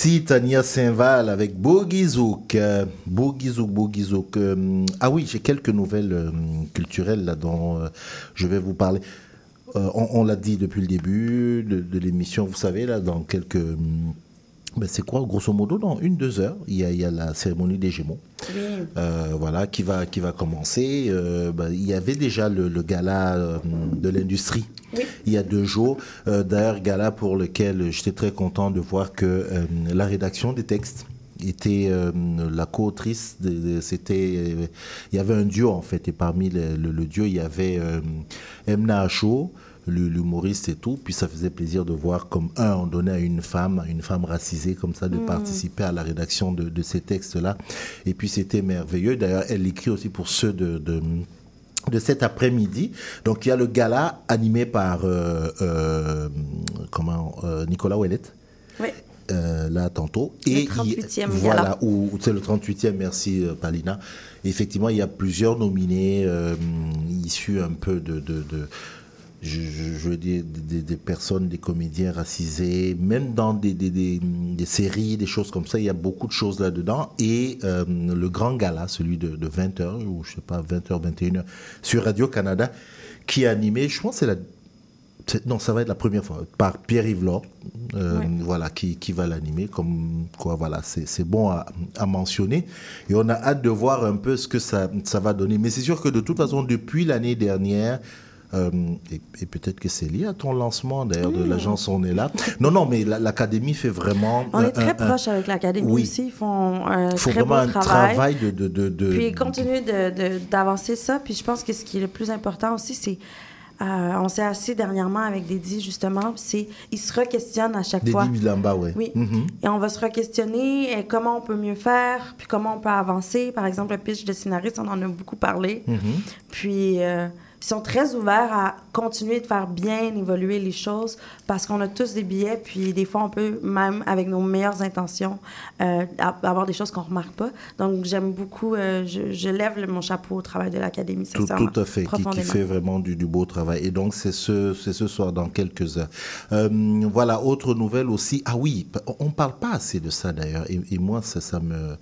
Merci Tania Saint-Val avec Boogie Zouk. Euh, Boogie Zouk, Boogie Zouk. Euh, ah oui, j'ai quelques nouvelles euh, culturelles là dont euh, je vais vous parler. Euh, on on l'a dit depuis le début de, de l'émission, vous savez, là, dans quelques. Ben, c'est quoi, grosso modo, dans une, deux heures, il y a, il y a la cérémonie des Gémeaux. Euh, voilà, qui va, qui va commencer. Euh, ben, il y avait déjà le, le gala euh, de l'industrie il y a deux jours. Euh, D'ailleurs, gala pour lequel j'étais très content de voir que la rédaction des textes était la co-autrice. C'était, il y avait un duo en fait, et parmi le, le- le duo, il y avait Emna Acho, l'humoriste et tout. Puis ça faisait plaisir de voir comme un, on donnait à une femme, à une femme racisée comme ça, de Mm. participer à la rédaction de, de ces textes-là. Et puis c'était merveilleux. D'ailleurs, elle écrit aussi pour ceux de, de de cet après-midi. Donc il y a le gala animé par euh, euh, comment euh, Nicolas Ouellet. Oui. Là tantôt Le et il- 38e voilà où où c'est le 38e merci Palina effectivement il y a plusieurs nominés issus un peu de, de, de- je, je- je veux dire des, des personnes des comédiens racisés même dans des, des, séries des choses comme ça il y a beaucoup de choses là dedans et euh, le grand gala celui de, de 20h ou je sais pas 20h 21h sur Radio Canada qui est animé je pense que c'est la non, ça va être la première fois par Pierre-Yves euh, voilà, qui, qui va l'animer. Comme quoi, voilà, c'est c'est bon à, à mentionner. Et on a hâte de voir un peu ce que ça, ça va donner. Mais c'est sûr que de toute façon, depuis l'année dernière, euh, et, et peut-être que c'est lié à ton lancement d'ailleurs de Mm. l'agence On est là. Non, non, mais la- l'académie fait vraiment. On est très un- un- proche avec l'académie Oui. aussi. Ils font un Il faut très vraiment beau un travail. travail de. de, de, de- Puis continuer de- de- d'avancer ça. Puis je pense que ce qui est le plus important aussi, c'est. euh, on s'est assis dernièrement avec Dédi, justement. C'est, ils se re-questionnent à chaque Dédi fois. Bilamba, ouais. Oui. Mhm. Et on va se re-questionner euh, comment on peut mieux faire, puis comment on peut avancer. Par exemple, le pitch de scénariste, on en a beaucoup parlé. Mhm. Puis euh, ils sont très ouverts à continuer de faire bien évoluer les choses parce qu'on a tous des billets, puis des fois on peut même avec nos meilleures intentions euh, avoir des choses qu'on remarque pas. Donc j'aime beaucoup, euh, je, je lève mon chapeau au travail de l'académie, Tout, tout à fait, qui, qui fait vraiment du, du beau travail. Et donc, c'est ce, ce soir, dans quelques heures. Euh, voilà, autre nouvelle aussi. Ah oui, on ne parle pas assez de ça d'ailleurs. Et, et moi, ça, ça me...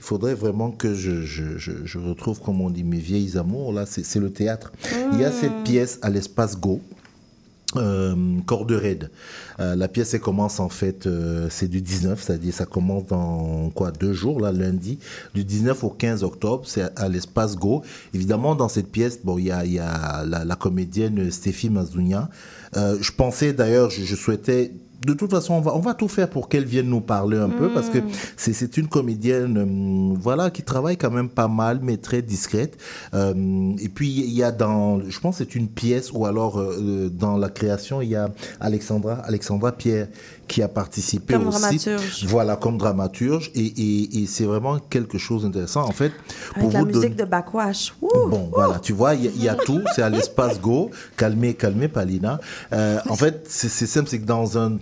Il faudrait vraiment que je, je, je, je retrouve, comme on dit, mes vieilles amours. Là, c'est le théâtre. Il y a cette pièce à l'espace Go. Euh, Corde raide. Euh, la pièce elle commence en fait, euh, c'est du 19, c'est-à-dire ça commence dans quoi deux jours là, lundi, du 19 au 15 octobre, c'est à, à l'espace Go. Évidemment dans cette pièce, bon il y a, il y a la, la comédienne Stéphie Mazounia. Euh, je pensais d'ailleurs, je, je souhaitais de toute façon, on va, on va tout faire pour qu'elle vienne nous parler un peu parce que c'est c'est une comédienne euh, voilà, qui travaille quand même pas mal, mais très discrète. Euh, et puis, il y a dans, je pense c'est une pièce ou alors euh, dans la création, il y a Alexandra, Alexandra Pierre qui a participé Comme aussi. dramaturge. Voilà, comme dramaturge. Et, et, et c'est vraiment quelque chose d'intéressant. En fait, Avec la musique donner- de Backwash. Bon, voilà, tu vois, il y, a- il y a tout, c'est à l'espace Go. Calmez, calmez, Palina. Euh, en fait, c'est simple, c'est que dans un.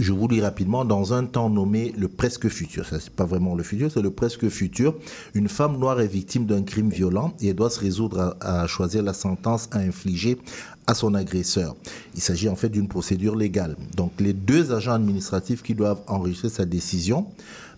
Je vous lis rapidement, dans un temps nommé le presque futur, ça c'est pas vraiment le futur, c'est le presque futur, une femme noire est victime d'un crime violent et elle doit se résoudre à, à choisir la sentence à infliger à son agresseur. Il s'agit en fait d'une procédure légale. Donc les deux agents administratifs qui doivent enregistrer sa décision,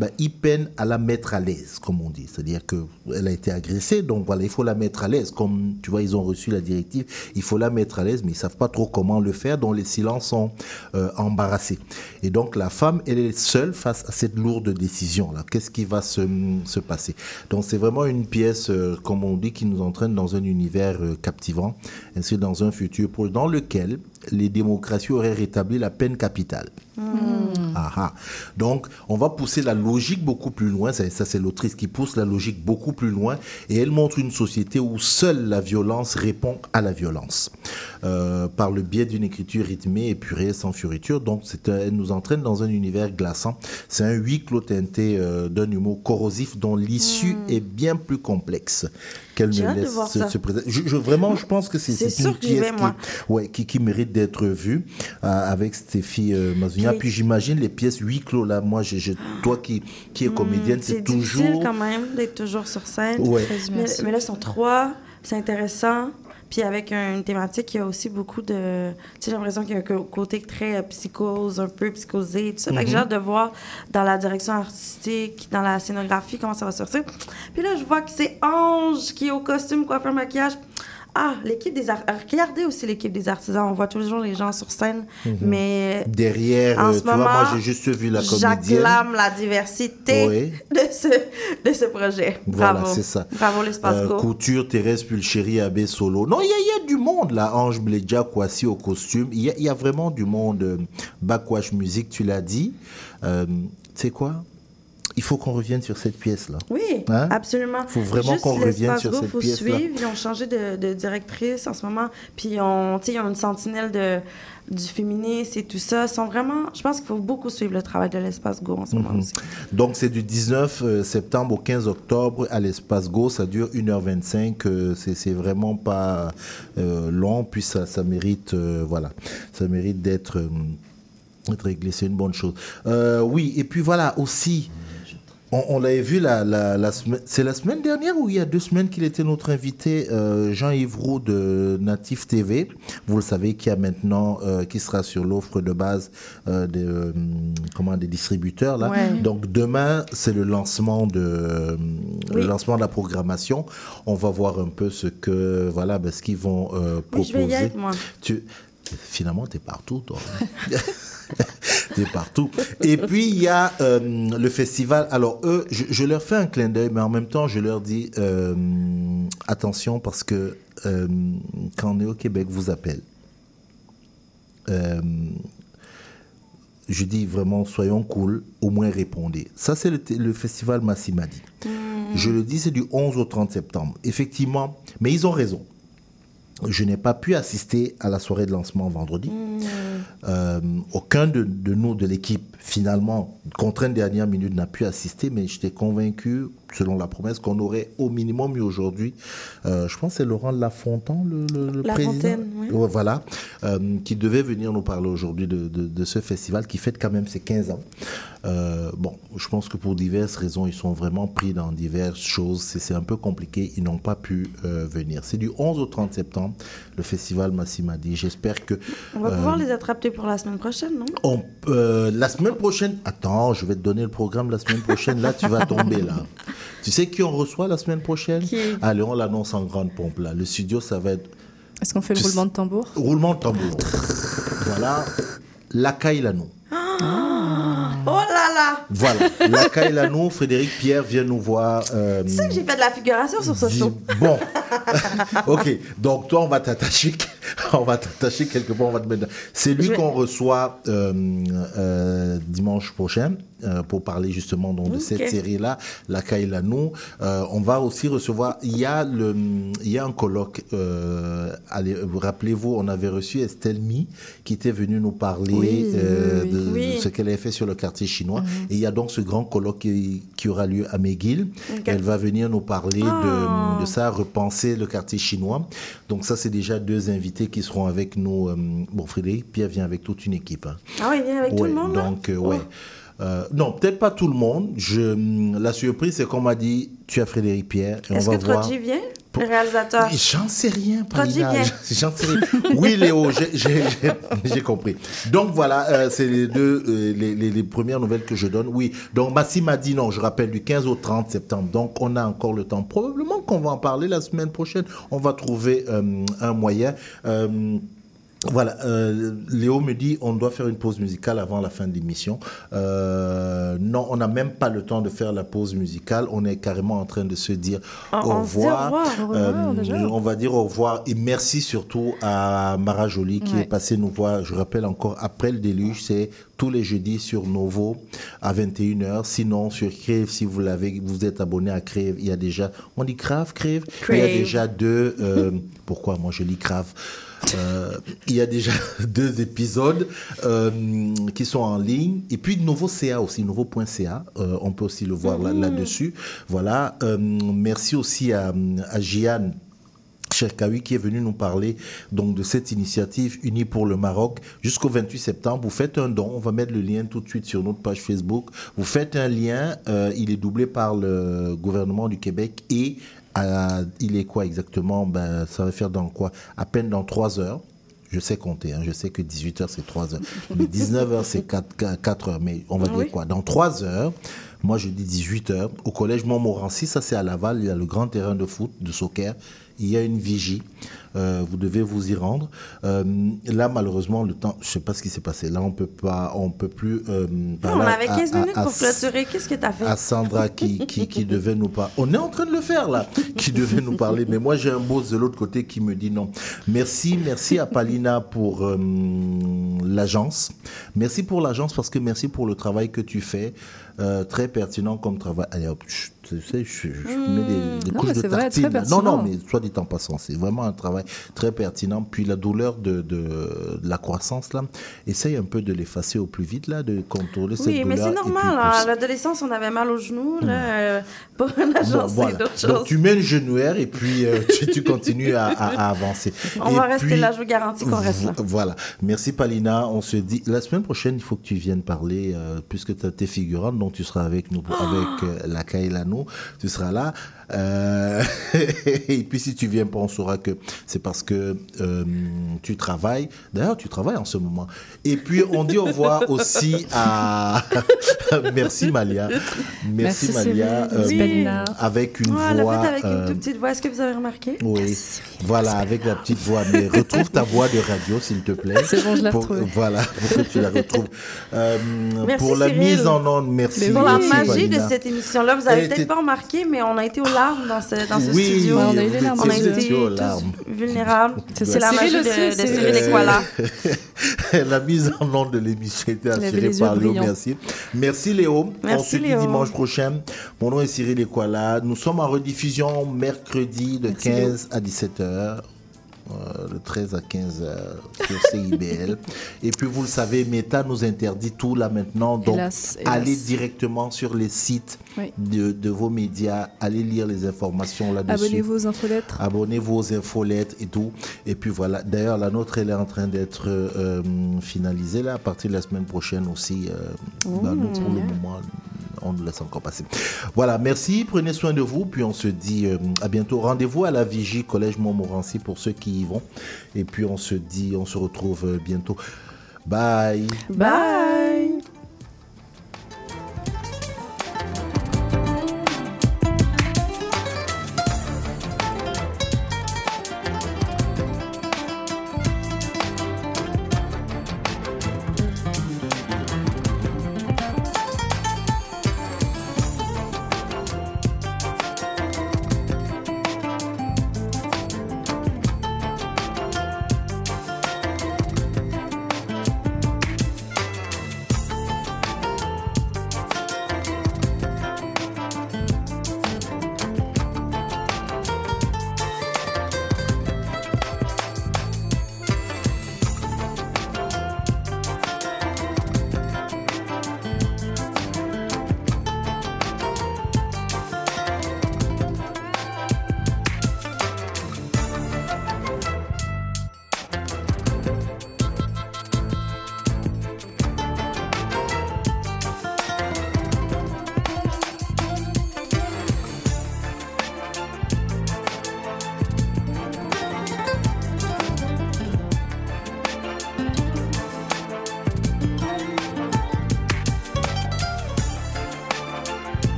ben, ils peinent à la mettre à l'aise, comme on dit. C'est-à-dire qu'elle a été agressée, donc voilà, il faut la mettre à l'aise. Comme tu vois, ils ont reçu la directive, il faut la mettre à l'aise, mais ils savent pas trop comment le faire, donc les silences sont euh, embarrassés. Et donc la femme, elle est seule face à cette lourde décision-là. Qu'est-ce qui va se, se passer? Donc c'est vraiment une pièce, euh, comme on dit, qui nous entraîne dans un univers euh, captivant, ainsi dans un futur dans lequel les démocraties auraient rétabli la peine capitale. Ah, Donc, on va pousser la logique beaucoup plus loin. Ça, ça, c'est l'autrice qui pousse la logique beaucoup plus loin. Et elle montre une société où seule la violence répond à la violence. Euh, par le biais d'une écriture rythmée, épurée, sans fioriture. Donc, un- elle nous entraîne dans un univers glaçant. C'est un huis clos teinté euh, d'un humour corrosif dont l'issue est bien plus complexe qu'elle de laisse se, présenter. Je, je- vraiment, je pense que c'est C'est c'est une que pièce qui, ouais, qui, qui mérite d'être vue euh, avec Stéphie euh, Mazounia. Puis- Puis j'imagine les pièces huis clos là. Moi, je, je- toi qui, qui es comédienne, Hmm, c'est difficile toujours. quand même d'être toujours sur scène. Ouais. Mais, mais là, sont trois. C'est intéressant. Puis avec une thématique qui a aussi beaucoup de. Tu sais, j'ai l'impression qu'il y a un côté très euh, psychose, un peu psychosé, tout ça. Fait que j'ai Mhm. hâte de voir dans la direction artistique, dans la scénographie, comment ça va sortir. Puis là, je vois que c'est Ange qui est au costume, coiffeur, maquillage. Ah, l'équipe des artisans. Regardez aussi l'équipe des artisans. On voit tous les gens sur scène. Mhm. Mais Derrière, en euh, ce tu vois, moi j'ai juste vu la comédienne. J'acclame la diversité Oui. de, ce, de ce projet. Voilà, Bravo. c'est ça. Bravo l'espace Euh. Couture, Thérèse Pulchéry, Abbé Solo. Non, il y, y a du monde là. Ange Blédia, Kwasi au costume. Il y, y a vraiment du monde. euh, Backwash Music, tu l'as dit. Euh, tu sais quoi? Il faut qu'on revienne sur cette pièce là. Oui, Hein? absolument. Faut vraiment qu'on revienne sur cette faut pièce-là. suivre. Ils ont changé de, de directrice en ce moment. Puis ils ont, ils une sentinelle de, du féminisme et tout ça. Sont vraiment... Je pense qu'il faut beaucoup suivre le travail de l'espace Go en ce moment Mhm. aussi. Donc c'est du 19 euh, septembre au 15 octobre à l'espace Go, ça dure 1h25, euh, c'est vraiment pas euh, long, puis ça, ça mérite, euh, voilà, ça mérite d'être euh, réglé, c'est une bonne chose. Oui, et puis voilà aussi, on, on l'avait vu la, la, la semaine, c'est la semaine dernière ou il y a deux semaines qu'il était notre invité, euh, Jean-Yves Roux de Natif TV. Vous le savez, qui a maintenant, euh, qui sera sur l'offre de base euh, des, euh, comment, des distributeurs là. Ouais. Donc demain, c'est le lancement de euh, le lancement de la programmation. On va voir un peu ce que voilà, ben, ce qu'ils vont euh, Oui, proposer. je vais y être, moi. Tu finalement, tu es partout, toi. T'es partout. Et puis, il y a euh, le festival. Alors, eux, je, je leur fais un clin d'œil, mais en même temps, je leur dis euh, attention parce que euh, quand on est au Québec, vous appelle. Je dis vraiment, soyons cool, au moins répondez. Ça, c'est le, le festival Massimadi. Je le dis, c'est du 11 au 30 septembre. Effectivement, mais ils ont raison. Je n'ai pas pu assister à la soirée de lancement vendredi. Euh, aucun de, de nous, de l'équipe, finalement, contrainte dernière minute, n'a pu assister, mais j'étais convaincu, selon la promesse, qu'on aurait au minimum eu aujourd'hui, euh, je pense que c'est Laurent Lafontaine, le, le- le président. Oui. Voilà, euh, qui devait venir nous parler aujourd'hui de, de- de ce festival qui fête quand même ses 15 ans. Euh, bon, je pense que pour diverses raisons, ils sont vraiment pris dans diverses choses. C'est un peu compliqué. Ils n'ont pas pu venir. C'est du 11 au 30 septembre, le festival Massimadi. J'espère que. On va pouvoir les attraper pour la semaine prochaine, non? on- la semaine prochaine, attends, je vais te donner le programme la semaine prochaine. Là, tu vas tomber là. Tu sais qui on reçoit la semaine prochaine? Allez, on l'annonce en grande pompe là. Le studio, ça va être Est-ce qu'on fait le roulement de tambour? Roulement de tambour. voilà, Lacaille Lanou. Oh là là! Voilà, Lacaille Lanou, Frédéric Pierre vient nous voir. euh, Tu sais que j'ai fait de la figuration sur ce show. Bon, ok. Donc toi, on va t'attacher, on va t'attacher quelque part, on va te mettre. C'est lui Je qu'on reçoit euh, euh, dimanche prochain euh, pour parler justement donc, de cette série-là, La Kailanou. Euh, on va aussi recevoir. Il y a le, il y a un colloque. allez, vous rappelez-vous, on avait reçu Estelle Mi qui était venue nous parler Oui, oui, de, oui. Mhm. de ce qu'elle avait fait sur le quartier chinois. Et il y a donc ce grand colloque qui, qui aura lieu à McGill. Elle va venir nous parler Ah. de, de ça, repenser le quartier chinois. Donc ça, c'est déjà deux invités qui seront avec nous. euh, bon, Frédéric, Pierre vient avec toute une équipe. hein. Ah oui, viens avec tout le monde? Donc, euh, Oh. ouais. Euh, non, peut-être pas tout le monde. Je, la surprise, c'est qu'on m'a dit, tu as Frédéric Pierre. Est-ce que. Troji vient, réalisateur? J'en sais rien, Paulina. J'en sais rien. Oui, Léo, j'ai- compris. Donc voilà, euh, c'est les deux, euh, les, les- les premières nouvelles que je donne. Oui, donc Massim m'a dit non, je rappelle, du 15 au 30 septembre. Donc on a encore le temps. Probablement qu'on va en parler la semaine prochaine. On va trouver euh, un moyen. Euh, voilà, euh, Léo me dit on doit faire une pause musicale avant la fin de l'émission. Euh, non, on n'a même pas le temps de faire la pause musicale. On est carrément en train de se dire Ah, au revoir. revoir. Au revoir, déjà. on va dire au revoir et merci surtout à Mara Jolie qui Ouais. est passée nous voir. Je rappelle encore après le déluge, c'est tous les jeudis sur Novo à 21h. Sinon sur Crave, si vous l'avez, vous êtes abonné à Crave, il y a déjà, on dit Crave, Crave, il y a Crave. déjà deux. euh, pourquoi moi je lis Crave? Euh, il y a déjà deux épisodes euh, qui sont en ligne. Et puis, Nouveau CA aussi, nouveau.ca. Euh, on peut aussi le voir là- là-dessus. voilà. Euh, merci aussi à, à Gianne Cherkaoui qui est venu nous parler donc de cette initiative Unie pour le Maroc jusqu'au 28 septembre. Vous faites un don, on va mettre le lien tout de suite sur notre page Facebook. Vous faites un lien, euh, il est doublé par le gouvernement du Québec et il est quoi exactement? Ben, Ça va faire dans quoi? À peine dans trois heures. Je sais compter, hein, je sais que 18h c'est 3 heures. Mais 19h c'est 4, 4 heures. Mais on va Ah dire quoi? Dans 3 heures, moi je dis 18h, au collège Montmorency, ça c'est à Laval, il y a le grand terrain de foot, de soccer. Il y a une vigie. Euh, vous devez vous y rendre. Euh, là, malheureusement, le temps, je sais pas ce qui s'est passé. Là, on peut pas, on peut plus. euh, Non, on avait à- 15 à- minutes à- pour clôturer. Qu'est-ce que t'as fait? à Sandra qui, qui, qui devait nous parler. On est en train de le faire là, qui devait nous parler. Mais moi j'ai un boss de l'autre côté qui me dit non. Merci, merci à Palina pour euh, l'agence. Merci pour l'agence parce que merci pour le travail que tu fais. Très pertinent comme travail. Allez hop, chut, tu sais, je, je mets des, des Non, couches mais de c'est vrai, très non, non, pertinent. mais soit dit en passant, c'est vraiment un travail très pertinent. Puis la douleur de, de, de la croissance là, essaye un peu de l'effacer au plus vite là, de contrôler cette Oui, mais douleur. c'est et puis normal. hein. À l'adolescence, on avait mal aux genoux. Là, euh, pour la Bon, voilà. c'est Donc choses. tu mets le genouillère et puis euh, tu, tu continues à, à- à avancer. On Et va rester là, je vous garantis qu'on reste là. vo- Voilà. Merci Palina. On se dit la semaine prochaine, il faut que tu viennes parler euh, puisque tu es figurante, donc tu seras avec nous Oh. avec euh, la Kailano. Tu seras là. Euh, et puis si tu viens pas, on saura que c'est parce que euh, tu travailles. D'ailleurs, tu travailles en ce moment. Et puis on dit au revoir aussi à merci Malia. Merci, Merci, Malia. Merci, Palina. avec une Ouais, voix. avec une euh, toute petite voix, est-ce que vous avez remarqué? oui, voilà, avec la petite voix. Mais retrouve ta voix de radio, s'il te plaît. C'est bon, je l'ai Pour- retrouvée. Voilà, pour que tu la retrouves. Euh, Merci, pour la Cyril. mise en onde, merci. Pour la magie de cette émission-là, vous avez peut-être pas remarqué, mais on a été aux larmes dans ce, dans ce Oui, studio. On a eu les larmes On a dans ce été tous larmes. vulnérables. C'est la magie Cyril de, Cyril. Equala. la mise en onde de l'émission était assurée par Léo. Merci. Merci Léo. On se dit dimanche prochain. Mon nom est Cyril Equala. Nous sommes en rediffusion mercredi de 15 à 17h. Le 13 à 15 h sur CIBL. Et puis vous le savez, Meta nous interdit tout là maintenant. Donc Hélas, hélas. allez directement sur les sites Oui. de, de vos médias, allez lire les informations là-dessus. Abonnez-vous aux infolettres. Abonnez-vous aux infolettes et tout. Et puis voilà. D'ailleurs, la nôtre, elle est en train d'être euh, finalisée là, à partir de la semaine prochaine aussi. euh, bah, nous, pour le moment, on nous laisse encore passer. Voilà, merci. Prenez soin de vous. Puis on se dit euh, à bientôt. Rendez-vous à la Vigie Collège Montmorency pour ceux qui y vont. Et puis on se dit, on se retrouve euh, bientôt. Bye. Bye.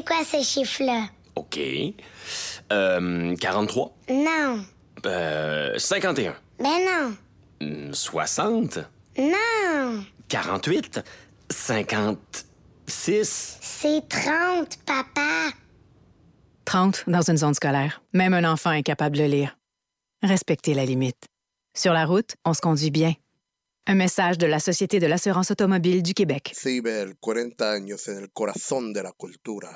C'est quoi ce chiffre-là? OK. Euh, 43. Non. Euh, 51. Ben non. Hmm, 60? Non, 48? 56? c'est 30, papa. 30 dans une zone scolaire. Même un enfant est capable de lire. Respectez la limite. Sur la route, on se conduit bien. Un message de la Société de l'assurance automobile du Québec. Ciber, 40 años en el corazón de la cultura.